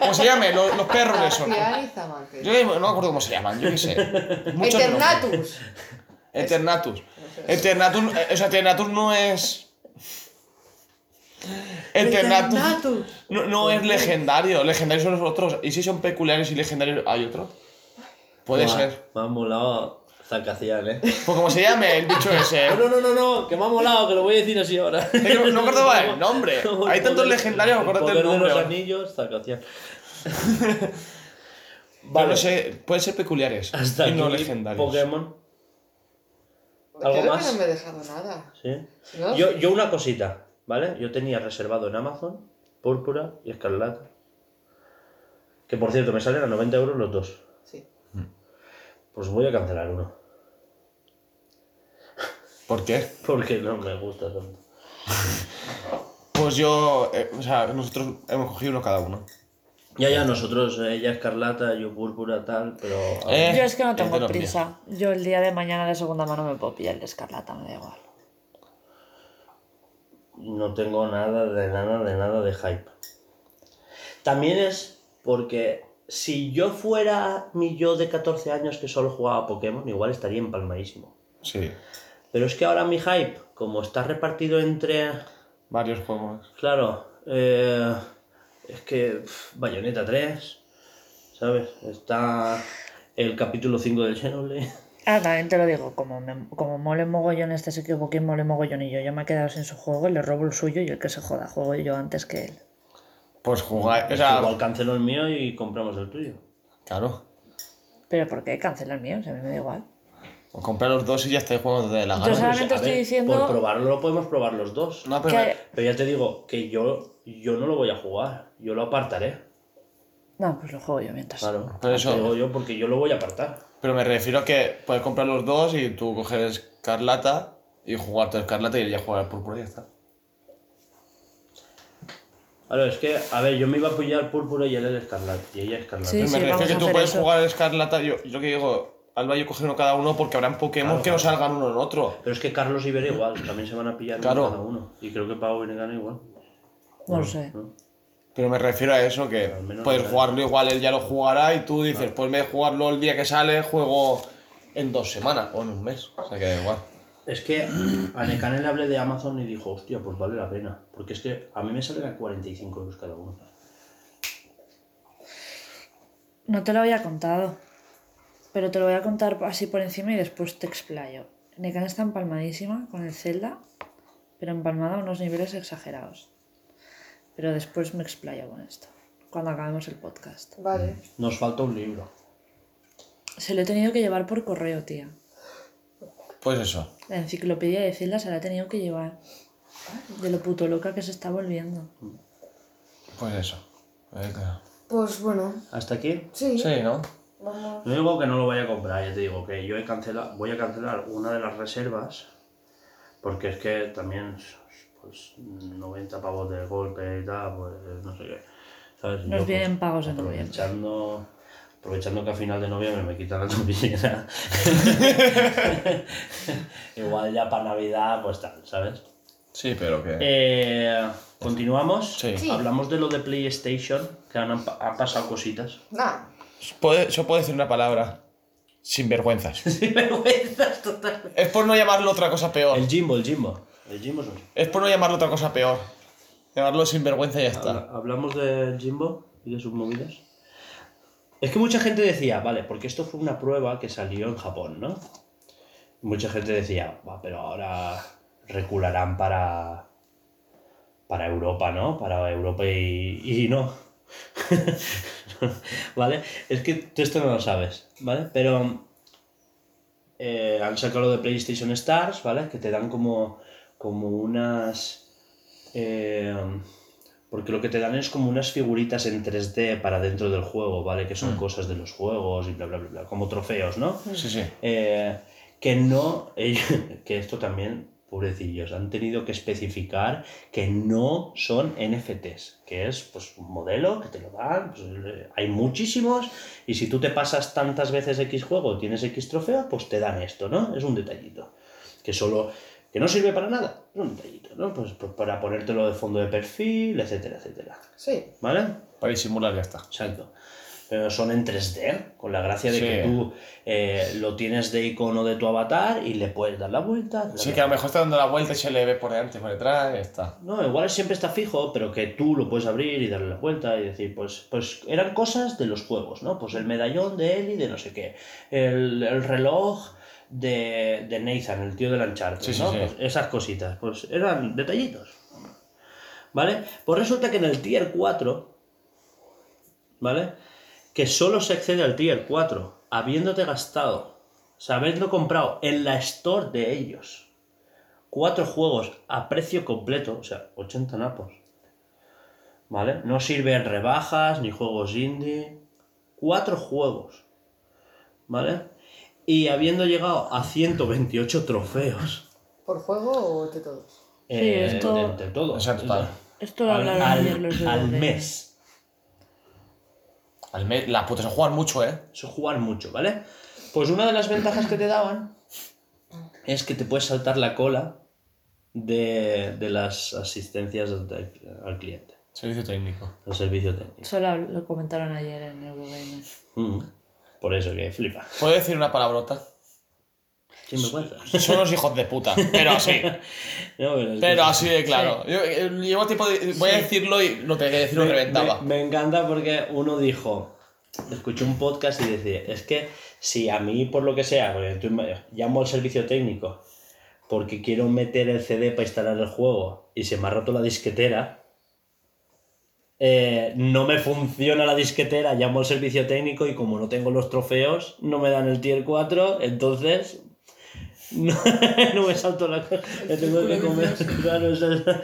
¿Cómo se llame? Los, los perros esos. Yo no me acuerdo cómo se llaman, yo qué sé. [LAUGHS] Muchos nombres. Eternatus. Eternatus. Eh, o sea, Eternatus no es. Eternatus no, no es legendario. Legendarios son los otros. ¿Y si son peculiares y legendarios hay otro? Puede Buah, ser. Me ha molado Zacacian, ¿eh? Pues como se llame el bicho [LAUGHS] ese. No, no, no, no, que me ha molado, que lo voy a decir así ahora. Es que no- no me acordaba [LAUGHS] el nombre. Hay tantos poder- legendarios, acuérdate el nombre de los anillos, Zacacian. [LAUGHS] Vale. No sé, pueden ser peculiares Hasta y no legendarios. Pokémon, ¿Algo Creo más? que no me he dejado nada. ¿sí? ¿No? Yo, yo una cosita, ¿vale? Yo tenía reservado en Amazon, púrpura y escarlata. Que por cierto, me salen a 90 euros los dos. Sí. Pues voy a cancelar uno. ¿Por qué? [LAUGHS] Porque no me gusta tanto. Pues yo, eh, o sea, nosotros hemos cogido uno cada uno. Ya, ya, nosotros, eh, ella escarlata, yo púrpura, tal, pero... Eh, Yo es que no tengo prisa. Yo el día de mañana de segunda mano me puedo pillar el de escarlata, me da igual. no tengo nada de nada de nada de hype. También es porque si yo fuera mi yo de 14 años que solo jugaba a Pokémon, igual estaría empalmadísimo. Sí, Pero es que ahora mi hype, como está repartido entre. varios juegos. Claro, eh, es que. pf, Bayonetta 3, ¿sabes? Está el capítulo 5 del Xenoblade. Ah, también te lo digo, como, me- como mole mogollón este se equivocó y mole mogollón y yo, yo me he quedado sin su juego, le robo el suyo y el que se joda, juego yo antes que él. Pues jugar, o sea, Igual cancelo el mío y compramos el tuyo. claro. Pero ¿por qué cancela el mío? Si a mí me da igual. O comprar los dos y ya estáis jugando de la Yo gana. solamente A estoy ver, diciendo- Por probarlo lo podemos probar los dos. No, pero Que- Pero ya te digo que yo, yo no lo voy a jugar. Yo lo apartaré. No, pues lo juego yo mientras. Claro. Pero eso- Te digo yo porque yo lo voy a apartar. Pero me refiero a que puedes comprar los dos y tú coger Escarlata y jugar tu Escarlata y ella jugar al Púrpura y ya está. Claro, es que, a ver, yo me iba a apoyar Púrpura y él el Escarlata. Y ella Escarlata. Sí, Pero me refiero a que tú puedes eso. jugar Escarlata. Yo, yo que digo, Alba y yo coger uno cada uno porque habrán Pokémon Claro, que no salgan uno en otro. Pero es que Carlos y Vera igual, también se van a pillar uno Claro. cada uno. Y creo que Pau y Negana igual. No lo sé. ¿no? Pero me refiero a eso, que puedes no- jugarlo igual, él ya lo jugará y tú dices, pues de jugarlo el día que sale, juego en dos semanas o en un mes. O sea que da igual. Es que [CLEARS THROAT] a Nekane le hablé de Amazon y dijo, hostia, pues vale la pena. Porque es que a mí me salen a 45 euros cada uno. No te lo había contado. Pero te lo voy a contar así por encima y después te explayo. Nekan está empalmadísima con el Zelda, pero empalmada a unos niveles exagerados. Pero después me explayo con esto, cuando acabemos el podcast. Vale. Nos falta un libro. Se lo he tenido que llevar por correo, tía. Pues eso. La enciclopedia de Zelda se la he tenido que llevar. De lo puto loca que se está volviendo. Pues eso. Pues bueno, ¿Hasta aquí? sí. Sí, ¿no? Vamos. No digo que no lo vaya a comprar, ya te digo que yo he cancelado, voy a cancelar una de las reservas porque es que también pues 90 pavos de golpe y tal, pues no sé qué. ¿sabes? Nos Yo, vienen pues, pagos en noviembre. aprovechando, aprovechando que a final de noviembre me quitan la [LAUGHS] tobillera. [LAUGHS] Igual ya para Navidad, pues tal, ¿sabes? Sí, pero que... Eh, Continuamos. Sí. Sí. Hablamos de lo de PlayStation, que han, han pasado cositas. Nada. Puede, yo puedo decir una palabra. Sinvergüenzas. [LAUGHS] Sin vergüenzas totalmente. es por no llamarlo otra cosa peor. El Jimbo, el Jimbo. El Jimbo es por no llamarlo otra cosa peor. Llamarlo sinvergüenza y ya está. Habla- Hablamos del Jimbo y de sus movidas. Es que mucha gente decía, vale, porque esto fue una prueba que salió en Japón, ¿no? Mucha gente decía, va, pero ahora recularán para para Europa, ¿no? Para Europa y, y no. [LAUGHS] ¿Vale? Es que tú esto no lo sabes, ¿vale? Pero eh, han sacado lo de PlayStation Stars, ¿vale? Que te dan como, como unas... eh, porque lo que te dan es como unas figuritas en 3D para dentro del juego, ¿vale? Que son cosas de los juegos y bla, bla, bla, bla, como trofeos, ¿no? Sí, sí. Eh, que no, [LAUGHS] que esto también, pobrecillos, han tenido que especificar que no son NFTs, que es pues un modelo que te lo dan, pues, hay muchísimos, y si tú te pasas tantas veces X juego, tienes X trofeo, pues te dan esto, ¿no? Es un detallito, que solo, que no sirve para nada, es un detallito, ¿no? Pues, pues para ponértelo de fondo de perfil, etcétera, etcétera, Sí. ¿vale? Para disimular ya está. Exacto. Pero son en 3D, con la gracia de Sí. que tú eh, lo tienes de icono de tu avatar y le puedes dar la vuelta. Sí, que a lo mejor está dando la vuelta y se le ve por delante, por detrás y ya está. No, igual siempre está fijo, pero que tú lo puedes abrir y darle la vuelta y decir, pues, pues eran cosas de los juegos, ¿no? Pues el medallón de Eli de no sé qué, el, el reloj de, de Nathan, el tío del Uncharted, Sí, ¿no? sí. Pues esas cositas, pues eran detallitos. ¿Vale? Pues resulta que en el tier 4, ¿vale? Que solo se accede al tier 4 habiéndote gastado, o sea, habiendo comprado en la store de ellos cuatro juegos a precio completo, o sea, 80 napos. ¿Vale? No sirven rebajas ni juegos indie. Cuatro juegos. ¿Vale? Y habiendo llegado a 128 trofeos. ¿Por juego o de todos? eh, esto- de, de todo. O sea, total. Esto lo al, hablaron al- ayer los de al mes. Al me- La puta, se juegan mucho, ¿eh? Eso es jugar mucho, ¿vale? Pues una de las ventajas que te daban es que te puedes saltar la cola de, de las asistencias de- al cliente, Servicio técnico. al servicio técnico. Eso lo, comentaron ayer en Eurogamer. Mm. Por eso que flipa. ¿Puedo decir una palabrota? Sin vergüenza. Son unos hijos de puta, pero así. [LAUGHS] No, pero así de claro. Yo, eh, llevo tiempo de- Voy a decirlo y lo tenía que decir, lo me, reventaba. me- me encanta porque uno dijo, escuché un podcast y decía, es que si a mí por lo que sea, porque tú me- llamo al servicio técnico porque quiero meter el CD para instalar el juego y se me ha roto la disquetera, eh, no me funciona la disquetera, llamo al servicio técnico y como no tengo los trofeos, no me dan el tier 4, entonces No, [LAUGHS] no me salto la cara, ya tengo que comer. Claro, es [LAUGHS]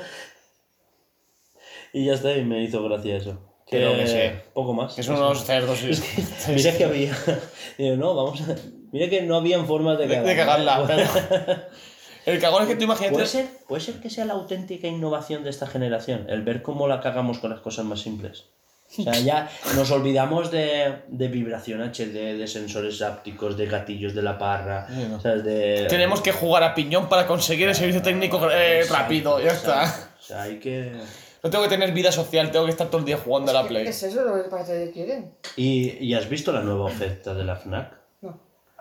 Y ya está, y me hizo gracia eso. Que lo que sé. Poco más. [LAUGHS] Que son unos cerdos. y- Mira que había. Digo, no, vamos a. Mira que no habían formas de de, cagar. de cagarla. pero- El cagón es que tú imagínate. ¿Puede ser, puede ser que sea la auténtica innovación de esta generación, el ver cómo la cagamos con las cosas más simples. O sea, ya nos olvidamos de, de vibración HD, de sensores ápticos, de gatillos de la parra, Sí, no. ¿sabes? De... Tenemos que jugar a piñón para conseguir el servicio técnico eh, rápido. Ya está. O sea, hay que... No tengo que tener vida social, tengo que estar todo el día jugando a la Play. ¿Es eso lo que quieren? ¿Y, y has visto la nueva oferta de la FNAC?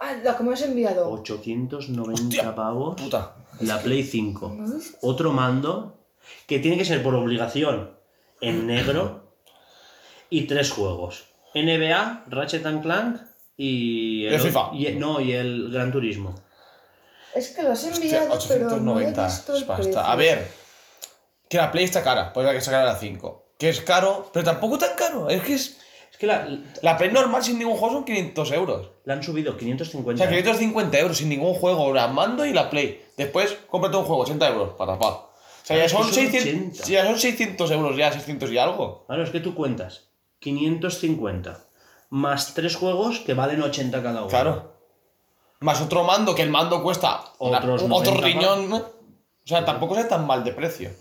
No. Ah, la que me has enviado. 890 Hostia. pavos, Puta. la Play 5. ¿No has visto? Otro mando, que tiene que ser por obligación en negro, y tres juegos. NBA, Ratchet and Clank y... El FIFA. y- no, y el Gran Turismo. Es que lo has Hostia, enviado, pero no he 890 visto el es pasta. precio. A ver, que la Play está cara, pues hay que sacar la 5. Que es caro, pero tampoco tan caro. Es que es. Es que la, La Play normal sin ningún juego son 500 euros. la han subido O 550. sea, 550 euros sin ningún juego, la mando y la Play. Después, cómprate un juego, 80 euros, para tapar. O sea, ya son, son 600, 80. ya son 600 euros, ya 600 y algo. Claro, es que tú cuentas 550 más tres juegos que valen 80 cada uno. Claro. Más otro mando, que el mando cuesta una- Otros otro 90 riñón. ¿no? O sea, tampoco sale tan mal de precio.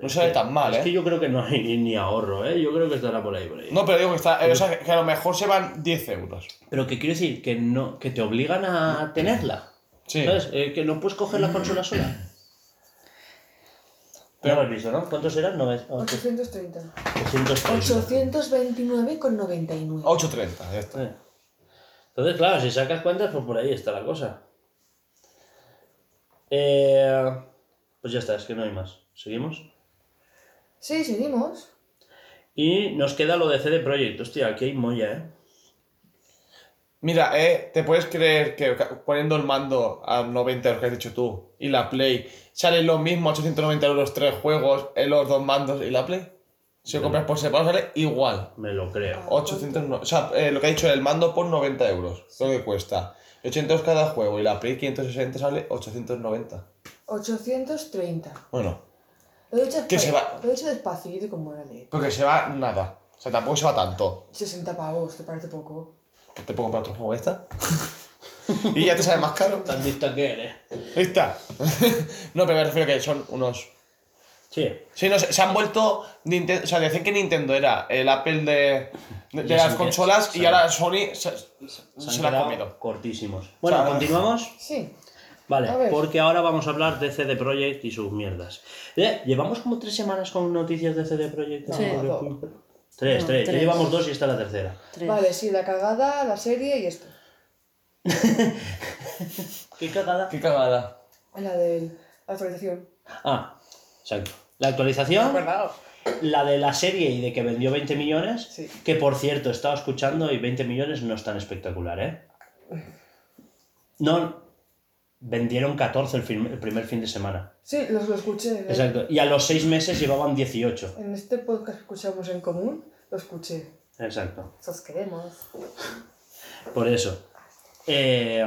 No sale tan mal, Es ¿eh? que yo creo que no hay ni, ni ahorro, ¿eh? Yo creo que estará por ahí, por ahí. No, pero digo que, está, eh, o sea, que a lo mejor se van 10 euros. Pero que quiero decir que no que te obligan a tenerla. Sí. ¿Sabes? Eh, que no puedes coger la consola sola. Pero no lo has visto, ¿no? ¿Cuántos eran? No, 830. 830. 829,99. 8.30, ya está. Eh. Entonces, claro, si sacas cuentas, pues por ahí está la cosa. Eh, pues ya está, es que no hay más. ¿Seguimos? Sí, seguimos. Y nos queda lo de CD Projekt. Hostia, aquí hay molla, ¿eh? Mira, eh, ¿te puedes creer que poniendo el mando a 90 euros que has dicho tú y la Play sale lo mismo, 890 euros tres juegos, en los dos mandos y la Play? Si lo compras por separado sale igual. Me lo creo. 800, no- o sea, eh, lo que ha dicho el mando por 90 euros, lo que cuesta. 80 euros cada juego y la Play 560 sale 890. 830. Bueno, Lo he dicho, Que se va. Lo he dicho despacito como era leer. porque se va nada. O sea, tampoco se va tanto. 60 pavos, ¿te parece poco? ¿Te puedo comprar otro juego esta? [LAUGHS] y ya te sale más caro. Tan lista que eres. Ahí está. [LAUGHS] no, pero me refiero a que son unos Sí. Sí, no, se, se han vuelto. Ninten- o sea, decían que Nintendo era el Apple de, de, las consolas y ahora Sony se, Se se han la ha comido. cortísimos. Bueno, O sea, ¿continuamos? Sí. Vale, porque ahora vamos a hablar de CD Projekt y sus mierdas. Eh, Llevamos como tres semanas con noticias de CD Projekt. Sí. Tres, No, tres. Ya llevamos dos y esta es la tercera. Tres. Vale, sí, la cagada, la serie y esto. [LAUGHS] ¿Qué cagada? Qué cagada. La de la actualización. Ah, exacto. La actualización, ¿Verdad? la de la serie y de que vendió 20 millones, Sí. que por cierto, estaba escuchando y 20 millones no es tan espectacular, ¿eh? No, vendieron 14 el, fin- el primer fin de semana. Sí, los lo escuché. Exacto. Y a los 6 meses llevaban 18. En este podcast que escuchamos en común, lo escuché. Exacto. Os queremos. Por eso. Eh,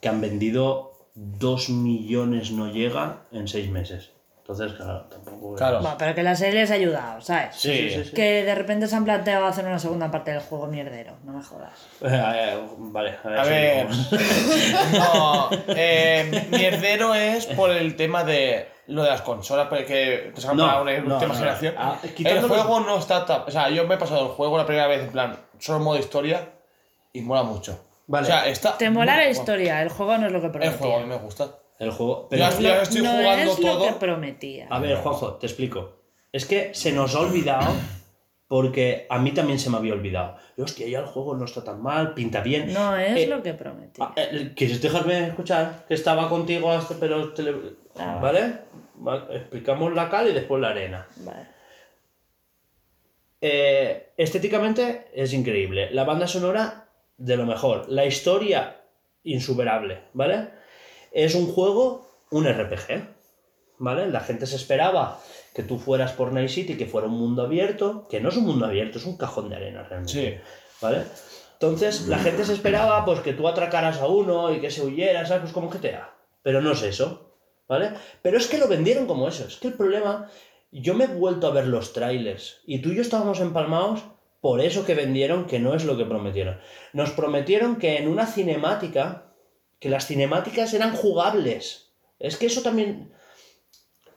que han vendido 2 millones no llega en 6 meses. Entonces, claro, tampoco. Claro. Bueno, pero que la serie les ha ayudado, ¿sabes? Sí, sí, sí. sí. Que de repente se han planteado hacer una segunda parte del juego mierdero, no me jodas. Eh, vale, a ver. A ver. [LAUGHS] No, eh, mierdero es por el tema de lo de las consolas, porque te sacan No, para una no, última no. generación. Ah, el juego no está. O sea, yo me he pasado el juego la primera vez en plan, solo modo historia y mola mucho. Vale. O sea, está. Te mola la historia, el juego no es lo que El prometía. juego a mí me gusta. El juego. Pero, ya estoy no jugando es todo. lo que prometía. a ver, Juanjo, te explico. Es que se nos ha olvidado. Porque a mí también se me había olvidado. Y, hostia, ya el juego no está tan mal, pinta bien. No es Eh, lo que prometía. Ah, eh, ¿Quieres dejarme escuchar? Que estaba contigo hasta, pero... tele- Ah, ¿Vale? Va- Explicamos la cal y después la arena. Vale. Eh, estéticamente es increíble. La banda sonora, de lo mejor. La historia, insuperable, ¿vale? Es un juego, un RPG, ¿vale? La gente se esperaba que tú fueras por Night City, que fuera un mundo abierto, que no es un mundo abierto, es un cajón de arena realmente. Sí. ¿Vale? Entonces, la gente se esperaba pues que tú atracaras a uno y que se huyera, ¿sabes? Pues como GTA. Pero no es eso, ¿vale? Pero es que lo vendieron como eso. Es que el problema, yo me he vuelto a ver los trailers y tú y yo estábamos empalmados por eso que vendieron que no es lo que prometieron. Nos prometieron que en una cinemática, que las cinemáticas eran jugables. Es que eso también...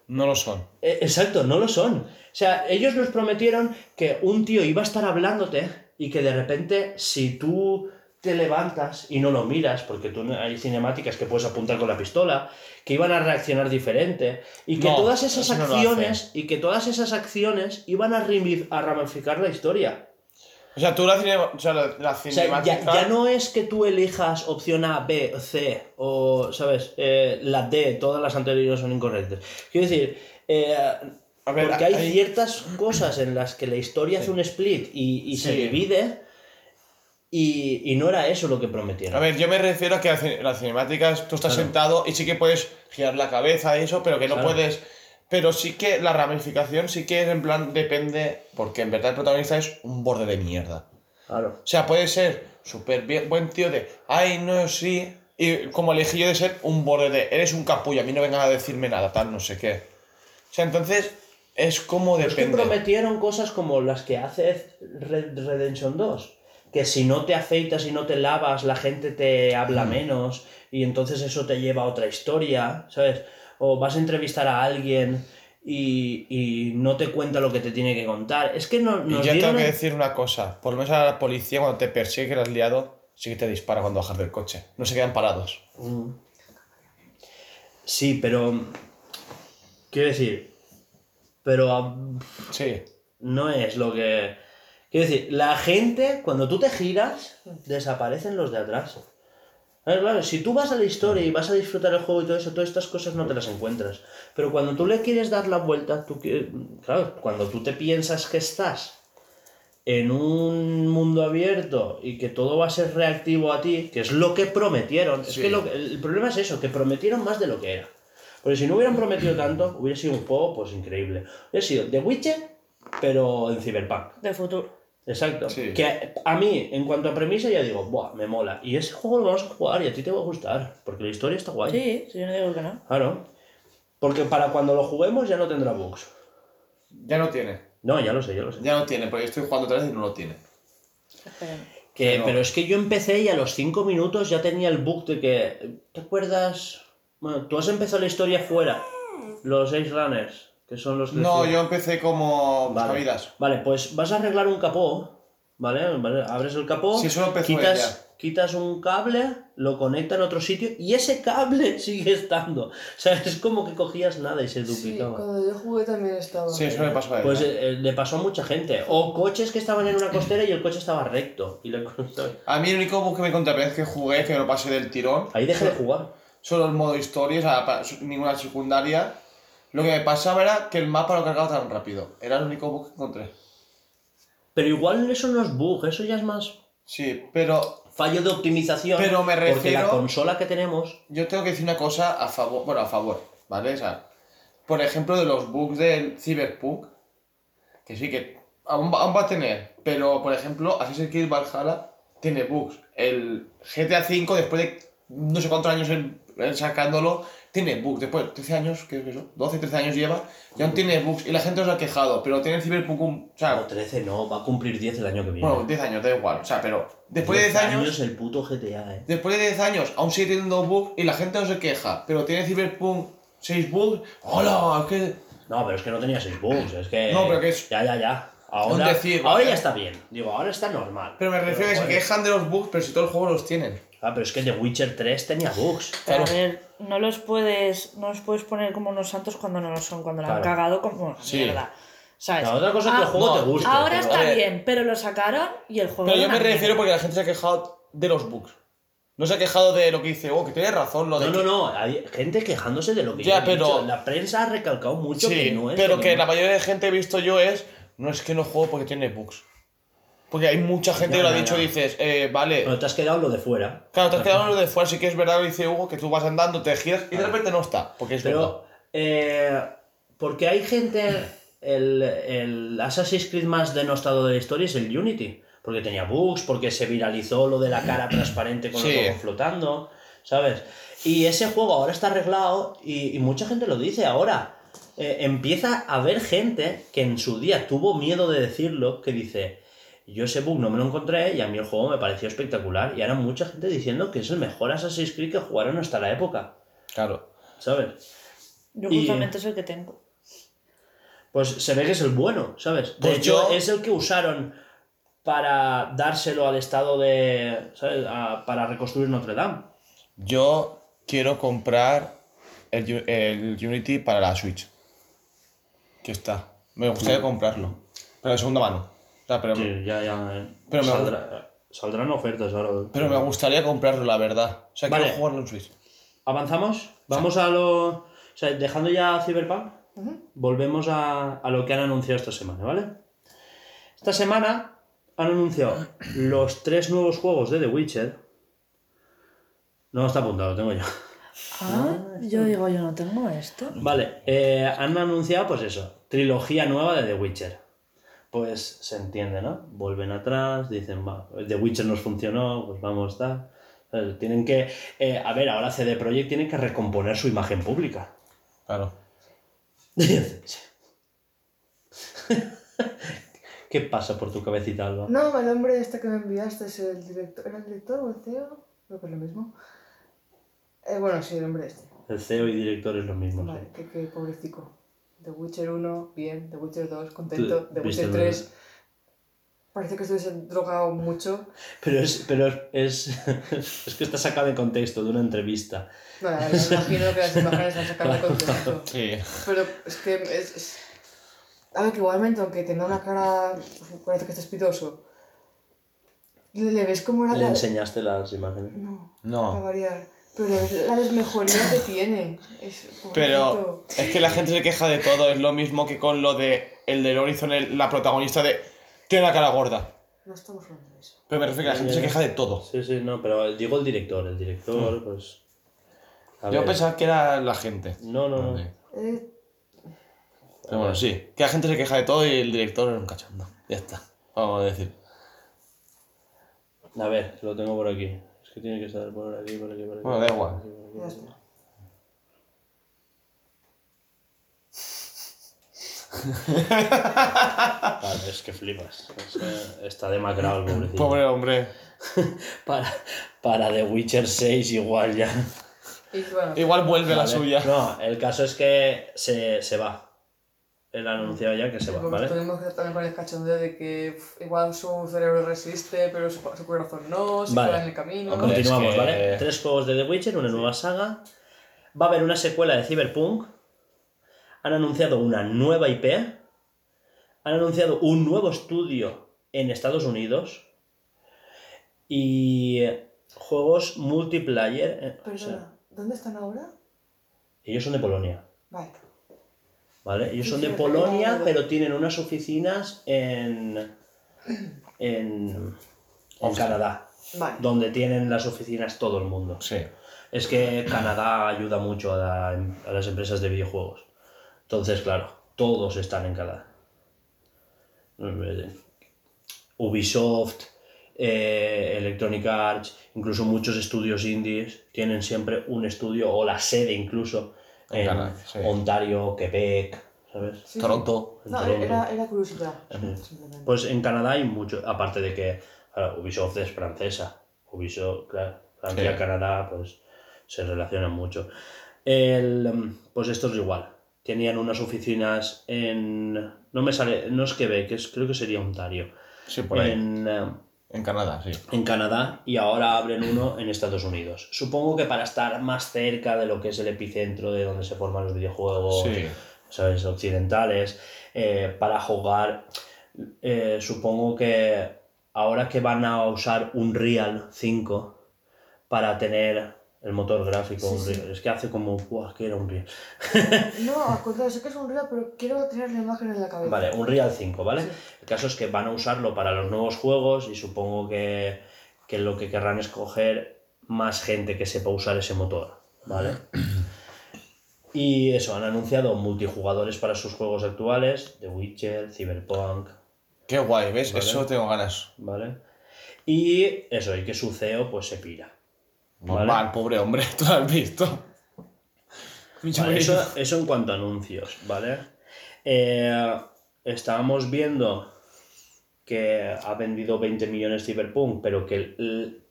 No lo son. Eh, Exacto, no lo son. O sea, ellos nos prometieron que un tío iba a estar hablándote y que de repente si tú te levantas y no lo miras, porque tú hay cinemáticas que puedes apuntar con la pistola, que iban a reaccionar diferente y que No, todas esas no acciones y que todas esas acciones iban a, a ramificar la historia. O sea, tú la, cinema- o sea, la, la O sea, cinemática... ya, ya no es que tú elijas opción A, B, C o, ¿sabes? Eh, la D, todas las anteriores son incorrectas. Quiero decir, eh, A ver, porque hay, hay- ciertas cosas en las que la historia hace un split y, y se divide y, y no era eso lo que prometieron. A ver, yo me refiero a que la cine- las cinemáticas tú estás Claro. sentado y sí que puedes girar la cabeza y eso, pero que no Claro. puedes. Pero sí que la ramificación sí que es en plan, depende, porque en verdad el protagonista es un borde de mierda. Claro. O sea, puede ser súper bien- buen tío de, ay, no, sí, y como elegí yo de ser un borde de, eres un capullo, a mí no vengan a decirme nada, tal, no sé qué. O sea, entonces es como Pero es que depende. prometieron cosas como las que hace Red Redemption 2. Que si no te afeitas y no te lavas, la gente te habla Mm. menos y entonces eso te lleva a otra historia, ¿sabes? O vas a entrevistar a alguien y, y no te cuenta lo que te tiene que contar. Es que no, Y nos yo tengo que decir una cosa, por lo menos a la policía cuando te persigue que la has liado, sí que te dispara cuando bajas del coche. No se quedan parados. Mm. Sí, pero... Quiero decir... Pero... Sí. no es lo que. Quiero decir, la gente, cuando tú te giras, desaparecen los de atrás. Claro, claro, si tú vas a la historia y vas a disfrutar el juego y todo eso, todas estas cosas no te las encuentras. Pero cuando tú le quieres dar la vuelta, tú quieres- claro, cuando tú te piensas que estás en un mundo abierto y que todo va a ser reactivo a ti, que es lo que prometieron. Es que lo que- el problema es eso, que prometieron más de lo que era. Porque si no hubieran prometido tanto, hubiera sido un juego pues increíble. Hubiera sido The Witcher, pero en Cyberpunk. De futuro. Exacto. Sí. Que a mí, en cuanto a premisa, ya digo, Buah, me mola. Y ese juego lo vamos a jugar y a ti te va a gustar, porque la historia está guay. Sí, sí, yo no digo que no. Claro. Porque para cuando lo juguemos ya no tendrá bugs. Ya no tiene. No, ya lo sé, ya lo sé. Ya no tiene, porque estoy jugando otra vez y no lo tiene. Que, Pero- pero es que yo empecé y a los 5 minutos ya tenía el bug de que. ¿Te acuerdas? Bueno, tú has empezado la historia fuera. Los Ace Runners, que son los que. No, yo empecé como Vale. Buscavidas. Vale, pues vas a arreglar un capó, ¿vale? Vale, Abres el capó, Sí, eso lo empezó quitas, quitas un cable, lo conecta en otro sitio y ese cable [LAUGHS] sigue estando. O sea, es como que cogías nada y se Sí, duplicaba. cuando yo jugué también estaba. Sí, eso me pasó a ella. Pues eh, le pasó a mucha gente. O coches que estaban en una costera y el coche estaba recto. Y le... A mí el único bug que me encontré la vez que jugué, que me lo pasé del tirón, Ahí dejé de jugar. solo el modo historia, o sea, pa- ninguna secundaria. Lo que me pasaba era que el mapa lo cargaba tan rápido. Era el único bug que encontré. Pero igual eso no es bug, eso ya es más Sí, pero fallo de optimización. Pero me Porque la refiero- consola que tenemos. yo tengo que decir una cosa a favor, bueno, a favor, ¿vale? O sea, por ejemplo, de los bugs del Cyberpunk, que sí que aún va, aún va a tener, pero por ejemplo, Assassin's Creed Valhalla tiene bugs. El GTA V, después de no sé cuántos años en- en sacándolo, tiene bugs. Después de 13 años, ¿qué es eso? 12, 13 años lleva, ya aún tiene bugs. Y la gente os ha quejado, pero tiene el Cyberpunk, un- o sea, No, 13 no, va a cumplir 10 el año que viene. bueno, 10 años, da igual, o sea, pero después de 10 años el puto GTA, eh. Después de 10 años aún sigue teniendo bugs y la gente no se queja, pero tiene Cyberpunk 6 bugs. ¡Hola! Es que. No, pero es que no tenía 6 bugs, es que. No, pero que es- Ya, ya, ya. Ahora, decir, ahora ya está bien. Digo, ahora está normal. Pero me refiero a que se quejan de los bugs, pero si todo el juego los tienen. Ah, pero es que The Witcher 3 tenía bugs. Pero Claro. a ver, no los puedes, no los puedes poner como unos santos cuando no lo son, cuando lo han cagado como una Sí. mierda. ¿Sabes? La otra cosa es que el Ah, juego no, te guste. Ahora pero- está bien, pero lo sacaron y el juego. Pero yo me refiero mierda. porque la gente se ha quejado de los bugs. No se ha quejado de lo que dice, oh, que tienes razón, lo de. No, que- no, no. Hay gente quejándose de lo que Ya, yo he pero- dicho. La prensa ha recalcado mucho Sí, que no es. pero que no- la mayoría de gente he visto yo es. No es que no juego porque tiene bugs. Porque hay mucha gente Ya, que lo ha dicho ya. y dices, eh, vale. Pero te has quedado en lo de fuera. Claro, te has quedado en lo de fuera, sí que es verdad, lo dice Hugo, que tú vas andando, te giras y de repente no está. Porque es. Pero, eh, porque hay gente, el, el Assassin's Creed más denostado de la historia es el Unity. porque tenía bugs, porque se viralizó lo de la cara [CLEARS THROAT] transparente con Sí. los ojos flotando, ¿sabes? Y ese juego ahora está arreglado y, y mucha gente lo dice ahora. Eh, empieza a haber gente que en su día tuvo miedo de decirlo, que dice, yo ese bug no me lo encontré y a mí el juego me pareció espectacular. Y ahora mucha gente diciendo que es el mejor Assassin's Creed que jugaron hasta la época, Claro. ¿sabes? Yo Y- justamente es el que tengo. Pues se ve que es el bueno, ¿sabes? De Pues hecho, yo- es el que usaron para dárselo al estado de. ¿sabes? A- para reconstruir Notre Dame. Yo quiero comprar el, el Unity para la Switch. Que está. Me gustaría comprarlo. Pero de segunda mano. Pero, Sí, ya, ya. Pero me- saldrá- saldrán ofertas ahora. pero me gustaría comprarlo, la verdad. O sea, Vale. quiero jugarlo en Switch. ¿Avanzamos? Vamos a lo. O sea, dejando ya Cyberpunk, volvemos a, a lo que han anunciado esta semana, ¿vale? Esta semana han anunciado los tres nuevos juegos de The Witcher. No está apuntado, lo tengo yo. Ah, yo digo, yo no tengo esto. Vale, eh, han anunciado pues eso, trilogía nueva de The Witcher. Pues se entiende, ¿no? Vuelven atrás, dicen, va, The Witcher nos funcionó, pues vamos. ¿Sabes? Tienen que, eh, a ver, ahora CD Projekt tiene que recomponer su imagen pública. Claro. [LAUGHS] ¿Qué pasa por tu cabecita, Alba? No, el hombre este que me enviaste es el director. ¿Era el director o el CEO? Creo que es lo mismo. Eh, bueno, sí, el hombre este. El CEO y director es lo mismo. sí. Vale, que, que pobrecico. The Witcher 1, bien. The Witcher 2, contento. The Witcher el 3, parece que estuviese drogado mucho. Pero es, pero es, es que está sacado de contexto de una entrevista. No, la verdad, me imagino que las imágenes se han sacado de contexto. [LAUGHS] Sí. Pero es que es, es- A ver, que igualmente, aunque tenga una cara... Parece que está espidoso. Le, ves como la... ¿Le la- enseñaste las imágenes? No, para No. variar. Pero ves la desmejoría que tiene. Es Pero es que la gente se queja de todo. Es lo mismo que con lo de el del Horizon, el- la protagonista de. Tiene la cara gorda. No estamos hablando de eso. Pero me refiero a que la gente se queja de todo. Sí, sí, no, pero digo el director. El director, pues. a Yo ver. pensaba que era la gente. No, no, no. Eh, Pero bueno, sí. Que la gente se queja de todo y el director es un cachondo. Ya está. Vamos a decir. A ver, lo tengo por aquí. Que tiene que estar por aquí, por aquí, por aquí. Bueno, da igual. ya está. Vale, es que flipas. O sea, está demacrado el pobrecito. Pobre hombre. [LAUGHS] Para, para The Witcher 6 igual ya. Bueno, Igual vuelve a la Vale. suya. No, el caso es que se, se va. Él ha anunciado ya que se va, ¿vale? también con el cachondeo de que igual su cerebro resiste, pero su, su corazón no, se Vale. queda en el camino. Hombre, Continuamos, que- ¿vale? Tres juegos de The Witcher, una nueva saga. Va a haber una secuela de Cyberpunk. Han anunciado una nueva IP. Han anunciado un nuevo estudio en Estados Unidos. Y juegos multiplayer. eh, o sea, Perdona, ¿dónde están ahora? ellos son de Polonia. Vale. ¿Vale? Ellos son de Polonia, pero tienen unas oficinas en. en. en Canadá. Vale. Donde tienen las oficinas todo el mundo. Sí. Es que Canadá ayuda mucho a, la- a las empresas de videojuegos. Entonces, claro, todos están en Canadá. Ubisoft, eh, Electronic Arts, incluso muchos estudios indies tienen siempre un estudio o la sede incluso En en, Canadá, sí. Ontario, Quebec, ¿sabes? Sí, Toronto. No, Toronto. era, era curiosidad. Pues en Canadá hay mucho, aparte de que claro, Ubisoft es francesa. Ubisoft, claro, Francia, Sí. Canadá, pues se relacionan mucho. El, em, pues esto es igual. Tenían unas oficinas en. No me sale. No es Quebec, es, creo que sería Ontario. Sí, por ahí. En, En, Canadá, sí. en Canadá y ahora abren uno en Estados Unidos. Supongo que para estar más cerca de lo que es el epicentro de donde se forman los videojuegos. Sí. ¿sabes? occidentales, eh, para jugar. eh, supongo que ahora que van a usar un Real 5 para tener el motor gráfico, Sí, un sí. Real. es que hace como, ¡buah, que era un Real! [LAUGHS] No, [LAUGHS] al contrario, sé que es un real, pero quiero tener la imagen en la cabeza. Vale, un Real 5, ¿vale? Sí. El caso es que van a usarlo para los nuevos juegos y supongo que, que lo que querrán es coger más gente que sepa usar ese motor, ¿vale? Y eso, han anunciado multijugadores para sus juegos actuales, The Witcher, Cyberpunk, Qué guay, ¿ves? Vale. Eso tengo ganas. ¿vale? Y eso, y que su CEO pues se pira. Normal, Vale. pobre hombre, [LAUGHS] tú lo has visto. Vale, eso, eso en cuanto a anuncios, ¿vale? Eh, estábamos viendo que ha vendido 20 millones Cyberpunk, pero que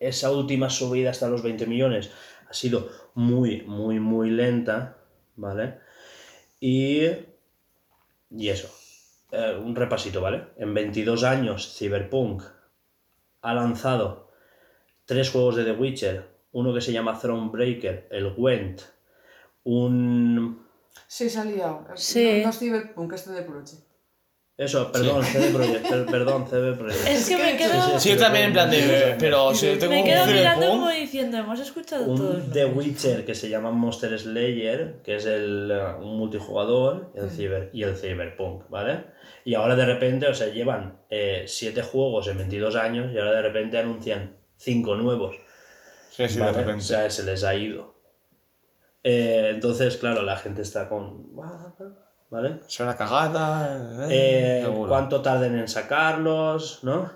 esa última subida hasta los 20 millones ha sido muy, muy, muy lenta, ¿vale? Y, y eso, Eh, un repasito, ¿vale? En 22 años Cyberpunk ha lanzado tres juegos de The Witcher, uno que se llama Thronebreaker, el Gwent, un... Sí, se ha liado. Sí. No, no es Cyberpunk, es de Projekt. Eso, perdón, CD Projekt, per- perdón, CD Projekt. Es que me Sí, quedo, Sí, yo también en plan de... Pero si yo tengo me un quedo mirando como diciendo, hemos escuchado todos. Un The Witcher que se llama Monster Slayer, que es el, eh, un multijugador, el ciber, y el Cyberpunk, ¿vale? Y ahora de repente, o sea, llevan eh, siete juegos en 22 años y ahora de repente anuncian cinco nuevos. Sí, sí, de repente. O sea, se les ha ido. Eh, entonces, claro, la gente está con... ¿Vale? Es una cagada... Eh, seguro. cuánto tarden en sacarlos, ¿no?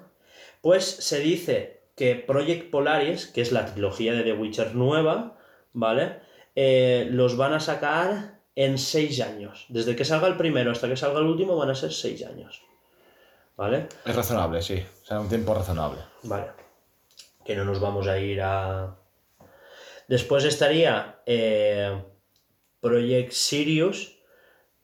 Pues se dice que Project Polaris, que es la trilogía de The Witcher nueva, ¿vale? Eh, los van a sacar en seis años. Desde que salga el primero hasta que salga el último van a ser seis años. ¿Vale? Es razonable, sí. O sea, un tiempo razonable. Vale. Que no nos vamos a ir a... Después estaría eh, Project Sirius,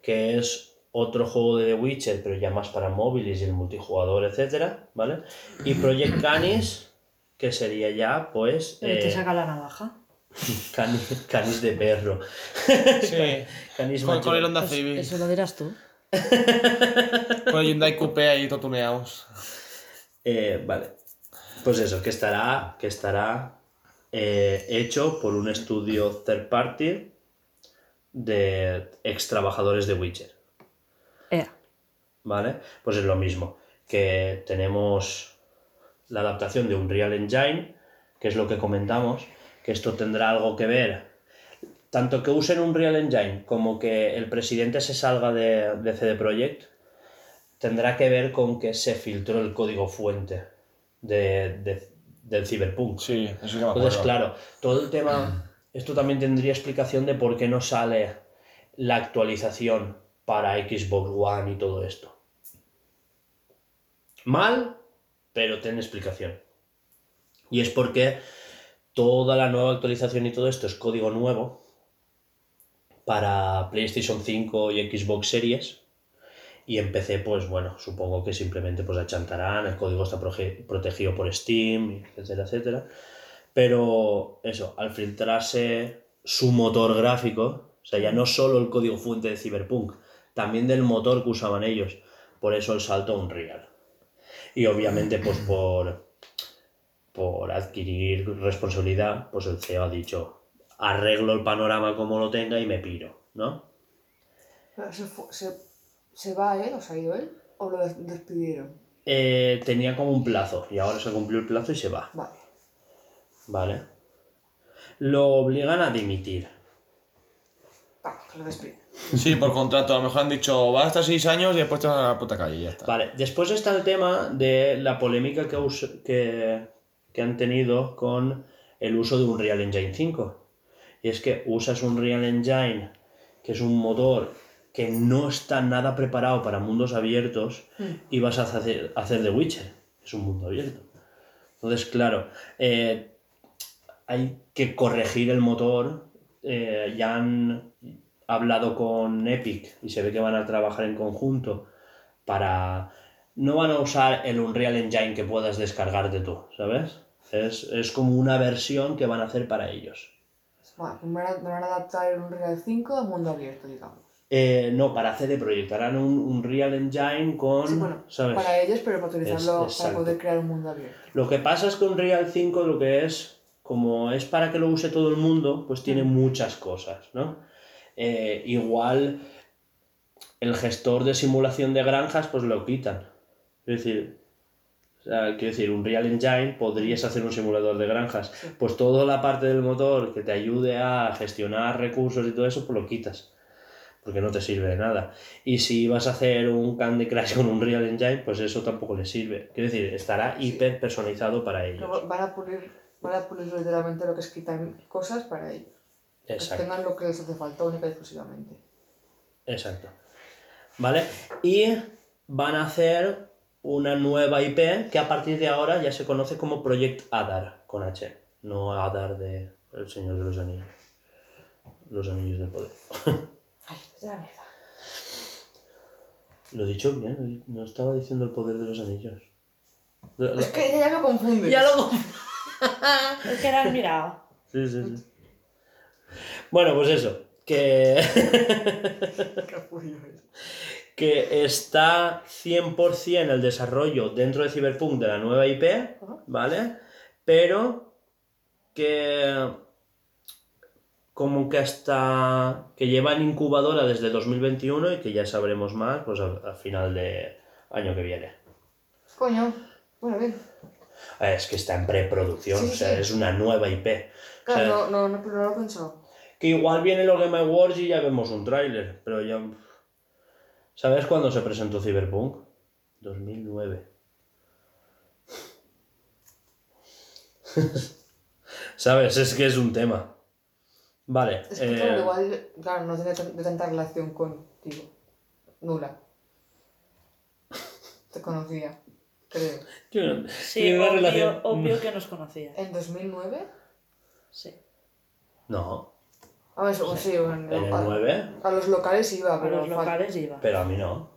que es otro juego de The Witcher, pero ya más para móviles y el multijugador, etcétera, ¿vale? Y Project [COUGHS] Canis, que sería ya, pues, eh, saca la navaja. [LAUGHS] canis, canis de perro. Sí. [LAUGHS] Canis Con, el Honda Civic. eso lo dirás tú. [LAUGHS] Con el Hyundai Coupé ahí totuneados. Eh, vale. Pues eso, que estará, que estará eh, hecho por un estudio third party de ex trabajadores de Witcher. ¿Vale? Pues es lo mismo. Que tenemos la adaptación de Unreal Engine, que es lo que comentamos, que esto tendrá algo que ver. Tanto que usen Unreal Engine como que el presidente se salga de, de CD Projekt, tendrá que ver con que se filtró el código fuente de, de- del Cyberpunk. Sí, eso sí que me acuerdo. Entonces, claro, todo el tema, esto también tendría explicación de por qué no sale la actualización para Xbox One y todo esto. Mal, pero tiene explicación. Y es porque toda la nueva actualización y todo esto es código nuevo para PlayStation 5 y Xbox Series. Y en PC, pues bueno, supongo que simplemente pues achantarán, el código está proge- protegido por Steam, etcétera, etcétera. Pero eso, al filtrarse su motor gráfico, o sea, ya no solo el código fuente de Cyberpunk, también del motor que usaban ellos, por eso el salto a Unreal. Y obviamente, pues [CLEARS THROAT] por, por adquirir responsabilidad, pues el CEO ha dicho, arreglo el panorama como lo tenga y me piro, ¿no? ¿Se, fu- se, ¿Se va él o se ha ido él? ¿O lo des- despidieron? Eh, tenía como un plazo y ahora se cumplió el plazo y se va, Vale. ¿vale? Lo obligan a dimitir. Va, que lo despiden. Sí, por contrato. A lo mejor han dicho, vas hasta 6 años y después te van a la puta calle y ya está. Vale, después está el tema de la polémica que, us- que, que han tenido con el uso de Unreal Engine 5. Y es que usas Unreal Engine, que es un motor que no está nada preparado para mundos abiertos, y vas a hacer, hacer The Witcher. Es un mundo abierto. Entonces, claro, eh, hay que corregir el motor. eh, ya han hablado con Epic y se ve que van a trabajar en conjunto para... No van a usar el Unreal Engine que puedas descargarte tú, ¿sabes? Es, es como una versión que van a hacer para ellos. Me van a adaptar el Unreal 5 al mundo abierto, digamos. Eh, no, para CD Projekt harán un Unreal Engine con... Sí, bueno, ¿sabes? para ellos, pero para utilizarlo, Es- para poder crear un mundo abierto. Lo que pasa es que Unreal 5 lo que es, como es para que lo use todo el mundo, pues tiene muchas cosas, ¿no? Eh, igual el gestor de simulación de granjas, pues lo quitan. Es decir, o sea, quiero decir, Unreal Engine podrías hacer un simulador de granjas. Pues toda la parte del motor que te ayude a gestionar recursos y todo eso, pues lo quitas. Porque no te sirve de nada. Y si vas a hacer un Candy Crush con un Real Engine, pues eso tampoco le sirve. Quiero decir, estará hiper personalizado para ellos. Luego van a pulir, van a pulir literalmente lo que es quitar cosas para ellos. Que Exacto. tengan lo que les hace falta única y exclusivamente. Exacto. ¿Vale? Y van a hacer una nueva IP que a partir de ahora ya se conoce como Project Adar, con H. No Adar de El Señor de los Anillos. Los Anillos del Poder. [LAUGHS] Ay, la mierda. Lo he dicho bien, no estaba diciendo el poder de los anillos. Lo- lo- Es que ya me confundes. Ya lo... [LAUGHS] Es que era el mirado. Sí, sí, sí. Bueno, pues eso, que... [LAUGHS] Que está 100% el desarrollo dentro de Cyberpunk de la nueva IP, ¿vale? Pero que como que hasta que lleva en incubadora desde 2021 y que ya sabremos más pues al, al final de año que viene. Coño. Bueno, bien. Ah, Es que está en preproducción, Sí, o sea, sí. es una nueva IP. O sea, Claro, no, no, no, no lo he pensado. Que igual viene los Game Awards y ya vemos un tráiler, pero ya... ¿Sabes cuándo se presentó Cyberpunk? 2009. [LAUGHS] ¿Sabes? Es que es un tema. Vale. Es que eh, claro, igual, claro, no tiene de tanta relación contigo. Nula. [LAUGHS] Te conocía, creo. yo no- Sí, obvio, relación- obvio que nos conocía. ¿En 2009? Sí. No, A ver, o sí, o en- el a, 9, a los locales iba, A pero los fal- locales iba. pero a mí no.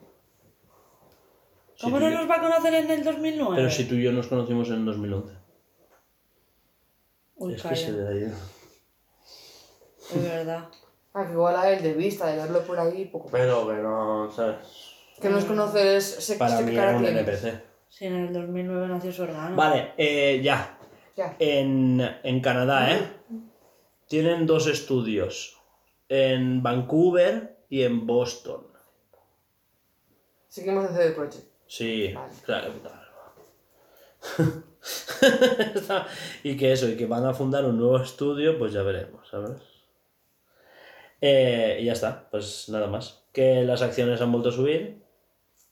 Si ¿Cómo tú no yo- nos va a conocer en el 2009? Pero si tú y yo nos conocimos en 2011. Uy, es que calla. se le ha ido. Es verdad. [LAUGHS] Ah, que igual a él de vista, de verlo por ahí, poco. Pero que no, ¿sabes? Que nos conoces, sé, Para sé mí qué era un. NPC. Si en el 2009 nació su hermano. Vale, eh, ya. Ya. En, en Canadá, ¿eh? Tienen dos estudios. En Vancouver y en Boston. Seguimos en CD Projekt. Sí, Vale. claro, [LAUGHS] y que eso, y que van a fundar un nuevo estudio, pues ya veremos, ¿sabes? Eh, y ya está, pues nada más. Que las acciones han vuelto a subir,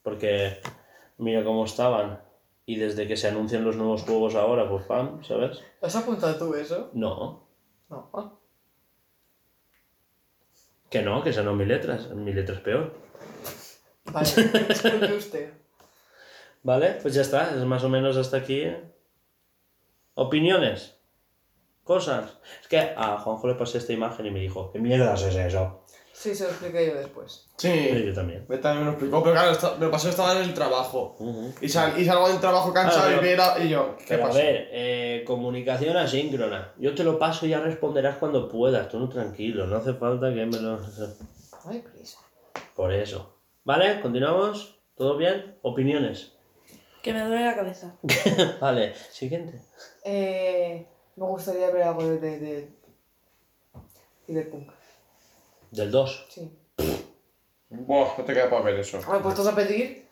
porque mira cómo estaban. Y desde que se anuncian los nuevos juegos ahora, pues pam, ¿sabes? ¿Has apuntado tú eso? No, No. Ah. que no, que esa no es mi letras, mi letra es peor. Vale, [LAUGHS] disculpe usted. ¿Vale? Pues ya está, es más o menos hasta aquí. ¿Opiniones? ¿Cosas? Es que a Juanjo le pasé esta imagen y me dijo, ¿qué mierdas es eso? Sí, se lo expliqué yo después. Sí, Sí. yo también. Me también me lo explicó, pero claro, esta- me lo pasó estaba en el trabajo. Y, sal- y salgo del trabajo cansado Ah, pero- y, mira, y yo, ¿qué Pero a pasa? ver, eh, comunicación asíncrona. Yo te lo paso y ya responderás cuando puedas. Tú no tranquilo, no hace falta que me lo... Ay, prisa. Por eso. ¿Vale? ¿Continuamos? ¿Todo bien? ¿Opiniones? Que me duele la cabeza. [LAUGHS] vale, siguiente. Eh, me gustaría ver algo de, de, de Cyberpunk. Del 2. Sí. Buah, no te queda para ver eso. A ver, puestos a pedir.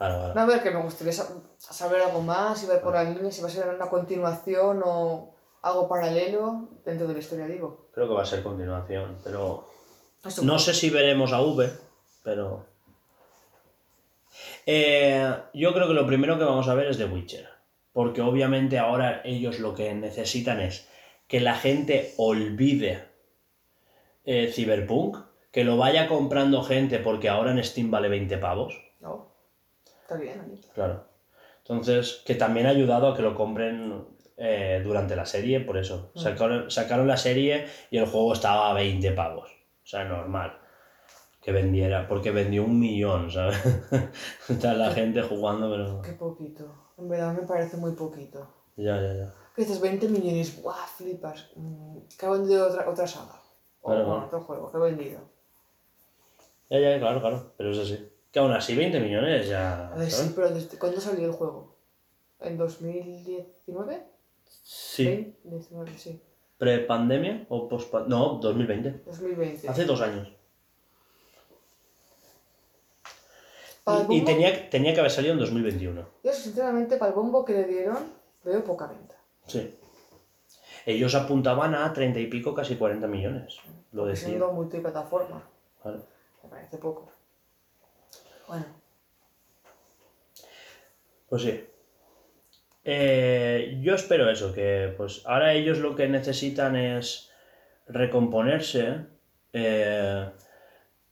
No, a ver, que me gustaría sa- saber algo más, y ver por la línea, si va a ser una continuación o algo paralelo dentro de la historia, digo. Creo que va a ser continuación, pero... No sé si veremos a V, pero... Eh, yo creo que lo primero que vamos a ver es The Witcher. Porque obviamente ahora ellos lo que necesitan es que la gente olvide eh, Cyberpunk, que lo vaya comprando gente porque ahora en Steam vale 20 pavos. No. Está bien, ahí. Claro. Entonces, que también ha ayudado a que lo compren eh, durante la serie, por eso. Sacaron, sacaron la serie y el juego estaba a 20 pavos. O sea, normal que vendiera, porque vendió un millón, ¿sabes? [LAUGHS] Está la gente jugando, pero... Qué poquito. En verdad me parece muy poquito. Ya, ya, ya. Que dices 20 millones, ¡guau! Flipas. Mm, Que ha vendido otra, otra saga. O Claro, bueno, claro. otro juego, que ha vendido. Ya, ya, claro, claro, pero es así. Que aún así 20 millones ya... A ver, ¿sabes? sí, pero ¿desde cuándo salió el juego? ¿En 2019? Sí. 19, sí. ¿Pre-pandemia o post No, 2020. 2020. Hace dos años. Para el Y, tenía, tenía que haber salido en 2021. Yo, sinceramente, para el bombo que le dieron, veo poca venta. Sí. Ellos apuntaban a 30 y pico, casi 40 millones. Lo decía. Siendo multiplataforma. Vale. Me parece poco. Bueno, Pues sí. Eh, yo espero eso, que pues ahora ellos lo que necesitan es recomponerse, eh,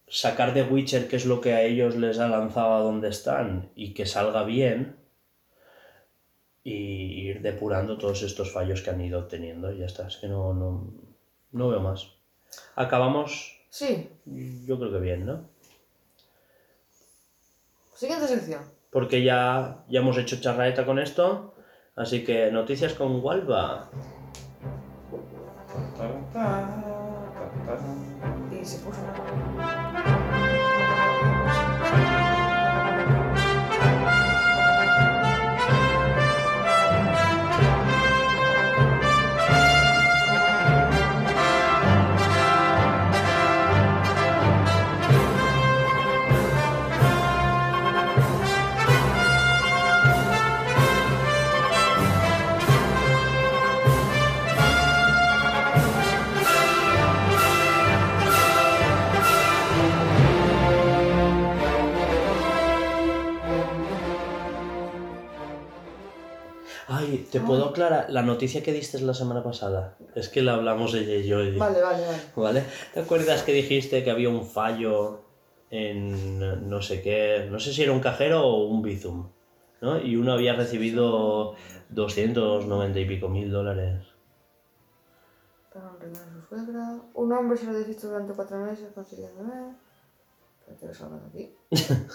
sacar de Witcher qué es lo que a ellos les ha lanzado a donde están y que salga bien y ir depurando todos estos fallos que han ido teniendo y ya está, es que no, no, no veo más. Acabamos, sí. yo creo que bien, ¿no? Siguiente sección. porque ya, ya hemos hecho charraeta con esto. Así que noticias con Walva. Y se puso. Ay, ¿te puedo aclarar la noticia que diste la semana pasada? Es que la hablamos ella y yo. y- Vale, vale, vale. ¿Vale? ¿Te acuerdas que dijiste que había un fallo en no sé qué, no sé si era un cajero o un Bizum, ¿no? Y uno había recibido 290 y pico mil dólares. Para un a su suegra. Un hombre se lo deshizo durante cuatro meses consiguiendo. Que salga de aquí. [LAUGHS]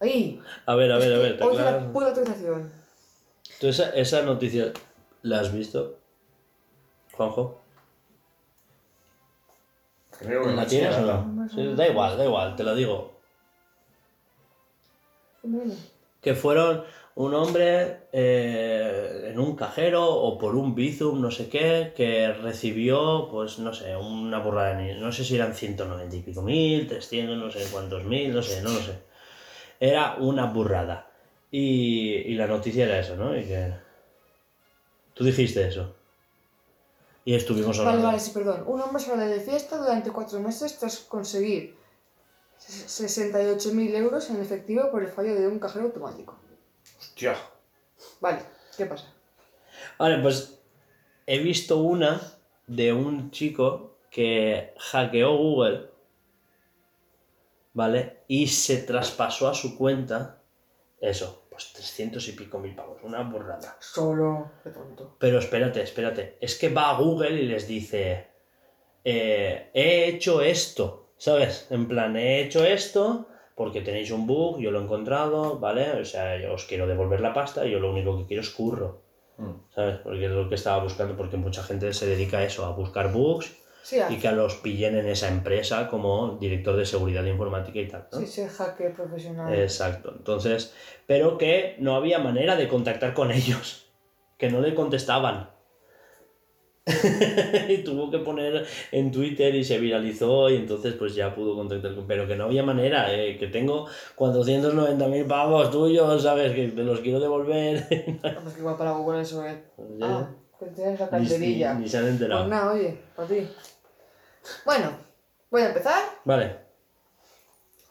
¡Ahí! A ver, a ver, a ver. ¿te Hoy la puta autorización. ¿Tú esa, esa noticia la has visto? Juanjo. Creo que ¿La no tienes o no? Sí, da igual, da igual, te lo digo. Que fueron un hombre eh, en un cajero o por un Bizum, no sé qué, que recibió, pues no sé, una burrada, de ni- no sé si eran 190 y pico mil, 300, no sé cuántos mil, no sé, no lo sé. Era una burrada. Y, y la noticia era eso, ¿no? Y que... Tú dijiste eso. Y estuvimos Vale, hablando. vale, sí, perdón. Un hombre sale de fiesta durante cuatro meses tras conseguir 68.000 euros en efectivo por el fallo de un cajero automático. Hostia. Vale, ¿qué pasa? Vale, pues he visto una de un chico que hackeó Google, ¿vale? Y se traspasó a su cuenta, eso, pues 300 y pico mil pavos, una burrada. Solo. Qué tonto. Pero espérate, espérate, es que va a Google y les dice, eh, he hecho esto, ¿sabes? En plan, he hecho esto porque tenéis un bug, yo lo he encontrado, ¿vale? O sea, yo os quiero devolver la pasta y yo lo único que quiero es curro. Mm. ¿sabes? Porque es lo que estaba buscando, porque mucha gente se dedica a eso, a buscar bugs Sí, ah, y que a los pillen en esa empresa como director de seguridad informática y tal, ¿no? sí, ser hacker profesional. Exacto. Entonces, pero que no había manera de contactar con ellos, que no le contestaban. [LAUGHS] y tuvo que poner en Twitter y se viralizó y entonces pues ya pudo contactar con... Pero que no había manera, eh, que tengo 490.000 pavos tuyos, ¿sabes? Que te los quiero devolver. [LAUGHS] Ah, pues que igual para Google eso es. Ya. Ah, que tienes la Ni- calderilla. ni, ni se han Pues enterado. nada, oye, para ti. Bueno, voy a empezar. Vale.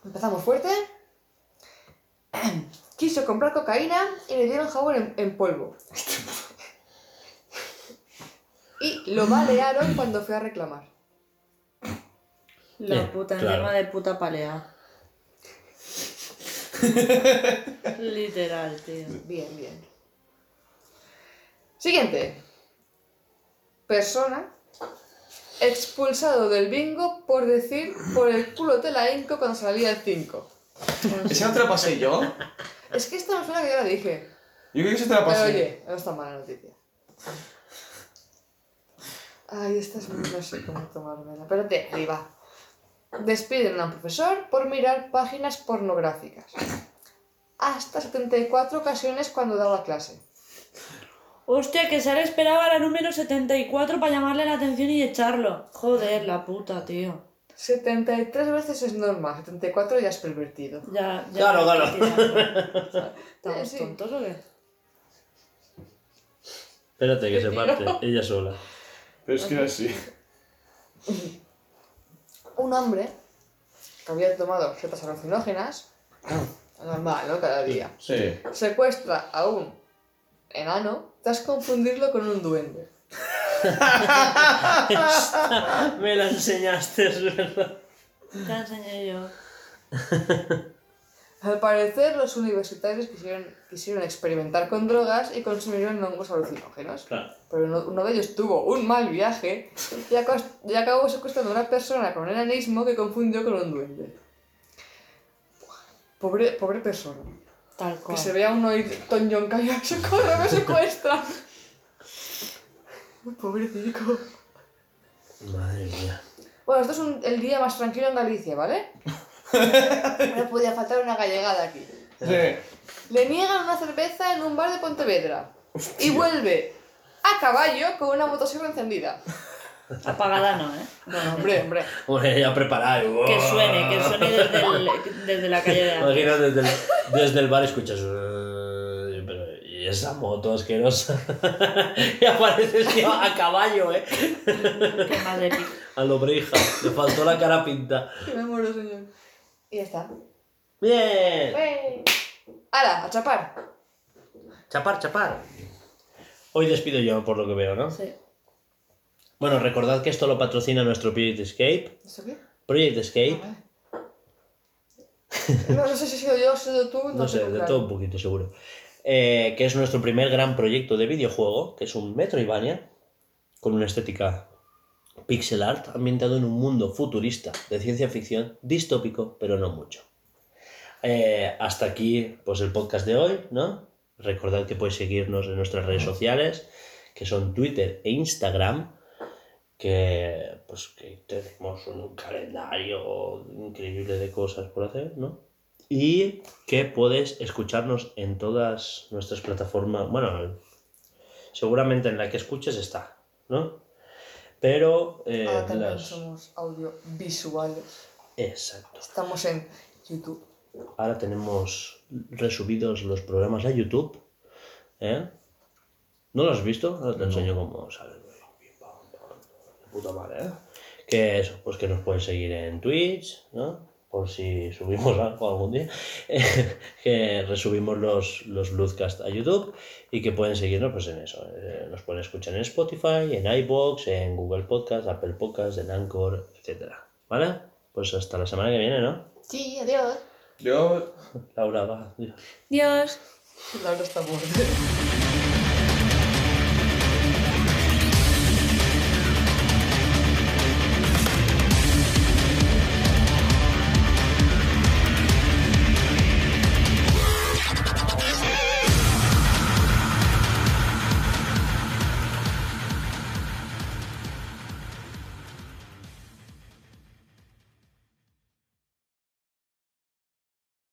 Empezamos fuerte. [CLEARS THROAT] Quiso comprar cocaína y le dieron jabón en, en polvo. [LAUGHS] y lo balearon cuando fue a reclamar. La Eh, puta claro. encima de puta palea. [LAUGHS] Literal, tío. Bien, bien. Siguiente. Persona expulsado del bingo por decir por el culo te la hinco cuando salía el 5. ¿Esa no te la pasé yo? Es que esta me suena que ya la dije. Yo creo que esa te la Pero oye, no está mala noticia. Ay, esta es muy no sé cómo tomármela. Espérate, ahí va. Despiden a un profesor por mirar páginas pornográficas. Hasta 74 ocasiones cuando daba clase. Hostia, que Sara esperaba la número 74 para llamarle la atención y echarlo. Joder, la puta, tío. 73 veces es normal, 74 ya es pervertido. Ya, ya. Claro, claro. [LAUGHS] ¿Estamos Sí. tontos o qué? Espérate que ¿Qué se tío? parte, ella sola. Pero es que era así. [LAUGHS] Un hombre que había tomado setas alucinógenas, [COUGHS] normal, ¿no? Cada día. Sí. Secuestra a un enano tras confundirlo con un duende. [LAUGHS] Me la enseñaste, es verdad. Te la enseñé yo. Al parecer, los universitarios quisieron, quisieron experimentar con drogas y consumieron hongos alucinógenos. Claro. Pero uno, uno de ellos tuvo un mal viaje y, acos- y acabó secuestrando a una persona con enanismo que confundió con un duende. Pobre, pobre persona. Tal Que se vea uno y Ton John [LAUGHS] cayó socorro, me secuestran. [LAUGHS] Pobrecito. Madre mía. Bueno, esto es un- el día más tranquilo en Galicia, ¿vale? [LAUGHS] No podía faltar una gallegada aquí. Sí. Le niegan una cerveza en un bar de Pontevedra. Y vuelve a caballo con una motosierra encendida. Apagada no, ¿eh? No, hombre, hombre. Ya preparado. Que suene, que suene desde, el- desde la calle de antes. Imagina desde el, desde el bar escuchas. Pero, y esa moto asquerosa. [LAUGHS] y apareces tío, a caballo, eh. Qué épico. A lo breja. Le faltó la cara pinta. Que me muero, señor. Y ya está. Bien. ¡Wey! ¡Hala! ¡A chapar! Chapar, chapar. Hoy despido yo, por lo que veo, ¿no? Sí. Bueno, recordad que esto lo patrocina nuestro Project Escape. ¿Esto qué? Project Escape. No, no sé si he sido yo o has sido tú. No sé, tengo de claro. todo un poquito seguro. Eh, que es nuestro primer gran proyecto de videojuego, que es un Metroidvania, con una estética pixel art, ambientado en un mundo futurista de ciencia ficción, distópico, pero no mucho. Eh, hasta aquí, pues el podcast de hoy, ¿no? Recordad que podéis seguirnos en nuestras redes sociales, que son Twitter e Instagram, que pues que tenemos un calendario increíble de cosas por hacer, ¿no? Y que puedes escucharnos en todas nuestras plataformas. Bueno, seguramente en la que escuches está, ¿no? Pero eh, Ahora también las- somos audiovisuales. Exacto. Estamos en YouTube. Ahora tenemos resubidos los programas a YouTube. ¿eh? ¿No lo has visto? Ahora te enseño cómo sale. Puta madre, ¿eh? Que eso, pues que nos puedes seguir en Twitch, ¿no? Por si [LAUGHS] subimos algo algún día. [LAUGHS] que resubimos los, los Bloodcast a YouTube y que pueden seguirnos pues en eso. eh, nos pueden escuchar en Spotify, en iBox, en Google Podcast, Apple Podcast, en Anchor, etc. ¿Vale? Pues hasta la semana que viene, ¿no? Sí, adiós. Yo [LAUGHS] Laura, va. Dios. Laura está muerta.